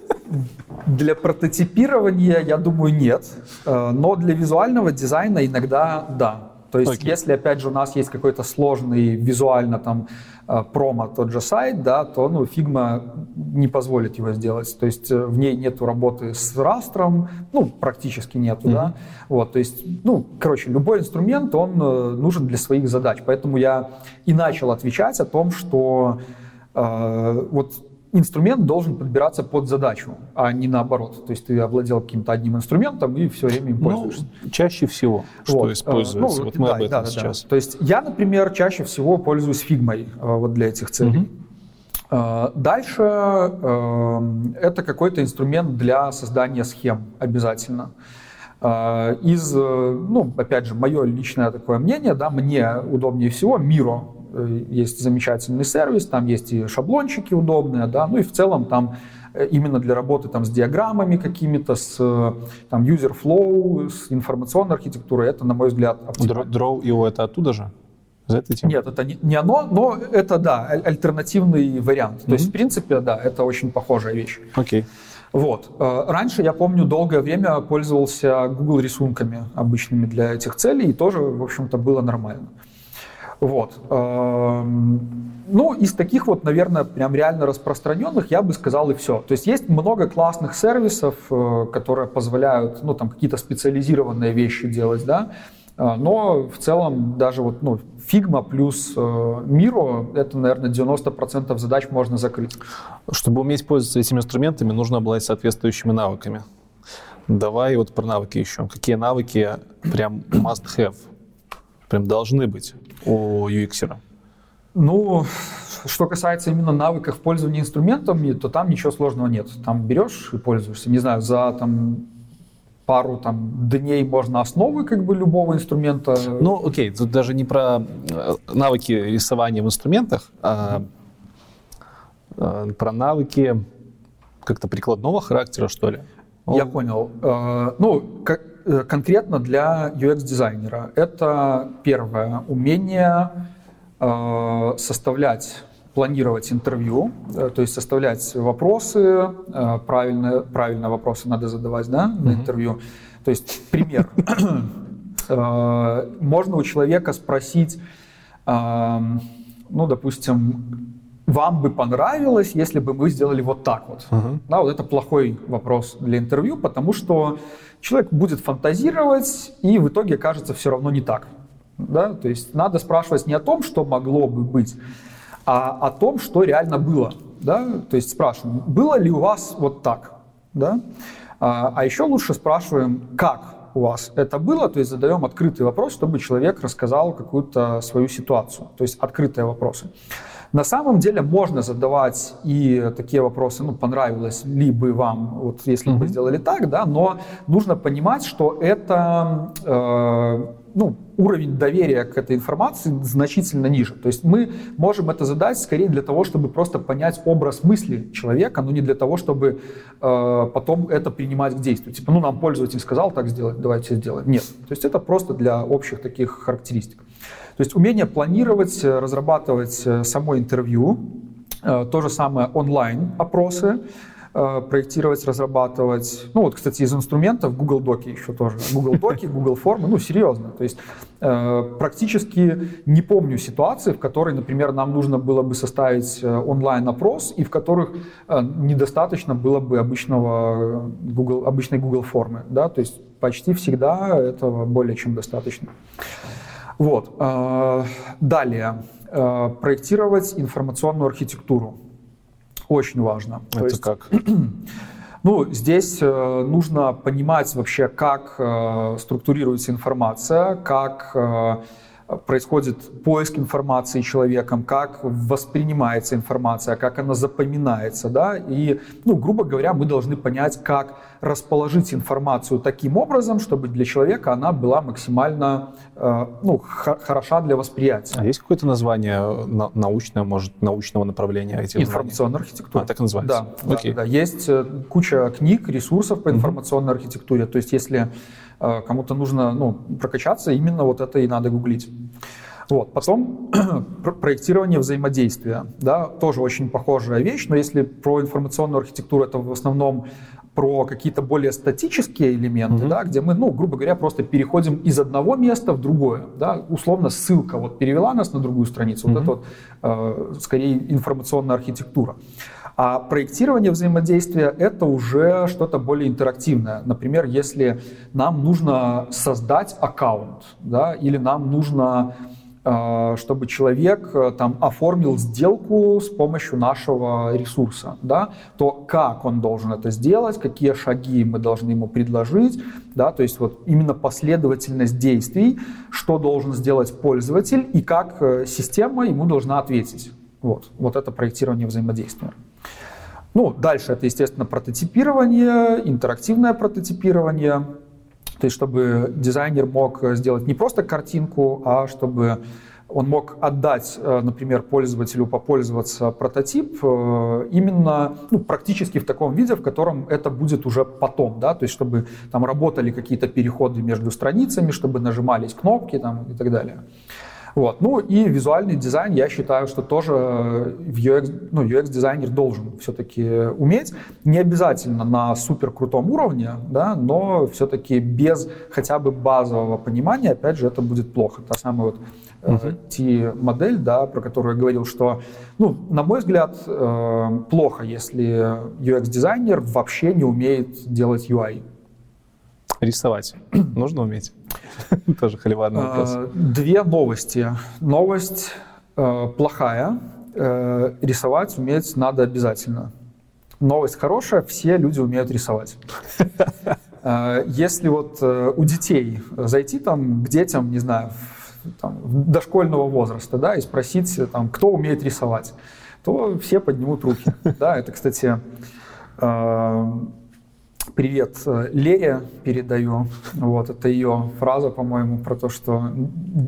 Для прототипирования, я думаю, нет. Э, но для визуального дизайна иногда да. То есть, okay. если, опять же, у нас есть какой-то сложный визуально там э, промо, тот же сайт, да, то ну, Figma не позволит его сделать. То есть, э, в ней нету работы с растром, ну, практически нету, mm-hmm. да. Вот, то есть, ну, короче, любой инструмент, он нужен для своих задач. Поэтому я и начал отвечать о том, что э, вот инструмент должен подбираться под задачу, а не наоборот. То есть ты овладел каким-то одним инструментом и все время им ну, пользуешься. Ну, чаще всего, что вот. используется. Ну, вот мы да, об этом да, сейчас. Да. То есть я, например, чаще всего пользуюсь фигмой э, вот для этих целей. Угу. Дальше э, это какой-то инструмент для создания схем обязательно. Из, ну, опять же, мое личное такое мнение, да, мне удобнее всего Miro Э, есть замечательный сервис, там есть и шаблончики удобные, да, ну и в целом там э, именно для работы там, с диаграммами какими-то, с э, там, user flow, с информационной архитектурой, это, на мой взгляд, оптимально. Draw.io это оттуда же? Из этой темы? Нет, это не, не оно, но это, да, альтернативный вариант. Mm-hmm. То есть, в принципе, да, это очень похожая вещь. Окей. Okay. Вот. Раньше, я помню, долгое время пользовался Google рисунками обычными для этих целей, и тоже, в общем-то, было нормально. Вот. Эм, ну, из таких вот, наверное, прям реально распространенных я бы сказал и все. То есть есть много классных сервисов, э, которые позволяют, ну, там, какие-то специализированные вещи делать, да. А, но в целом даже вот ну, Figma плюс э, Miro, это, наверное, 90% задач можно закрыть. Чтобы уметь пользоваться этими инструментами, нужно обладать соответствующими навыками. Давай вот про навыки еще. Какие навыки прям must have, прям должны быть у UX? Ну, что касается именно навыков пользования инструментами, то там ничего сложного нет. Там берешь и пользуешься. Не знаю, за там пару там дней можно основы как бы любого инструмента. Ну, окей, тут даже не про э, навыки рисования в инструментах, а э, про навыки как-то прикладного характера, что ли. Я Он... понял. Э, ну, как, конкретно для UX-дизайнера это первое умение составлять планировать интервью, э, то есть составлять вопросы, э, правильно, правильно вопросы надо задавать да, на интервью. То есть пример. <clears throat> Э, можно у человека спросить, ну, допустим, вам бы понравилось, если бы мы сделали вот так вот. Uh-huh. Да, вот это плохой вопрос для интервью, потому что человек будет фантазировать, и в итоге кажется все равно не так. Да? То есть надо спрашивать не о том, что могло бы быть, а о том, что реально было. Да? То есть спрашиваем, было ли у вас вот так? Да? А, а еще лучше спрашиваем, как у вас это было, то есть задаем открытый вопрос, чтобы человек рассказал какую-то свою ситуацию, то есть открытые вопросы. На самом деле можно задавать и такие вопросы, ну, понравилось ли бы вам, вот если mm-hmm. бы сделали так, да, но нужно понимать, что это э, ну, уровень доверия к этой информации значительно ниже. То есть мы можем это задать скорее для того, чтобы просто понять образ мысли человека, но не для того, чтобы э, потом это принимать к действию. Типа, ну, нам пользователь сказал так сделать, давайте сделаем. Нет. То есть это просто для общих таких характеристик. То есть умение планировать, разрабатывать э, само интервью, э, то же самое онлайн-опросы, Э, проектировать, разрабатывать. Ну вот, кстати, из инструментов Google Доки еще тоже. Google Доки, Google формы, ну серьезно. То есть э, практически не помню ситуации, в которой, например, нам нужно было бы составить э, онлайн-опрос, и в которых недостаточно было бы обычного Google, обычной Google формы. Да? То есть почти всегда этого более чем достаточно. Вот. Далее. Проектировать информационную архитектуру. Очень важно. Это То есть, как? <clears throat> Ну, здесь э, нужно понимать вообще, как э, структурируется информация, как э, происходит поиск информации человеком, как воспринимается информация, как она запоминается, да, и, ну, грубо говоря, мы должны понять, как расположить информацию таким образом, чтобы для человека она была максимально, э, ну, хороша для восприятия. А есть какое-то название на- научное, может, научного направления этих Информационная архитектура. А, так и называется? Да, Окей. да, да. Есть э, куча книг, ресурсов по информационной mm-hmm. архитектуре, то есть если Э, кому-то нужно ну, прокачаться, именно вот это и надо гуглить. Вот. Потом <clears throat> проектирование взаимодействия. Да, тоже очень похожая вещь, но если про информационную архитектуру, это в основном про какие-то более статические элементы, mm-hmm. да, где мы, ну, грубо говоря, просто переходим из одного места в другое. Да, условно ссылка вот перевела нас на другую страницу. Mm-hmm. Вот это вот, э, скорее информационная архитектура. А проектирование взаимодействия — это уже что-то более интерактивное. Например, если нам нужно создать аккаунт, да, или нам нужно э, чтобы человек э, там оформил сделку с помощью нашего ресурса, да, то как он должен это сделать, какие шаги мы должны ему предложить, да, то есть вот именно последовательность действий, что должен сделать пользователь и как э, система ему должна ответить. Вот, вот это проектирование взаимодействия. Ну, дальше это, естественно, прототипирование, интерактивное прототипирование. То есть, чтобы дизайнер мог сделать не просто картинку, а чтобы он мог отдать, э, например, пользователю попользоваться прототип э, именно ну, практически в таком виде, в котором это будет уже потом, да, то есть чтобы там работали какие-то переходы между страницами, чтобы нажимались кнопки там, и так далее. Вот. Ну и визуальный дизайн, я считаю, что тоже в UX, ну, UX-дизайнер должен все-таки уметь. Не обязательно на супер крутом уровне, да, но все-таки без хотя бы базового понимания, опять же, это будет плохо. Та самая вот uh-huh. T-модель, да, про которую я говорил, что, ну, на мой взгляд, э, плохо, если UX-дизайнер вообще не умеет делать UI. Рисовать нужно уметь? <laughs> Тоже холиварный вопрос. Э, две новости. Новость э, плохая. Э, рисовать уметь надо обязательно. Новость хорошая, все люди умеют рисовать. <laughs> Если вот у детей зайти там к детям, не знаю, там, дошкольного возраста, да, и спросить, там, кто умеет рисовать, то все поднимут руки. <laughs> Да, это, кстати, привет э, Лере передаю. Вот, это ее фраза, по-моему, про то, что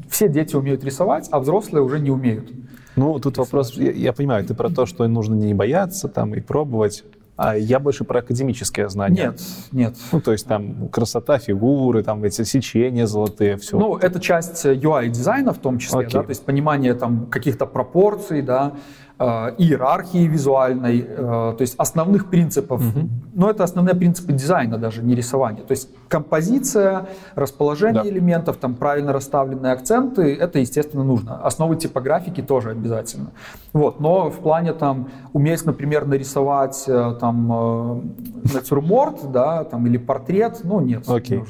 все дети умеют рисовать, а взрослые уже не умеют. Ну, тут вопрос, я, я понимаю, ты про то, что нужно не бояться там и пробовать. А я больше про академические знания. Нет, нет. Ну, то есть там красота фигуры, там эти сечения золотые, все. Ну, это часть UI-дизайна в том числе, да, то есть понимание там каких-то пропорций, да, Э, иерархии визуальной, э, то есть основных принципов. Угу. Но это основные принципы дизайна даже, не рисования. То есть композиция, расположение да. элементов, там правильно расставленные акценты, это, естественно, нужно. Основы типографики тоже обязательно. Вот. Но в плане там уметь, например, нарисовать э, там натюрморт, да, там, или портрет, ну нет. Окей.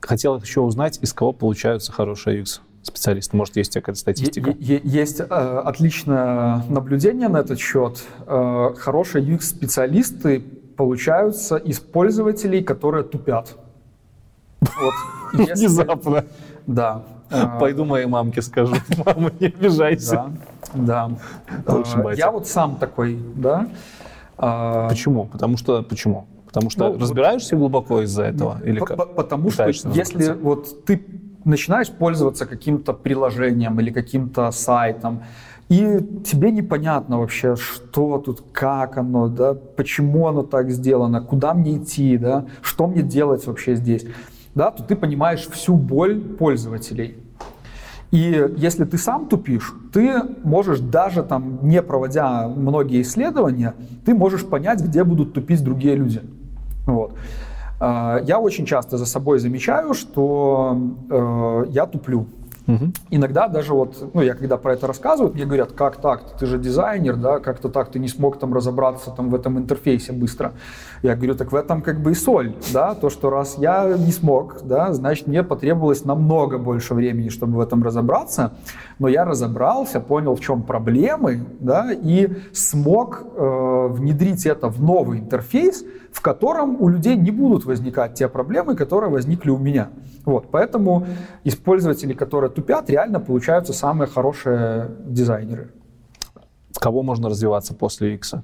Хотел еще узнать, из кого получаются хорошие UX специалисты? Может, есть какая-то статистика? Есть э, отличное наблюдение на этот счет. Э, хорошие UX-специалисты получаются из пользователей, которые тупят. Вот. <laughs> Внезапно. Да. Э, Пойду моей мамке скажу. <laughs> Мама, не обижайся. Да. да. Э, я вот сам такой, да. Почему? Потому что почему? Потому что ну, разбираешься вот, глубоко из-за этого? Или как? Потому что если вот ты начинаешь пользоваться каким-то приложением или каким-то сайтом, и тебе непонятно вообще, что тут, как оно, да, почему оно так сделано, куда мне идти, да, что мне делать вообще здесь, да, то ты понимаешь всю боль пользователей. И если ты сам тупишь, ты можешь даже там, не проводя многие исследования, ты можешь понять, где будут тупить другие люди. Вот. А, я очень часто за собой замечаю, что э, я туплю. Угу. Иногда даже вот, ну, я когда про это рассказываю, мне говорят, как так, ты же дизайнер, да, как-то так ты не смог там разобраться там в этом интерфейсе быстро. Я говорю, так в этом как бы и соль, да, то, что раз я не смог, да, значит, мне потребовалось намного больше времени, чтобы в этом разобраться, но я разобрался, понял, в чем проблемы, да, и смог э, внедрить это в новый интерфейс, в котором у людей не будут возникать те проблемы, которые возникли у меня. Вот, поэтому использователи, которые тупят, реально получаются самые хорошие дизайнеры. Кого можно развиваться после X?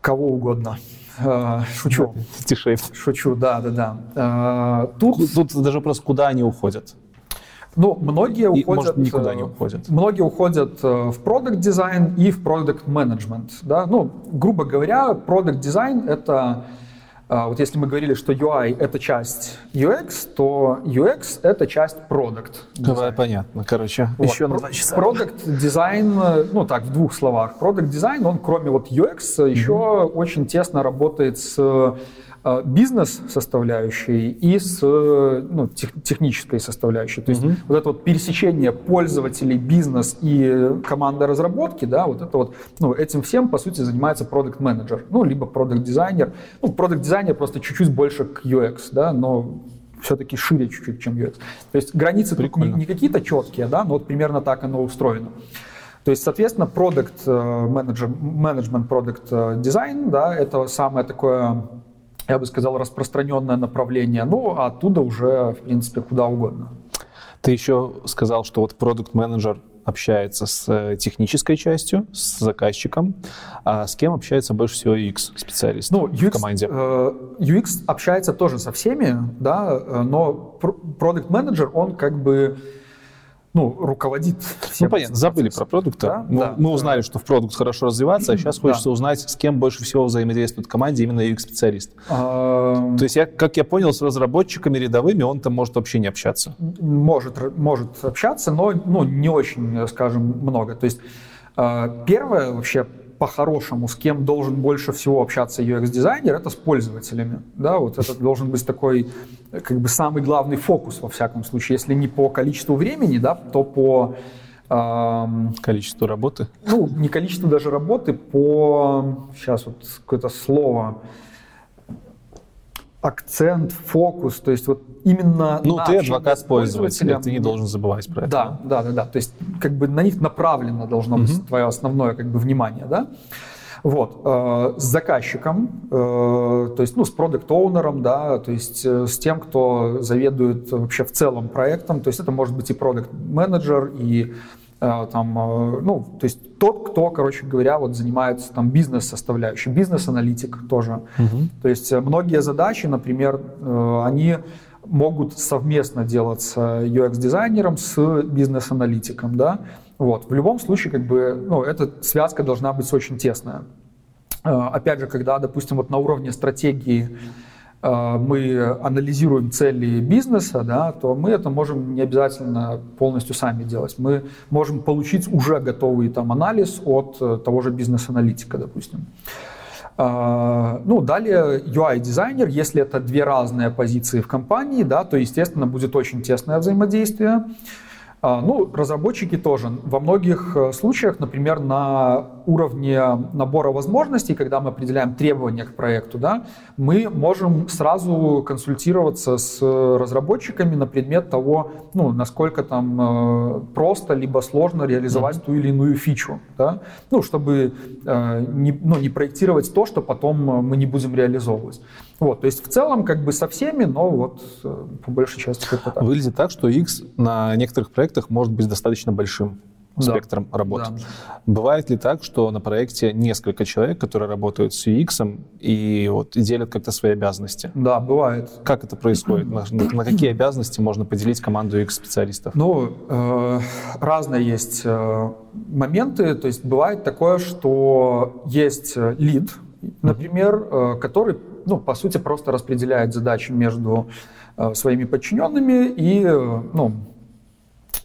Кого угодно. Э, шучу. <laughs> Тишей. Шучу, да, да, да. Э, тут... Тут даже вопрос, куда они уходят. Ну, многие и, уходят... Может, никуда не э, уходят. Многие уходят в продукт дизайн и в продукт менеджмент. Да? Ну, грубо говоря, продукт дизайн это вот если мы говорили, что UI — это часть UX, то UX — это часть Product. Давай, понятно. Короче, вот. еще на два часа. Product дизайн, ну так, в двух словах. Product дизайн, он кроме вот UX mm-hmm. еще очень тесно работает с бизнес-составляющей и с э, ну, тех, технической составляющей. То есть mm-hmm. вот это вот пересечение пользователей, бизнес и команда разработки, да, вот это вот, ну, этим всем, по сути, занимается продукт менеджер ну, либо продукт дизайнер Ну, продукт дизайнер просто чуть-чуть больше к UX, да, но все-таки шире чуть-чуть, чем UX. То есть границы тут не, не какие-то четкие, да, но вот примерно так оно устроено. То есть, соответственно, продукт менеджер, менеджмент, продукт дизайн, да, это самое такое я бы сказал, распространенное направление, ну, а оттуда уже, в принципе, куда угодно. Ты еще сказал, что вот продукт-менеджер общается с э, технической частью, с заказчиком, а с кем общается больше всего UX специалист ну, UX, в команде? Э, UX общается тоже со всеми, да, э, но продукт менеджер он как бы ну, руководит всем. Ну, понятно, забыли про продукты. Да? Мы, да, мы узнали, что в продукт хорошо развиваться, а сейчас хочется да. узнать, с кем больше всего взаимодействует в команде именно UX-специалист. А... То есть, я, как я понял, с разработчиками рядовыми он там может вообще не общаться. Может, может общаться, но ну, не очень, скажем, много. То есть, а, первое вообще по-хорошему, с кем должен больше всего общаться UX-дизайнер, это с пользователями. Да, вот это должен быть такой, как бы, самый главный фокус, во всяком случае. Если не по количеству времени, да, то по... Эм, количеству работы? Ну, не количеству даже работы, по... Сейчас вот какое-то слово акцент, фокус, то есть вот именно Ну, ты адвокат пользователя, ты не должен забывать про это. Да, да, да, да, то есть как бы на них направлено должно быть угу. твое основное как бы внимание, да. Вот, э, с заказчиком, э, то есть, ну, с продукт-оунером, да, то есть э, с тем, кто заведует вообще в целом проектом, то есть это может быть и продукт-менеджер, и там, э, ну, то есть тот, кто, короче говоря, вот занимается там бизнес-составляющей, бизнес-аналитик тоже. Угу. То есть э, многие задачи, например, э, они могут совместно делаться UX-дизайнером с бизнес-аналитиком, да, вот. В любом случае, как бы, ну, эта связка должна быть очень тесная. Э, опять же, когда, допустим, вот на уровне стратегии э, мы анализируем цели бизнеса, да, то мы это можем не обязательно полностью сами делать. Мы можем получить уже готовый там анализ от э, того же бизнес-аналитика, допустим. Ну, далее UI-дизайнер, если это две разные позиции в компании, да, то, естественно, будет очень тесное взаимодействие. А, ну, разработчики тоже. Во многих э, случаях, например, на уровне набора возможностей, когда мы определяем требования к проекту, да, мы можем сразу консультироваться с разработчиками на предмет того, ну, насколько там э, просто либо сложно реализовать mm-hmm. ту или иную фичу, да, ну, чтобы э, не, ну, не проектировать то, что потом мы не будем реализовывать. Вот, то есть в целом как бы со всеми, но вот э, по большей части как-то так. Выглядит так, что X на некоторых проектах может быть достаточно большим да. спектром работ. Да. Бывает ли так, что на проекте несколько человек, которые работают с UX и вот делят как-то свои обязанности? Да, бывает. Как это происходит? <clears throat> На, на какие обязанности можно поделить команду UX-специалистов? Ну, э, разные есть э, моменты. То есть бывает такое, что есть э, лид, например, э, который ну, по сути, просто распределяет задачи между э, своими подчиненными и, э, ну,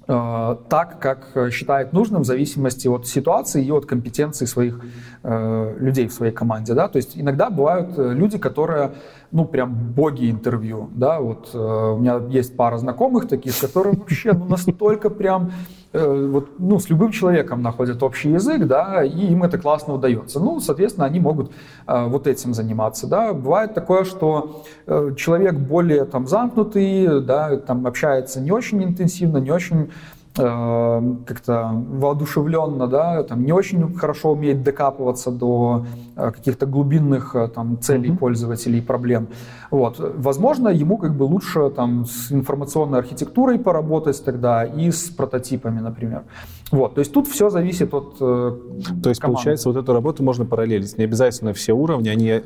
э, так, как считает нужным в зависимости от ситуации и от компетенции своих людей в своей команде, да, то есть иногда бывают люди, которые, ну, прям боги интервью, да, вот у меня есть пара знакомых таких, которые вообще, ну, настолько прям вот, ну, с любым человеком находят общий язык, да, и им это классно удается. Ну, соответственно, они могут э, вот этим заниматься, да. Бывает такое, что э, человек более там замкнутый, да, там общается не очень интенсивно, не очень Э, как-то воодушевленно, да, там не очень хорошо умеет докапываться до э, каких-то глубинных э, там целей mm-hmm. пользователей, проблем. Вот. Возможно, ему как бы лучше там с информационной архитектурой поработать тогда и с прототипами, например. Вот. То есть тут все зависит от То есть, команды. получается, вот эту работу можно параллелить. Не обязательно все уровни, они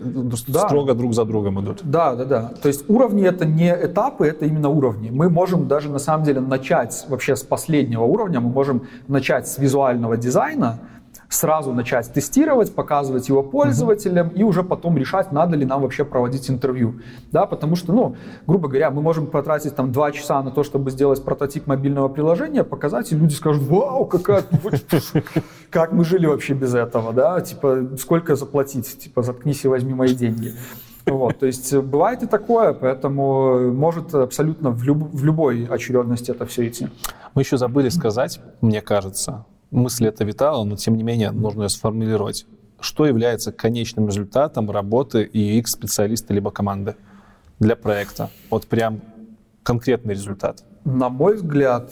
да. строго друг за другом идут. Да, да, да. То есть уровни это не этапы, это именно уровни. Мы можем даже на самом деле начать вообще с последнего уровня мы можем начать с визуального дизайна, сразу начать тестировать, показывать его пользователям uh-huh. и уже потом решать, надо ли нам вообще проводить интервью. Да, потому что, ну, грубо говоря, мы можем потратить там два часа на то, чтобы сделать прототип мобильного приложения, показать, и люди скажут, вау, какая, как мы жили вообще без этого, да, типа, сколько заплатить, типа, заткнись и возьми мои деньги. Вот, то есть э, бывает и такое, поэтому может абсолютно в, люб, в любой очередности это все идти. Мы еще забыли сказать, мне кажется, мысль это витала, но тем не менее нужно ее сформулировать. Что является конечным результатом работы UX-специалиста либо команды для проекта? Вот прям конкретный результат. На мой взгляд,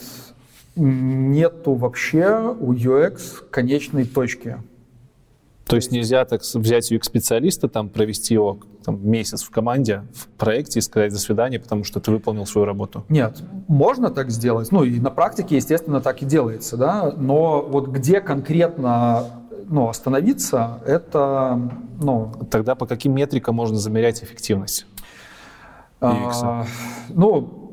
нету вообще у UX конечной точки. То есть нельзя так взять UX-специалиста, там, провести его там, месяц в команде, в проекте и сказать «до свидания», потому что ты выполнил свою работу? Нет, можно так сделать. Ну и на практике, естественно, так и делается, да. Но вот где конкретно ну, остановиться, это... Ну... Тогда по каким метрикам можно замерять эффективность? А, ну,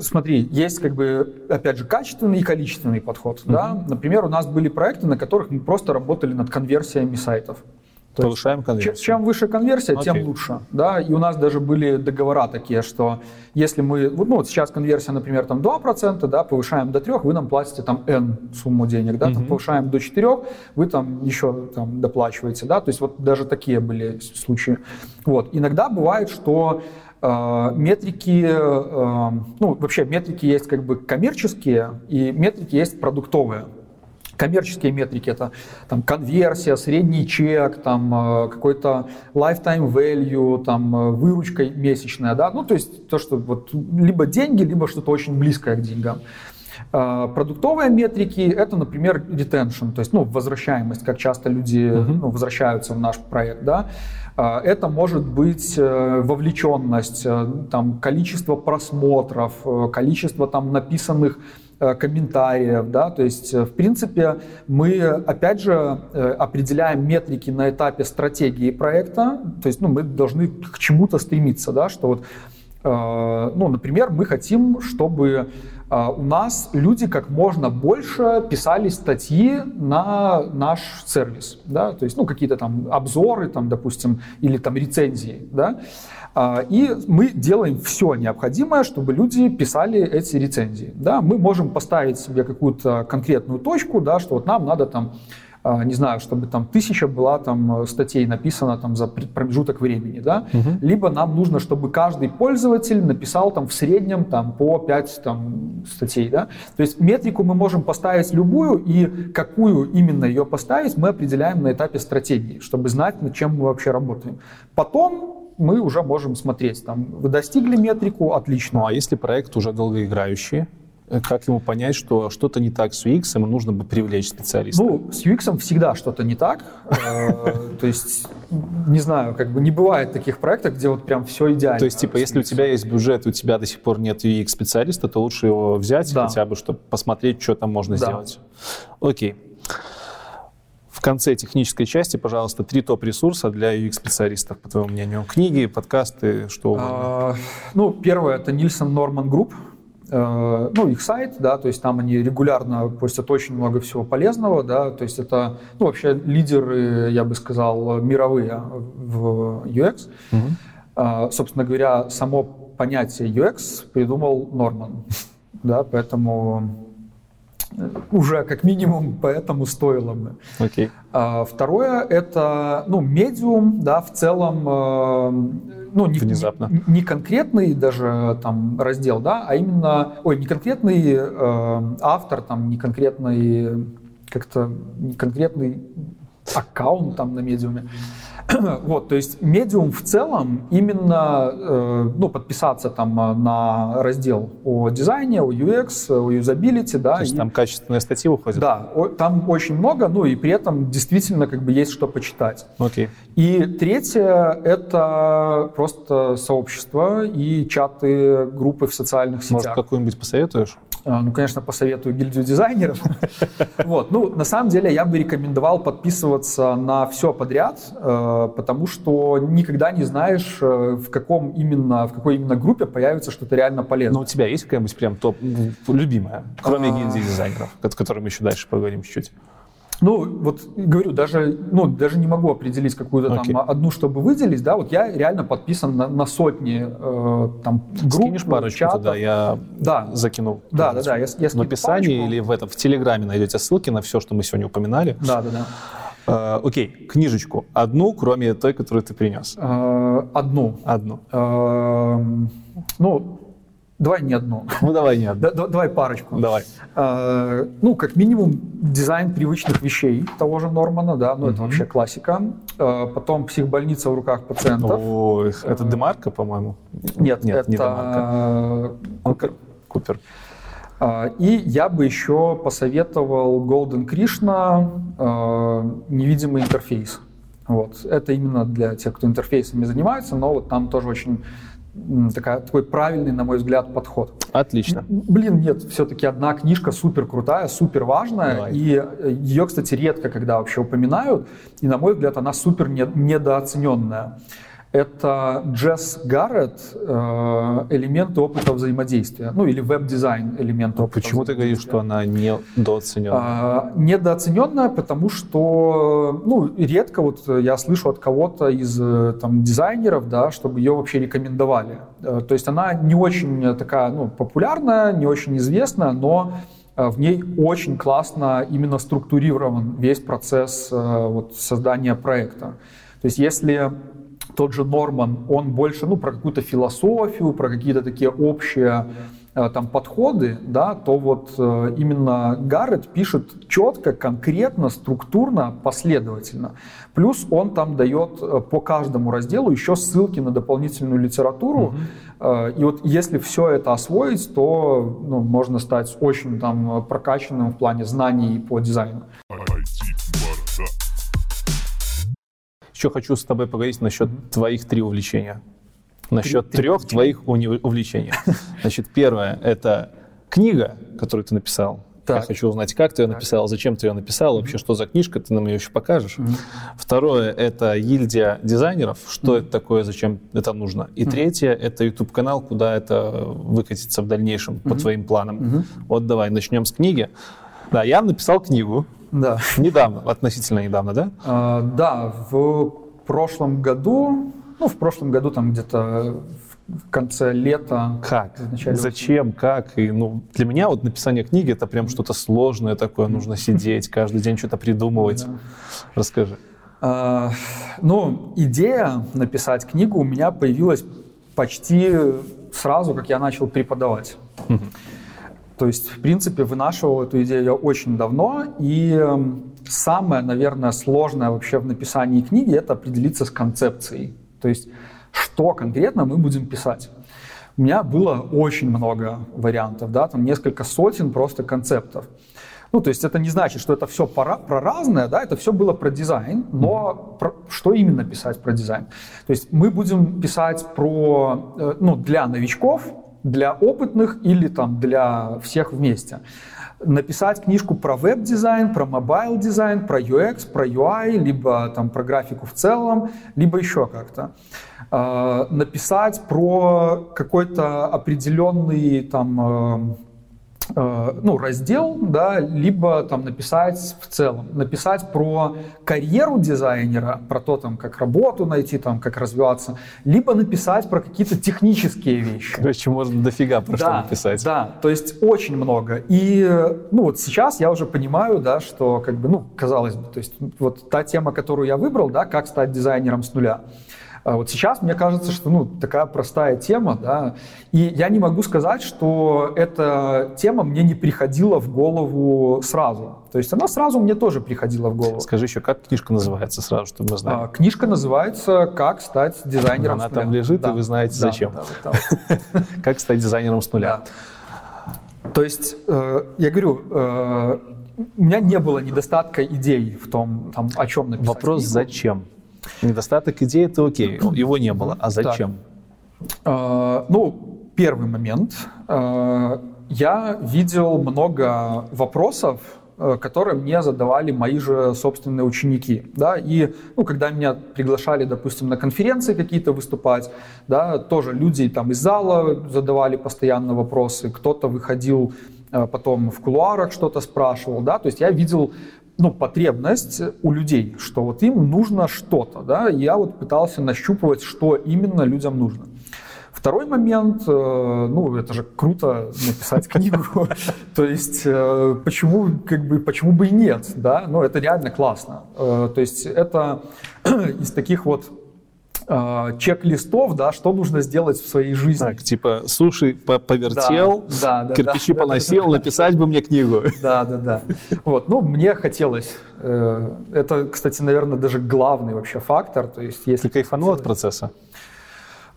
Смотри, есть как бы, опять же, качественный и количественный подход. Mm-hmm. Да? Например, у нас были проекты, на которых мы просто работали над конверсиями сайтов. То Повышаем есть, конверсию. Чем выше конверсия, Окей. тем лучше. Да? И у нас даже были договора такие, что если мы, ну вот сейчас конверсия, например, там 2%, да, повышаем до 3, вы нам платите там N сумму денег, да, угу. там, повышаем до 4, вы там еще там доплачиваете, да, то есть вот даже такие были случаи. Вот. Иногда бывает, что метрики, э, ну вообще метрики есть как бы коммерческие и метрики есть продуктовые. коммерческие метрики это там конверсия, средний чек, там э, какой-то lifetime value, там э, выручка месячная, да, ну то есть то, что вот либо деньги, либо что-то очень близкое к деньгам. Э, продуктовые метрики — это, например, retention, то есть ну, возвращаемость, как часто люди uh-huh. ну, возвращаются в наш проект. Да? Это может быть вовлеченность, там, количество просмотров, количество там, написанных Э, комментариев, да, то есть, э, в принципе, мы, опять же, э, определяем метрики на этапе стратегии проекта, то есть, ну, мы должны к чему-то стремиться, да, что вот, ну, например, мы хотим, чтобы у нас люди как можно больше писали статьи на наш сервис, да, то есть, ну, какие-то там обзоры, там, допустим, или там рецензии, да, а, и мы делаем все необходимое, чтобы люди писали эти рецензии. Да? Мы можем поставить себе какую-то конкретную точку, да, что вот нам надо там а, не знаю, чтобы там тысяча была там статей написана там за промежуток времени, да, угу. либо нам нужно, чтобы каждый пользователь написал там в среднем там по 5 там статей, да, то есть метрику мы можем поставить любую и какую именно ее поставить мы определяем на этапе стратегии, чтобы знать, над чем мы вообще работаем. Потом мы уже можем смотреть, там, вы достигли метрику, отлично. Ну, а если проект уже долгоиграющий, э, как ему понять, что что-то не так с UX, ему нужно бы привлечь специалиста? Ну, с UX всегда что-то не так. Э, то есть, не знаю, как бы не бывает таких проектов, где вот прям все идеально. То есть, типа, если у тебя есть бюджет, у тебя до сих пор нет UX-специалиста, то лучше его взять хотя бы, чтобы посмотреть, что там можно сделать. Окей конце технической части, пожалуйста, три топ-ресурса для UX-специалистов, по твоему мнению. Книги, подкасты, что угодно. А, ну, первое — это Nielsen Norman Group. Э, ну, их сайт, да, то есть там они регулярно постят очень много всего полезного, да, то есть это, ну, вообще лидеры, я бы сказал, мировые в UX. Угу. А, собственно говоря, само понятие UX придумал Норман, да, поэтому уже как минимум поэтому стоило бы. Okay. Второе это ну медиум, да, в целом э, ну не, Внезапно. не, не конкретный даже там раздел, да, а именно, ой, не конкретный э, автор, там не конкретный как-то не конкретный аккаунт там на медиуме, <clears throat> вот, то есть медиум в целом именно э, ну, подписаться там э, на раздел о дизайне, о UX, о юзабилити, да. То есть и, там качественные статьи выходят? Да, о, там очень много, ну и при этом действительно как бы есть что почитать. Окей. И третье — это просто сообщество и чаты, группы в социальных сетях. Может, какую-нибудь посоветуешь? А, ну, конечно, посоветую гильдию дизайнеров. <laughs> Вот. Ну, на самом деле, я бы рекомендовал подписываться на все подряд, э, потому что никогда не знаешь, э, в каком именно, в какой именно группе появится что-то реально полезное. Но у тебя есть какая-нибудь прям топ любимая, кроме а. гильдии дизайнеров, о которой мы еще дальше поговорим чуть-чуть? Ну, вот говорю, даже, ну, даже не могу определить какую-то okay. там одну, чтобы выделить, да, вот я реально подписан на, на сотни э, там групп, Скинешь парочку чатов. туда, я да. закину. Да, да, да, я, я В описании парочку. или в этом, в Телеграме найдете ссылки на все, что мы сегодня упоминали. Да, да, да. Uh, окей, книжечку. Одну, кроме той, которую ты принес. Uh, одну. Одну. Uh, ну, Давай не одну. Ну, давай не одну. Да, давай парочку. Давай. А, ну, как минимум, дизайн привычных вещей того же Нормана, да, ну, mm это вообще классика. А, потом психбольница в руках пациентов. Ой, это Демарка, по-моему? Нет, Нет это... не Демарка. Купер. Купер. А, и я бы еще посоветовал Golden Krishna «Невидимый интерфейс». Вот. Это именно для тех, кто интерфейсами занимается, но вот там тоже очень такая, такой правильный, на мой взгляд, подход. Отлично. Блин, нет, все-таки одна книжка супер крутая, супер важная, Давай. и э, ее, кстати, редко когда вообще упоминают, и, на мой взгляд, она супер недооцененная это Джесс Гарретт, э, элементы опыта взаимодействия, ну или веб-дизайн элементы опыта Почему ты говоришь, что она недооцененная? А, недооцененная, потому что ну, редко вот я слышу от кого-то из э, там, дизайнеров, да, чтобы ее вообще рекомендовали. Э, то есть она не очень такая ну, популярная, не очень известная, но в ней очень классно именно структурирован весь процесс вот, создания проекта. То есть если тот же Норман, он больше ну, про какую-то философию, про какие-то такие общие э, там подходы, да, то вот э, именно Гаррет пишет четко, конкретно, структурно, последовательно. Плюс он там дает по каждому разделу еще ссылки на дополнительную литературу. Mm-hmm. И вот если все это освоить, то ну, можно стать очень там прокачанным в плане знаний по дизайну. Еще хочу с тобой поговорить насчет mm-hmm. твоих три увлечения. Насчет три, трех три твоих увлечений. <laughs> Значит, первое — это книга, которую ты написал. Так. Я хочу узнать, как ты ее написал, зачем ты ее написал, вообще, что за книжка, ты нам ее еще покажешь. Mm-hmm. Второе — это гильдия дизайнеров, что mm-hmm. это такое, зачем это нужно. И mm-hmm. третье — это YouTube-канал, куда это выкатится в дальнейшем mm-hmm. по твоим планам. Mm-hmm. Вот давай, начнем с книги. Да, я написал книгу. Да. Недавно, относительно недавно, да? А, да, в прошлом году, ну, в прошлом году там где-то в конце лета. Как? Зачем? Как? И, ну, для меня вот написание книги это прям что-то сложное такое, нужно сидеть, каждый день что-то придумывать. Да. Расскажи. А, ну, идея написать книгу у меня появилась почти сразу, как я начал преподавать. То есть, в принципе, вынашивал эту идею я очень давно, и эм, самое, наверное, сложное вообще в написании книги — это определиться с концепцией. То есть, что конкретно мы будем писать. У меня было очень много вариантов, да, там несколько сотен просто концептов. Ну, то есть это не значит, что это все про, про разное, да, это все было про дизайн, но про, что именно писать про дизайн? То есть мы будем писать про, э, ну, для новичков, для опытных или там для всех вместе. Написать книжку про веб-дизайн, про mobile-дизайн, про UX, про UI, либо там про графику в целом, либо еще как-то. Э, написать про какой-то определенный там Э, ну, раздел, да, либо там написать в целом, написать про карьеру дизайнера, про то, там, как работу найти, там, как развиваться, либо написать про какие-то технические вещи. Короче, можно дофига про да, что написать. Да, то есть очень много. И, ну, вот сейчас я уже понимаю, да, что, как бы, ну, казалось бы, то есть вот та тема, которую я выбрал, да, как стать дизайнером с нуля, а вот сейчас мне кажется, что ну, такая простая тема, да, и я не могу сказать, что эта тема мне не приходила в голову сразу. То есть она сразу мне тоже приходила в голову. Скажи еще, как книжка называется сразу, чтобы мы знали? А, книжка называется «Как стать дизайнером Она с нуля». там лежит, да. и вы знаете, да, зачем. Да, да, <laughs> как стать дизайнером с нуля. То есть, э, я говорю, э, у меня не было недостатка идей в том, там, о чем написать. Вопрос книгу. «Зачем?» Недостаток идеи это окей, его не было. А зачем? А, ну, первый момент. А, я видел много вопросов, э, которые мне задавали мои же собственные ученики, да, и, ну, когда меня приглашали, допустим, на конференции какие-то выступать, да, тоже люди там из зала задавали постоянно вопросы, кто-то выходил э, потом в кулуарах что-то спрашивал, да, то есть я видел ну, потребность у людей, что вот им нужно что-то, да, я вот пытался нащупывать, что именно людям нужно. Второй момент, э, ну, это же круто написать книгу, <laughs> то есть э, почему, как бы, почему бы и нет, да, ну, это реально классно. Э, то есть это <clears throat> из таких вот э, чек-листов, да, что нужно сделать в своей жизни. Так, типа суши повертел, да, да, кирпичи да, поносил, да, написать бы мне книгу. <laughs> Да, да, да. Вот, ну, мне хотелось. Э, это, кстати, наверное, даже главный вообще фактор. То есть, если Ты кайфанул от процесса?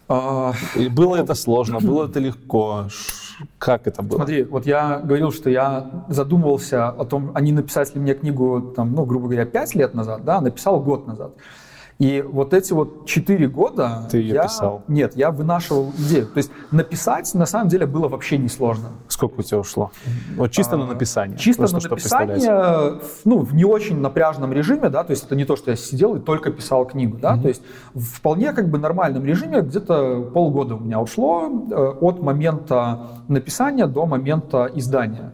А... Было это сложно, было это легко? Как это было? Смотри, вот я говорил, что я задумывался о том, а не написать ли мне книгу, там, ну, грубо говоря, пять лет назад, да, написал год назад. И вот эти вот четыре года... Ты ее я... писал? Нет, я вынашивал идею. То есть написать на самом деле было вообще несложно. Сколько у тебя ушло? Вот чисто а, на написание? Чисто на написание, ну, в не очень напряженном режиме, да, то есть это не то, что я сидел и только писал книгу, да, mm то есть вполне как бы нормальном режиме где-то полгода у меня ушло э, от момента написания до момента издания.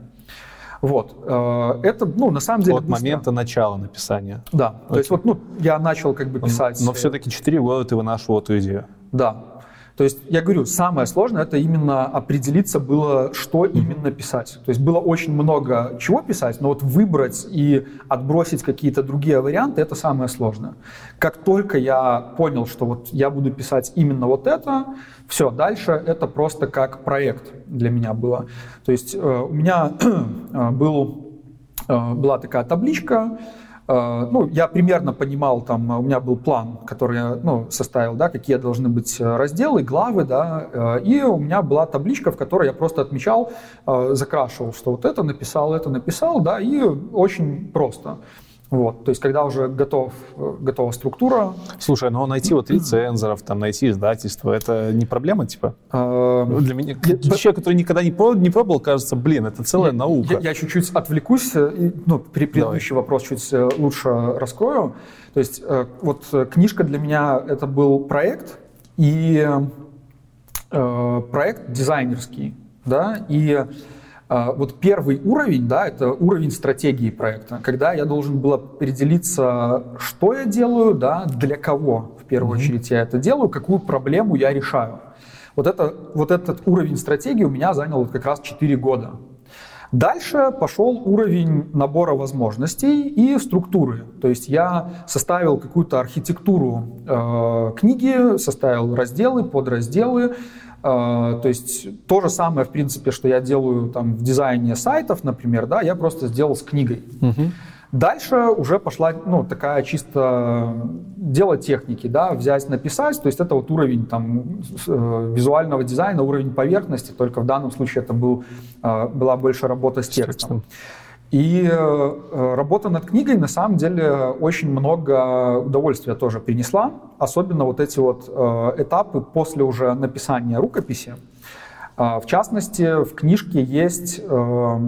Вот. Э, это, ну, на самом деле... От быстро. момента начала написания. Да. Окей. То есть вот, ну, я начал как бы писать... Но, но все-таки 4 года ты вынашивал эту идею. Да. То есть, я говорю, самое сложное это именно определиться было, что именно писать. То есть было очень много чего писать, но вот выбрать и отбросить какие-то другие варианты это самое сложное. Как только я понял, что вот я буду писать именно вот это, все, дальше это просто как проект для меня было. То есть э, у меня <clears throat> э, был, э, была такая табличка, ну, я примерно понимал, там, у меня был план, который я ну, составил, да, какие должны быть э, разделы, главы, да, э, и у меня была табличка, в которой я просто отмечал, закрашивал, что вот это написал, это написал, да, и очень просто. Вот, то есть, когда уже готов, готова структура. Слушай, но найти вот рецензоров, там, найти издательство, это не проблема, типа? А, ну, для меня, я, человек, который никогда не пробовал, не пробовал, кажется, блин, это целая я, наука. Я, я чуть-чуть отвлекусь, э, ну, при предыдущий Давай. вопрос чуть э, лучше раскрою. То есть, э, вот книжка для меня это был проект, и э, проект дизайнерский, да, и вот первый уровень, да, это уровень стратегии проекта, когда я должен был определиться, что я делаю, да, для кого в первую mm-hmm. очередь я это делаю, какую проблему я решаю. Вот, это, вот этот уровень стратегии у меня занял вот как раз 4 года. Дальше пошел уровень набора возможностей и структуры. То есть я составил какую-то архитектуру э, книги, составил разделы, подразделы, а, то есть то же самое, в принципе, что я делаю там в дизайне сайтов, например, да, я просто сделал с книгой. Угу. Дальше уже пошла, ну, такая чисто дело техники, да, взять, написать, то есть это вот уровень там э, визуального дизайна, уровень поверхности, только в данном случае это был, э, была больше работа с текстом. И э, работа над книгой на самом деле очень много удовольствия тоже принесла, особенно вот эти вот э, этапы после уже написания рукописи. Э, в частности, в книжке есть э,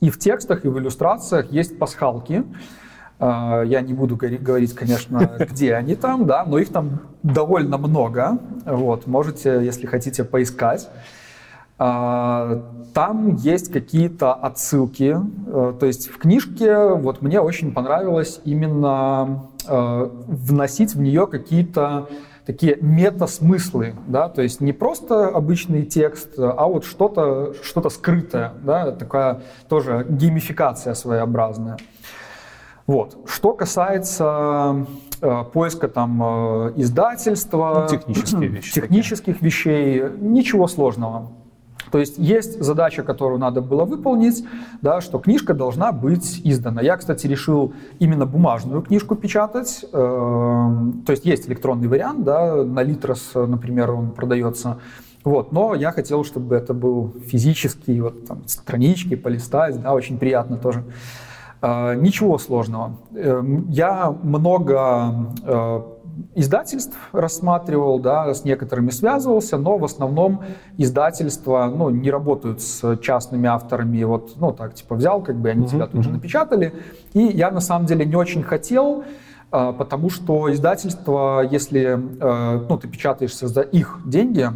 и в текстах, и в иллюстрациях есть пасхалки. Э, я не буду говорить, конечно, <laughs> где они там, да, но их там довольно много. Вот, можете, если хотите, поискать. А, там есть какие-то отсылки. Э, то есть в книжке вот мне очень понравилось именно э, вносить в нее какие-то такие мета-смыслы, да, то есть не просто обычный текст, а вот что-то что скрытое, да, такая тоже геймификация своеобразная. Вот. Что касается э, поиска там э, издательства, ну, технические <clears throat> вещи технических такие. вещей, ничего сложного. То есть есть задача, которую надо было выполнить, да, что книжка должна быть издана. Я, кстати, решил именно бумажную книжку печатать. Э, то есть есть электронный вариант, да, на Литрос, например, он продается. Вот, но я хотел, чтобы это был физический, вот там странички полистать, да, очень приятно тоже. Э, ничего сложного. Э, я много э, издательств рассматривал, да, с некоторыми связывался, но в основном издательства ну, не работают с частными авторами. Вот, ну так, типа взял, как бы они тебя тут же напечатали. И я на самом деле не очень хотел, а, потому что издательство, если э, ну, ты печатаешься за их деньги,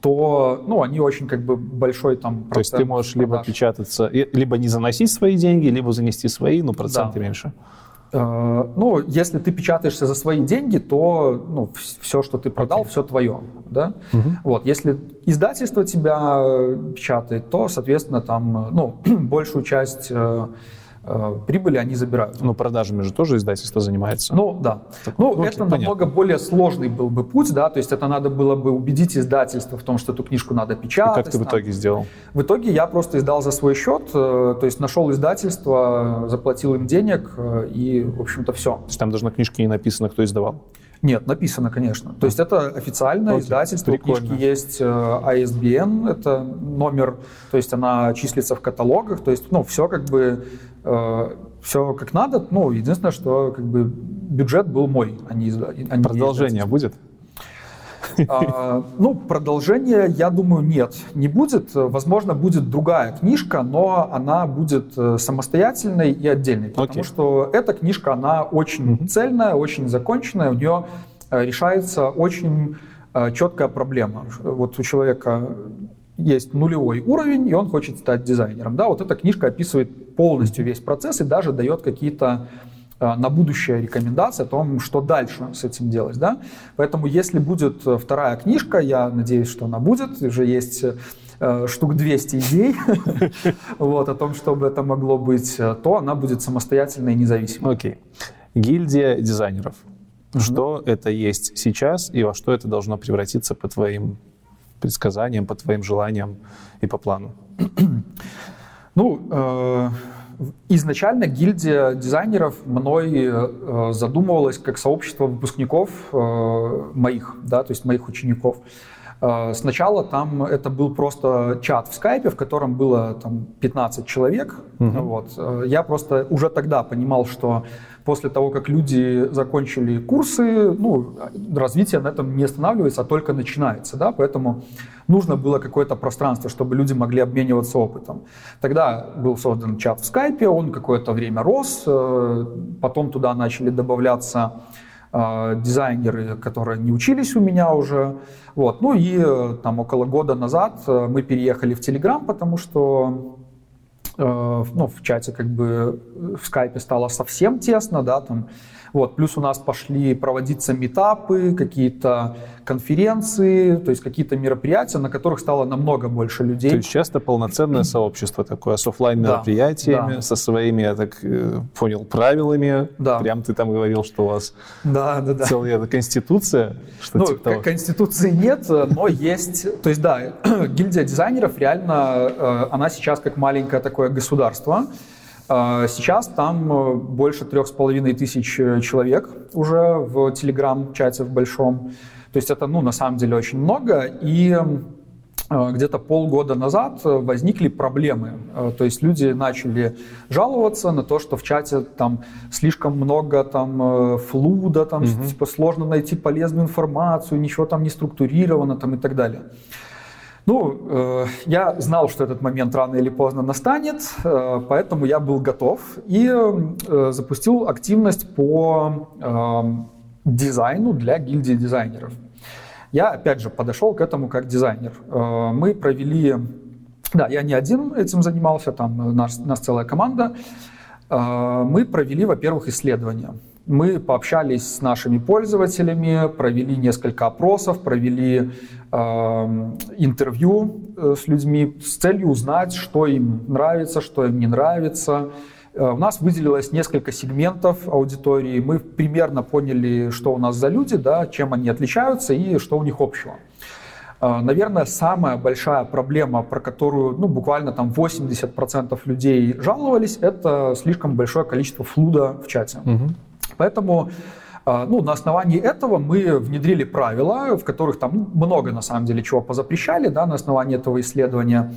то ну, они очень как бы большой там То есть ты можешь продаж. либо печататься, либо не заносить свои деньги, либо занести свои, но проценты да. меньше. Э, ну, если ты печатаешься за свои деньги, то ну, все, что ты продал, okay. все твое. Да? Угу. Вот, если издательство тебя э, печатает, то, соответственно, там э, ну, <clears throat> большую часть прибыли они забирают. Ну, продажами же тоже издательство занимается. Ну, да. Так, ну, окей, это понятно. намного более сложный был бы путь, да, то есть это надо было бы убедить издательство в том, что эту книжку надо печатать. И как ты в итоге сделал? В итоге я просто издал за свой счет, э, то есть нашел издательство, заплатил им денег э, и, в общем-то, все. То есть там даже на книжке не написано, кто издавал? Нет, написано, конечно. То есть это официальное Окей, издательство, прикольно. у книжки есть ISBN, это номер, то есть она числится в каталогах, то есть, ну, все как бы Э, все как надо. Ну, единственное, что как бы бюджет был мой, а не, а не Продолжение будет? А, ну, продолжение, я думаю, нет, не будет. Возможно, будет другая книжка, но она будет э, самостоятельной и отдельной, потому okay. что эта книжка, она очень mm-hmm. цельная, очень законченная, у нее э, решается очень четкая проблема. Вот у человека есть нулевой уровень, и он хочет стать дизайнером. Да, вот эта книжка описывает полностью весь процесс и даже дает какие-то на будущее рекомендации о том, что дальше с этим делать. Да? Поэтому если будет вторая книжка, я надеюсь, что она будет, уже есть Э, штук 200 идей <laughs> вот, о том, чтобы это могло быть, э, то она будет самостоятельной и независимой. Окей. Гильдия дизайнеров. Что это есть сейчас и во что это должно превратиться по твоим предсказаниям, по твоим желаниям и по плану? <clears throat> ну, э, изначально гильдия дизайнеров мной э, задумывалась как сообщество выпускников э, моих, да, то есть моих учеников. Э, сначала там это был просто чат в скайпе, в котором было там 15 человек. Угу. Вот. Я просто уже тогда понимал, что после того, как люди закончили курсы, ну, развитие на этом не останавливается, а только начинается. Да? Поэтому нужно было какое-то пространство, чтобы люди могли обмениваться опытом. Тогда был создан чат в скайпе, он какое-то время рос, э, потом туда начали добавляться дизайнеры, которые не учились у меня уже. Вот. Ну и э, там около года назад э, мы переехали в Telegram, потому что э, ну, в чате как бы в скайпе стало совсем тесно, да, там вот. Плюс у нас пошли проводиться метапы, какие-то конференции, то есть какие-то мероприятия, на которых стало намного больше людей. То есть часто полноценное сообщество такое, с офлайн мероприятиями, да, да. со своими, я так э, понял, правилами. Да. Прям ты там говорил, что у вас да, да, да. целая это конституция. Что ну, типа того. конституции нет, но есть. То есть да, <clears throat> гильдия дизайнеров реально, э, она сейчас как маленькое такое государство. А, сейчас там э, больше трех с половиной тысяч э, человек уже в телеграм-чате в большом. То есть это, ну, на самом деле очень много. И э, где-то полгода назад возникли проблемы. То есть люди начали жаловаться на то, что в чате там слишком много там флуда, там угу. типа сложно найти полезную информацию, ничего там не структурировано там и так далее. Ну, э, я знал, что этот момент рано или поздно настанет, э, поэтому я был готов и э, запустил активность по дизайну для гильдии дизайнеров. Я, опять же, подошел к этому как дизайнер. Мы провели, да, я не один этим занимался, там нас, нас целая команда. Мы провели, во-первых, исследования. Мы пообщались с нашими пользователями, провели несколько опросов, провели э, интервью с людьми с целью узнать, что им нравится, что им не нравится. Э, у нас выделилось несколько сегментов аудитории. Мы примерно поняли, что у нас за люди, да, чем они отличаются и что у них общего. Э, наверное, самая большая проблема, про которую ну, буквально там 80% людей жаловались, это слишком большое количество флуда в чате. Угу. Поэтому а, ну, на основании этого мы внедрили правила, в которых там много, на самом деле, чего позапрещали, да, на основании этого исследования.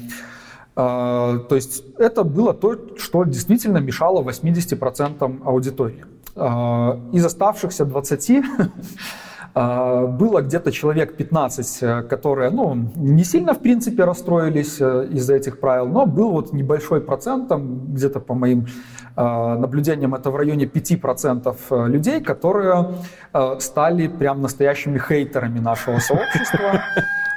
А, то есть это было то, что действительно мешало 80% аудитории. А, из оставшихся 20 <laughs> было где-то человек 15, э, которые ну, не сильно, в принципе, расстроились э, из-за этих правил, но был вот небольшой процент, там, где-то по моим Э, наблюдениям это в районе 5% э, людей, которые э, стали прям настоящими хейтерами нашего сообщества.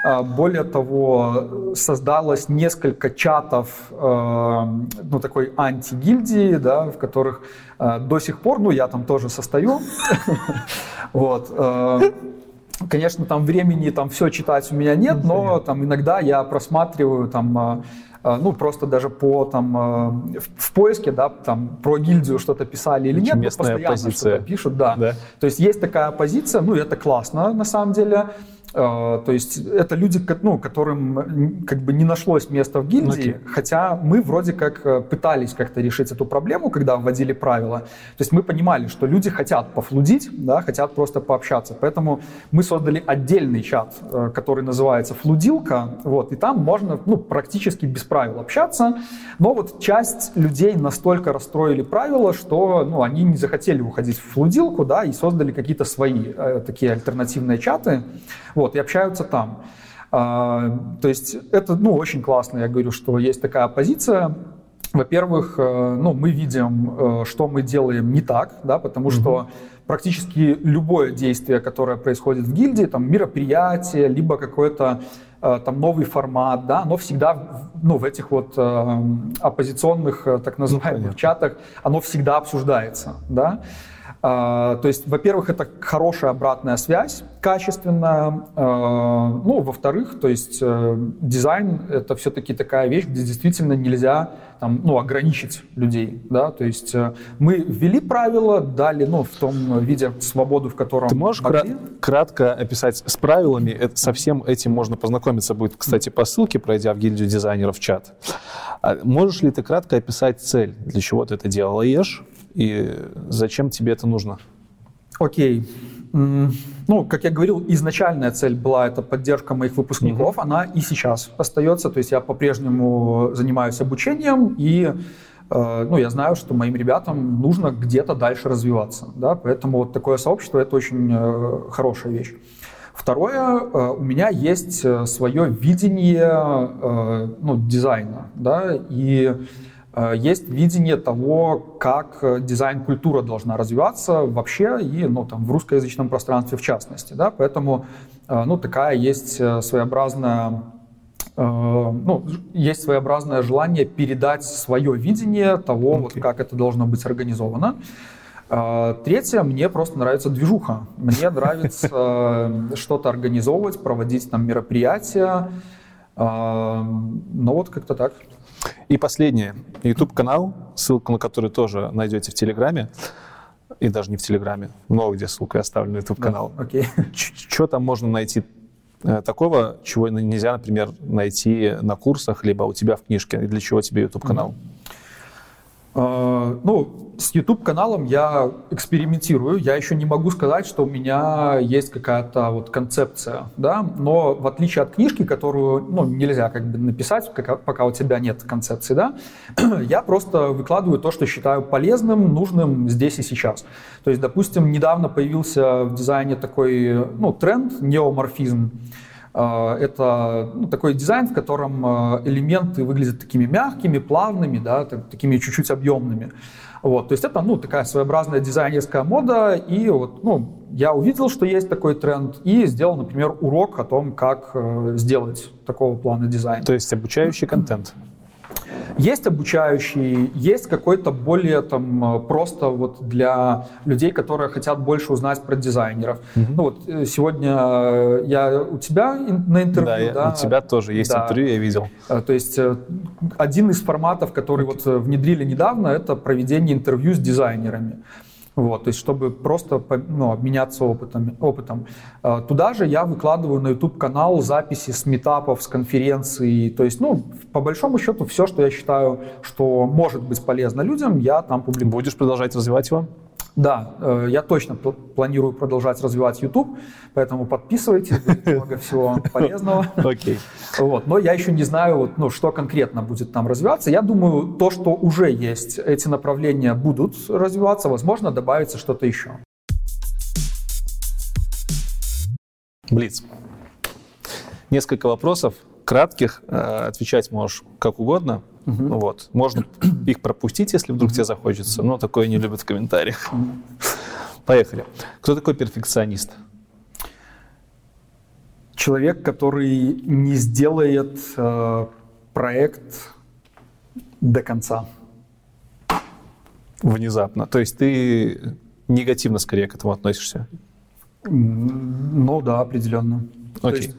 <laughs> Более того, создалось несколько чатов, ну, такой антигильдии, да, в которых до сих пор, ну, я там тоже состою, <laughs> вот, Конечно, там времени там все читать у меня нет, но там иногда я просматриваю там ну, просто даже по там а, в поиске, да, там про гильдию что-то писали или нет, постоянно позиция. что-то пишут, да. да. То есть есть такая позиция, ну, это классно на самом деле. А, то есть это люди, ну, которым как бы не нашлось места в гильдии, okay. хотя мы вроде как э, пытались как-то решить эту проблему, когда вводили правила. То есть мы понимали, что люди хотят пофлудить, да, хотят просто пообщаться. Поэтому мы создали отдельный чат, э, который называется «Флудилка», вот, и там можно ну, практически без правил общаться. Но вот часть людей настолько расстроили правила, что ну, они не захотели уходить в флудилку, да, и создали какие-то свои э, такие альтернативные чаты. Вот, и общаются там. А, то есть это ну, очень классно, я говорю, что есть такая позиция. Во-первых, э, ну, мы видим, э, что мы делаем не так, да, потому mm-hmm. что практически любое действие, которое происходит в гильдии, там мероприятие, либо какое-то э, там новый формат, да, оно всегда, ну, в этих вот э, оппозиционных, так называемых ну, чатах, оно всегда обсуждается, да. А, то есть, во-первых, это хорошая обратная связь, качественная. А, ну, во-вторых, то есть э, дизайн — это все-таки такая вещь, где действительно нельзя там, ну, ограничить людей. Да? То есть э, мы ввели правила, дали ну, в том виде свободу, в котором Ты можешь могли. кратко описать с правилами? Это, со всем этим можно познакомиться будет, кстати, по ссылке, пройдя в гильдию дизайнеров в чат. А можешь ли ты кратко описать цель, для чего ты это делаешь? И зачем тебе это нужно? Окей. Ну, как я говорил, изначальная цель была это поддержка моих выпускников, mm-hmm. она и сейчас остается. То есть я по-прежнему занимаюсь обучением и э, ну, я знаю, что моим ребятам нужно где-то дальше развиваться, да, поэтому вот такое сообщество это очень э, хорошая вещь. Второе, э, у меня есть свое видение ну, дизайна, да, и есть видение того, как э, дизайн-культура должна развиваться вообще и ну, там, в русскоязычном пространстве в частности. Да? Поэтому э, ну, такая есть своеобразная ну, есть своеобразное желание передать свое видение того, okay. вот, как это должно быть организовано. Третье, мне просто нравится движуха. Мне нравится что-то организовывать, проводить там мероприятия. Ну вот как-то так. И последнее. YouTube-канал, ссылку на который тоже найдете в Телеграме. И даже не в Телеграме. Много где ссылка оставлена на YouTube-канал. Да, окей. Что там можно найти э, такого, чего нельзя, например, найти на курсах, либо у тебя в книжке? И для чего тебе YouTube-канал? Mm-hmm. А, ну, с YouTube-каналом я экспериментирую. Я еще не могу сказать, что у меня есть какая-то вот концепция, да, но в отличие от книжки, которую, ну, нельзя как бы написать, пока у тебя нет концепции, да, <clears throat> я просто выкладываю то, что считаю полезным, нужным здесь и сейчас. То есть, допустим, недавно появился в дизайне такой, ну, тренд, неоморфизм. А, это ну, такой дизайн, в котором а, элементы выглядят такими мягкими, плавными, да, такими чуть-чуть объемными. Вот, то есть это ну, такая своеобразная дизайнерская мода, и вот, ну, я увидел, что есть такой тренд, и сделал, например, урок о том, как э, сделать такого плана дизайн. То есть обучающий контент. Есть обучающий, есть какой-то более там э, просто вот для людей, которые хотят больше узнать про дизайнеров. Угу. Ну вот э, сегодня э, я у тебя на интервью, да? да? у тебя тоже есть да. интервью, я видел. То есть один из форматов, который вот внедрили недавно, это проведение интервью с дизайнерами. Вот, то есть, чтобы просто ну, обменяться опытом, опытом. А, туда же я выкладываю на YouTube-канал записи с метапов, с конференций. То есть, ну, по большому счету, все, что я считаю, что может быть полезно людям, я там публикую. Будешь продолжать развивать его? Да, э, я точно планирую продолжать развивать YouTube, поэтому подписывайтесь, <laughs> много всего полезного. Окей. Вот, но я еще не знаю, вот, ну, что конкретно будет там развиваться. Я думаю, то, что уже есть, эти направления будут развиваться, возможно, добавится что-то еще. Блиц. Несколько вопросов кратких, э, отвечать можешь как угодно. Угу. Вот. Можно их пропустить, если вдруг тебе захочется, но такое не любят в комментариях. Поехали. Кто такой перфекционист? Человек, который не сделает э, проект до конца. Внезапно. То есть ты негативно скорее к этому относишься? Ну да, определенно. Окей. есть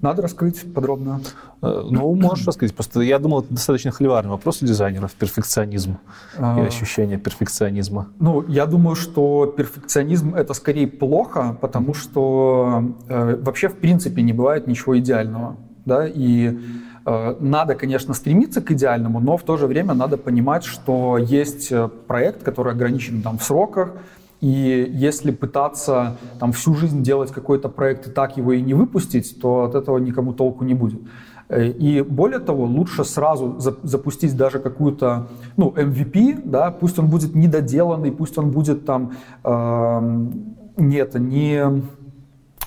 надо раскрыть подробно. Э, ну, можешь раскрыть. Просто я думал, это достаточно холиварный вопрос у дизайнеров, перфекционизм а... и ощущение перфекционизма. Ну, я думаю, что перфекционизм — это скорее плохо, потому что э, вообще в принципе не бывает ничего идеального. Да? И э, надо, конечно, стремиться к идеальному, но в то же время надо понимать, что есть э, проект, который ограничен там, в сроках, и если пытаться там всю жизнь делать какой-то проект и так его и не выпустить, то от этого никому толку не будет. Э, и более того, лучше сразу запустить даже какую-то, ну, MVP, да, пусть он будет недоделанный, пусть он будет там, э, не это, не,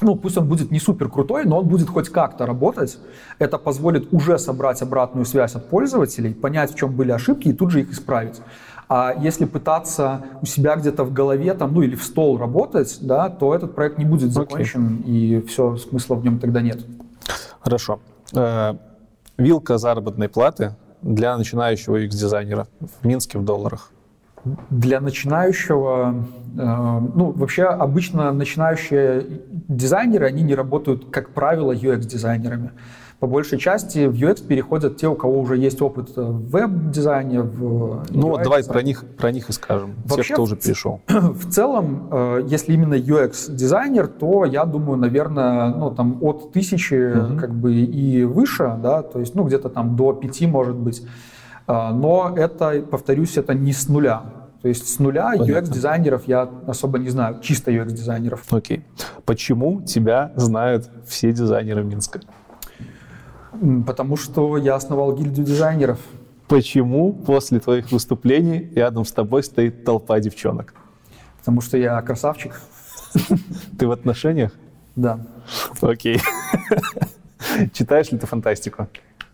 ну, пусть он будет не супер крутой, но он будет хоть как-то работать. Это позволит уже собрать обратную связь от пользователей, понять, в чем были ошибки и тут же их исправить. А если пытаться у себя где-то в голове там, ну или в стол работать, да, то этот проект не будет закончен, okay. и все, смысла в нем тогда нет. Хорошо. Э, вилка заработной платы для начинающего UX-дизайнера в Минске в долларах. Для начинающего, э, ну, вообще обычно начинающие дизайнеры, они не работают, как правило, UX-дизайнерами. По большей части в UX переходят те, у кого уже есть опыт в веб-дизайне, в Ну вот давай про них, про них и скажем, Вообще, те, кто уже перешел. <clears throat> В целом, э, если именно UX-дизайнер, то я думаю, наверное, ну там от тысячи угу. как бы и выше, да, то есть ну где-то там до пяти может быть. А, но это, повторюсь, это не с нуля. То есть с нуля UX-дизайнеров я особо не знаю, чисто UX-дизайнеров. Окей. Почему тебя знают все дизайнеры Минска? Потому что я основал гильдию дизайнеров. Почему после твоих выступлений рядом с тобой стоит толпа девчонок? Потому что я красавчик. Ты в отношениях? Да. Окей. Читаешь ли ты фантастику?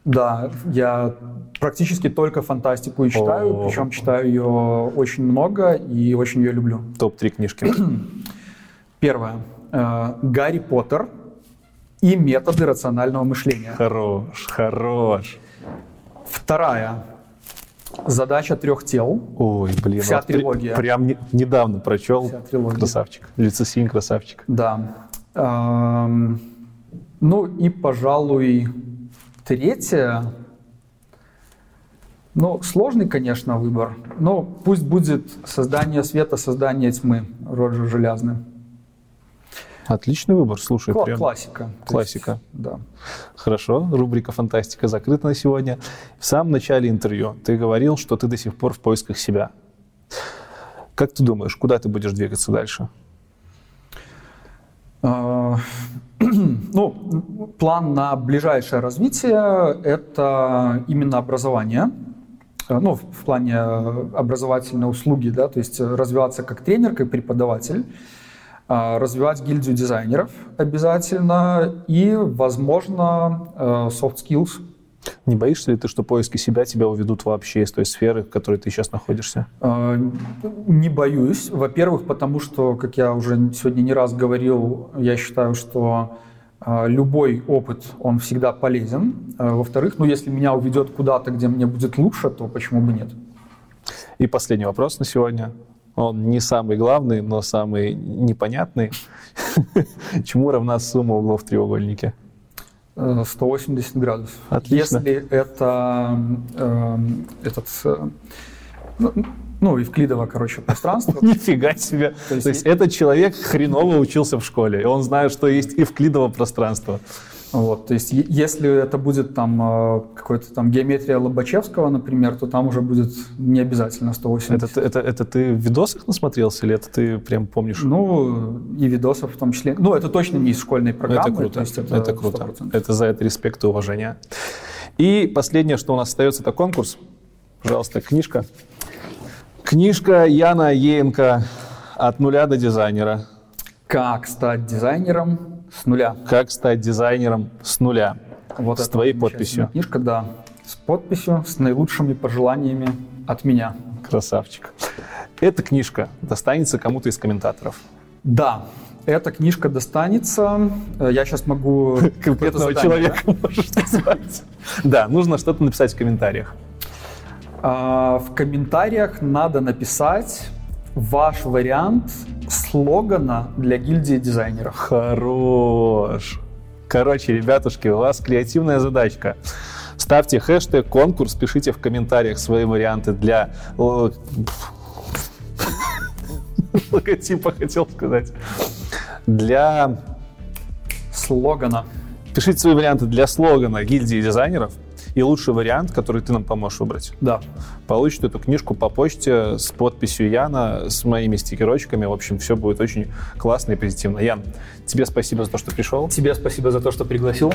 Да, я практически только фантастику и читаю, О. причем читаю ее очень много и очень ее люблю. Топ-3 книжки. Первое. Э, Гарри Поттер и методы рационального мышления. Хорош, хорош. Вторая. Задача трех тел. Ой, блин. Вся вот трилогия. Прям не, недавно прочел. Вся трилогия. Красавчик. Лицесин красавчик. Да. Эм, ну и, пожалуй, Третье, ну, сложный, конечно, выбор, но пусть будет создание света, создание тьмы Роджер Железный. Отличный выбор, слушай. Кла- прям... Классика. Классика. Есть, да. Хорошо, рубрика «Фантастика» закрыта на сегодня. В самом начале интервью ты говорил, что ты до сих пор в поисках себя. Как ты думаешь, куда ты будешь двигаться дальше? А, <clears throat> ну, план на ближайшее развитие – это именно образование. Э, ну, в плане образовательной услуги, да, то есть развиваться как тренер, как преподаватель, а, развивать гильдию дизайнеров обязательно и, возможно, э, soft skills – не боишься ли ты, что поиски себя тебя уведут вообще из той сферы, в которой ты сейчас находишься? А, не боюсь. Во-первых, потому что, как я уже сегодня не раз говорил, я считаю, что а, любой опыт, он всегда полезен. А, во-вторых, ну, если меня уведет куда-то, где мне будет лучше, то почему бы нет? И последний вопрос на сегодня. Он не самый главный, но самый непонятный. <laughs> Чему равна сумма углов в треугольнике? 180 градусов. Отлично. Если это э, этот, э, ну, ну, евклидово, короче, пространство. <laughs> Нифига себе. То есть, То есть этот человек хреново учился в школе, и он знает, что есть евклидово пространство. Вот, то есть, если это будет там э, какой-то там геометрия Лобачевского, например, то там уже будет не обязательно 180. Это, это, это ты в видосах насмотрелся или это ты прям помнишь? Ну, и видосов в том числе. Ну, это точно не из школьной программы. Это круто, есть это, это круто. 100%. Это за это респект и уважение. И последнее, что у нас остается, это конкурс. Пожалуйста, книжка. Книжка Яна Еенко «От нуля до дизайнера». Как стать дизайнером с нуля. Как стать дизайнером с нуля. Вот с твоей подписью. Книжка, да. С подписью, с наилучшими пожеланиями от меня. Красавчик. Эта книжка достанется кому-то из комментаторов. Да, эта книжка достанется. Э, я сейчас могу... <laughs> Конкретного человека <laughs> можешь назвать. Да, нужно что-то написать в комментариях. А, в комментариях надо написать ваш вариант слогана для гильдии дизайнеров. Хорош. Короче, ребятушки, у вас креативная задачка. Ставьте хэштег конкурс, пишите в комментариях свои варианты для <laughs> логотипа, хотел сказать. Для слогана. Пишите свои варианты для слогана гильдии дизайнеров и лучший вариант, который ты нам поможешь выбрать. Да. Получит эту книжку по почте с подписью Яна, с моими стикерочками. В общем, все будет очень классно и позитивно. Ян, тебе спасибо за то, что пришел. Тебе спасибо за то, что пригласил.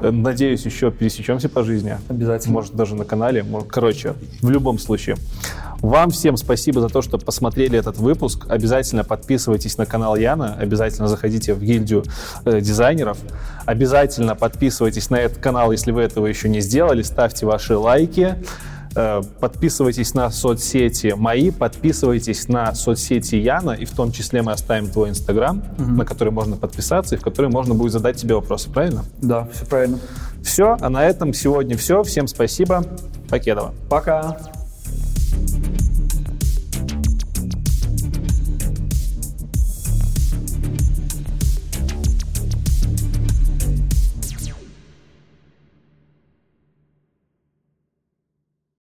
Э, надеюсь, еще пересечемся по жизни. Обязательно. Может, даже на канале. Короче, в любом случае. Вам всем спасибо за то, что посмотрели этот выпуск. Обязательно подписывайтесь на канал Яна, обязательно заходите в гильдию э, дизайнеров, обязательно подписывайтесь на этот канал, если вы этого еще не сделали, ставьте ваши лайки, подписывайтесь на соцсети мои, подписывайтесь на соцсети Яна, и в том числе мы оставим твой Инстаграм, угу. на который можно подписаться, и в который можно будет задать тебе вопросы, правильно? Да, все правильно. Все, а на этом сегодня все. Всем спасибо. Покедова. Пока.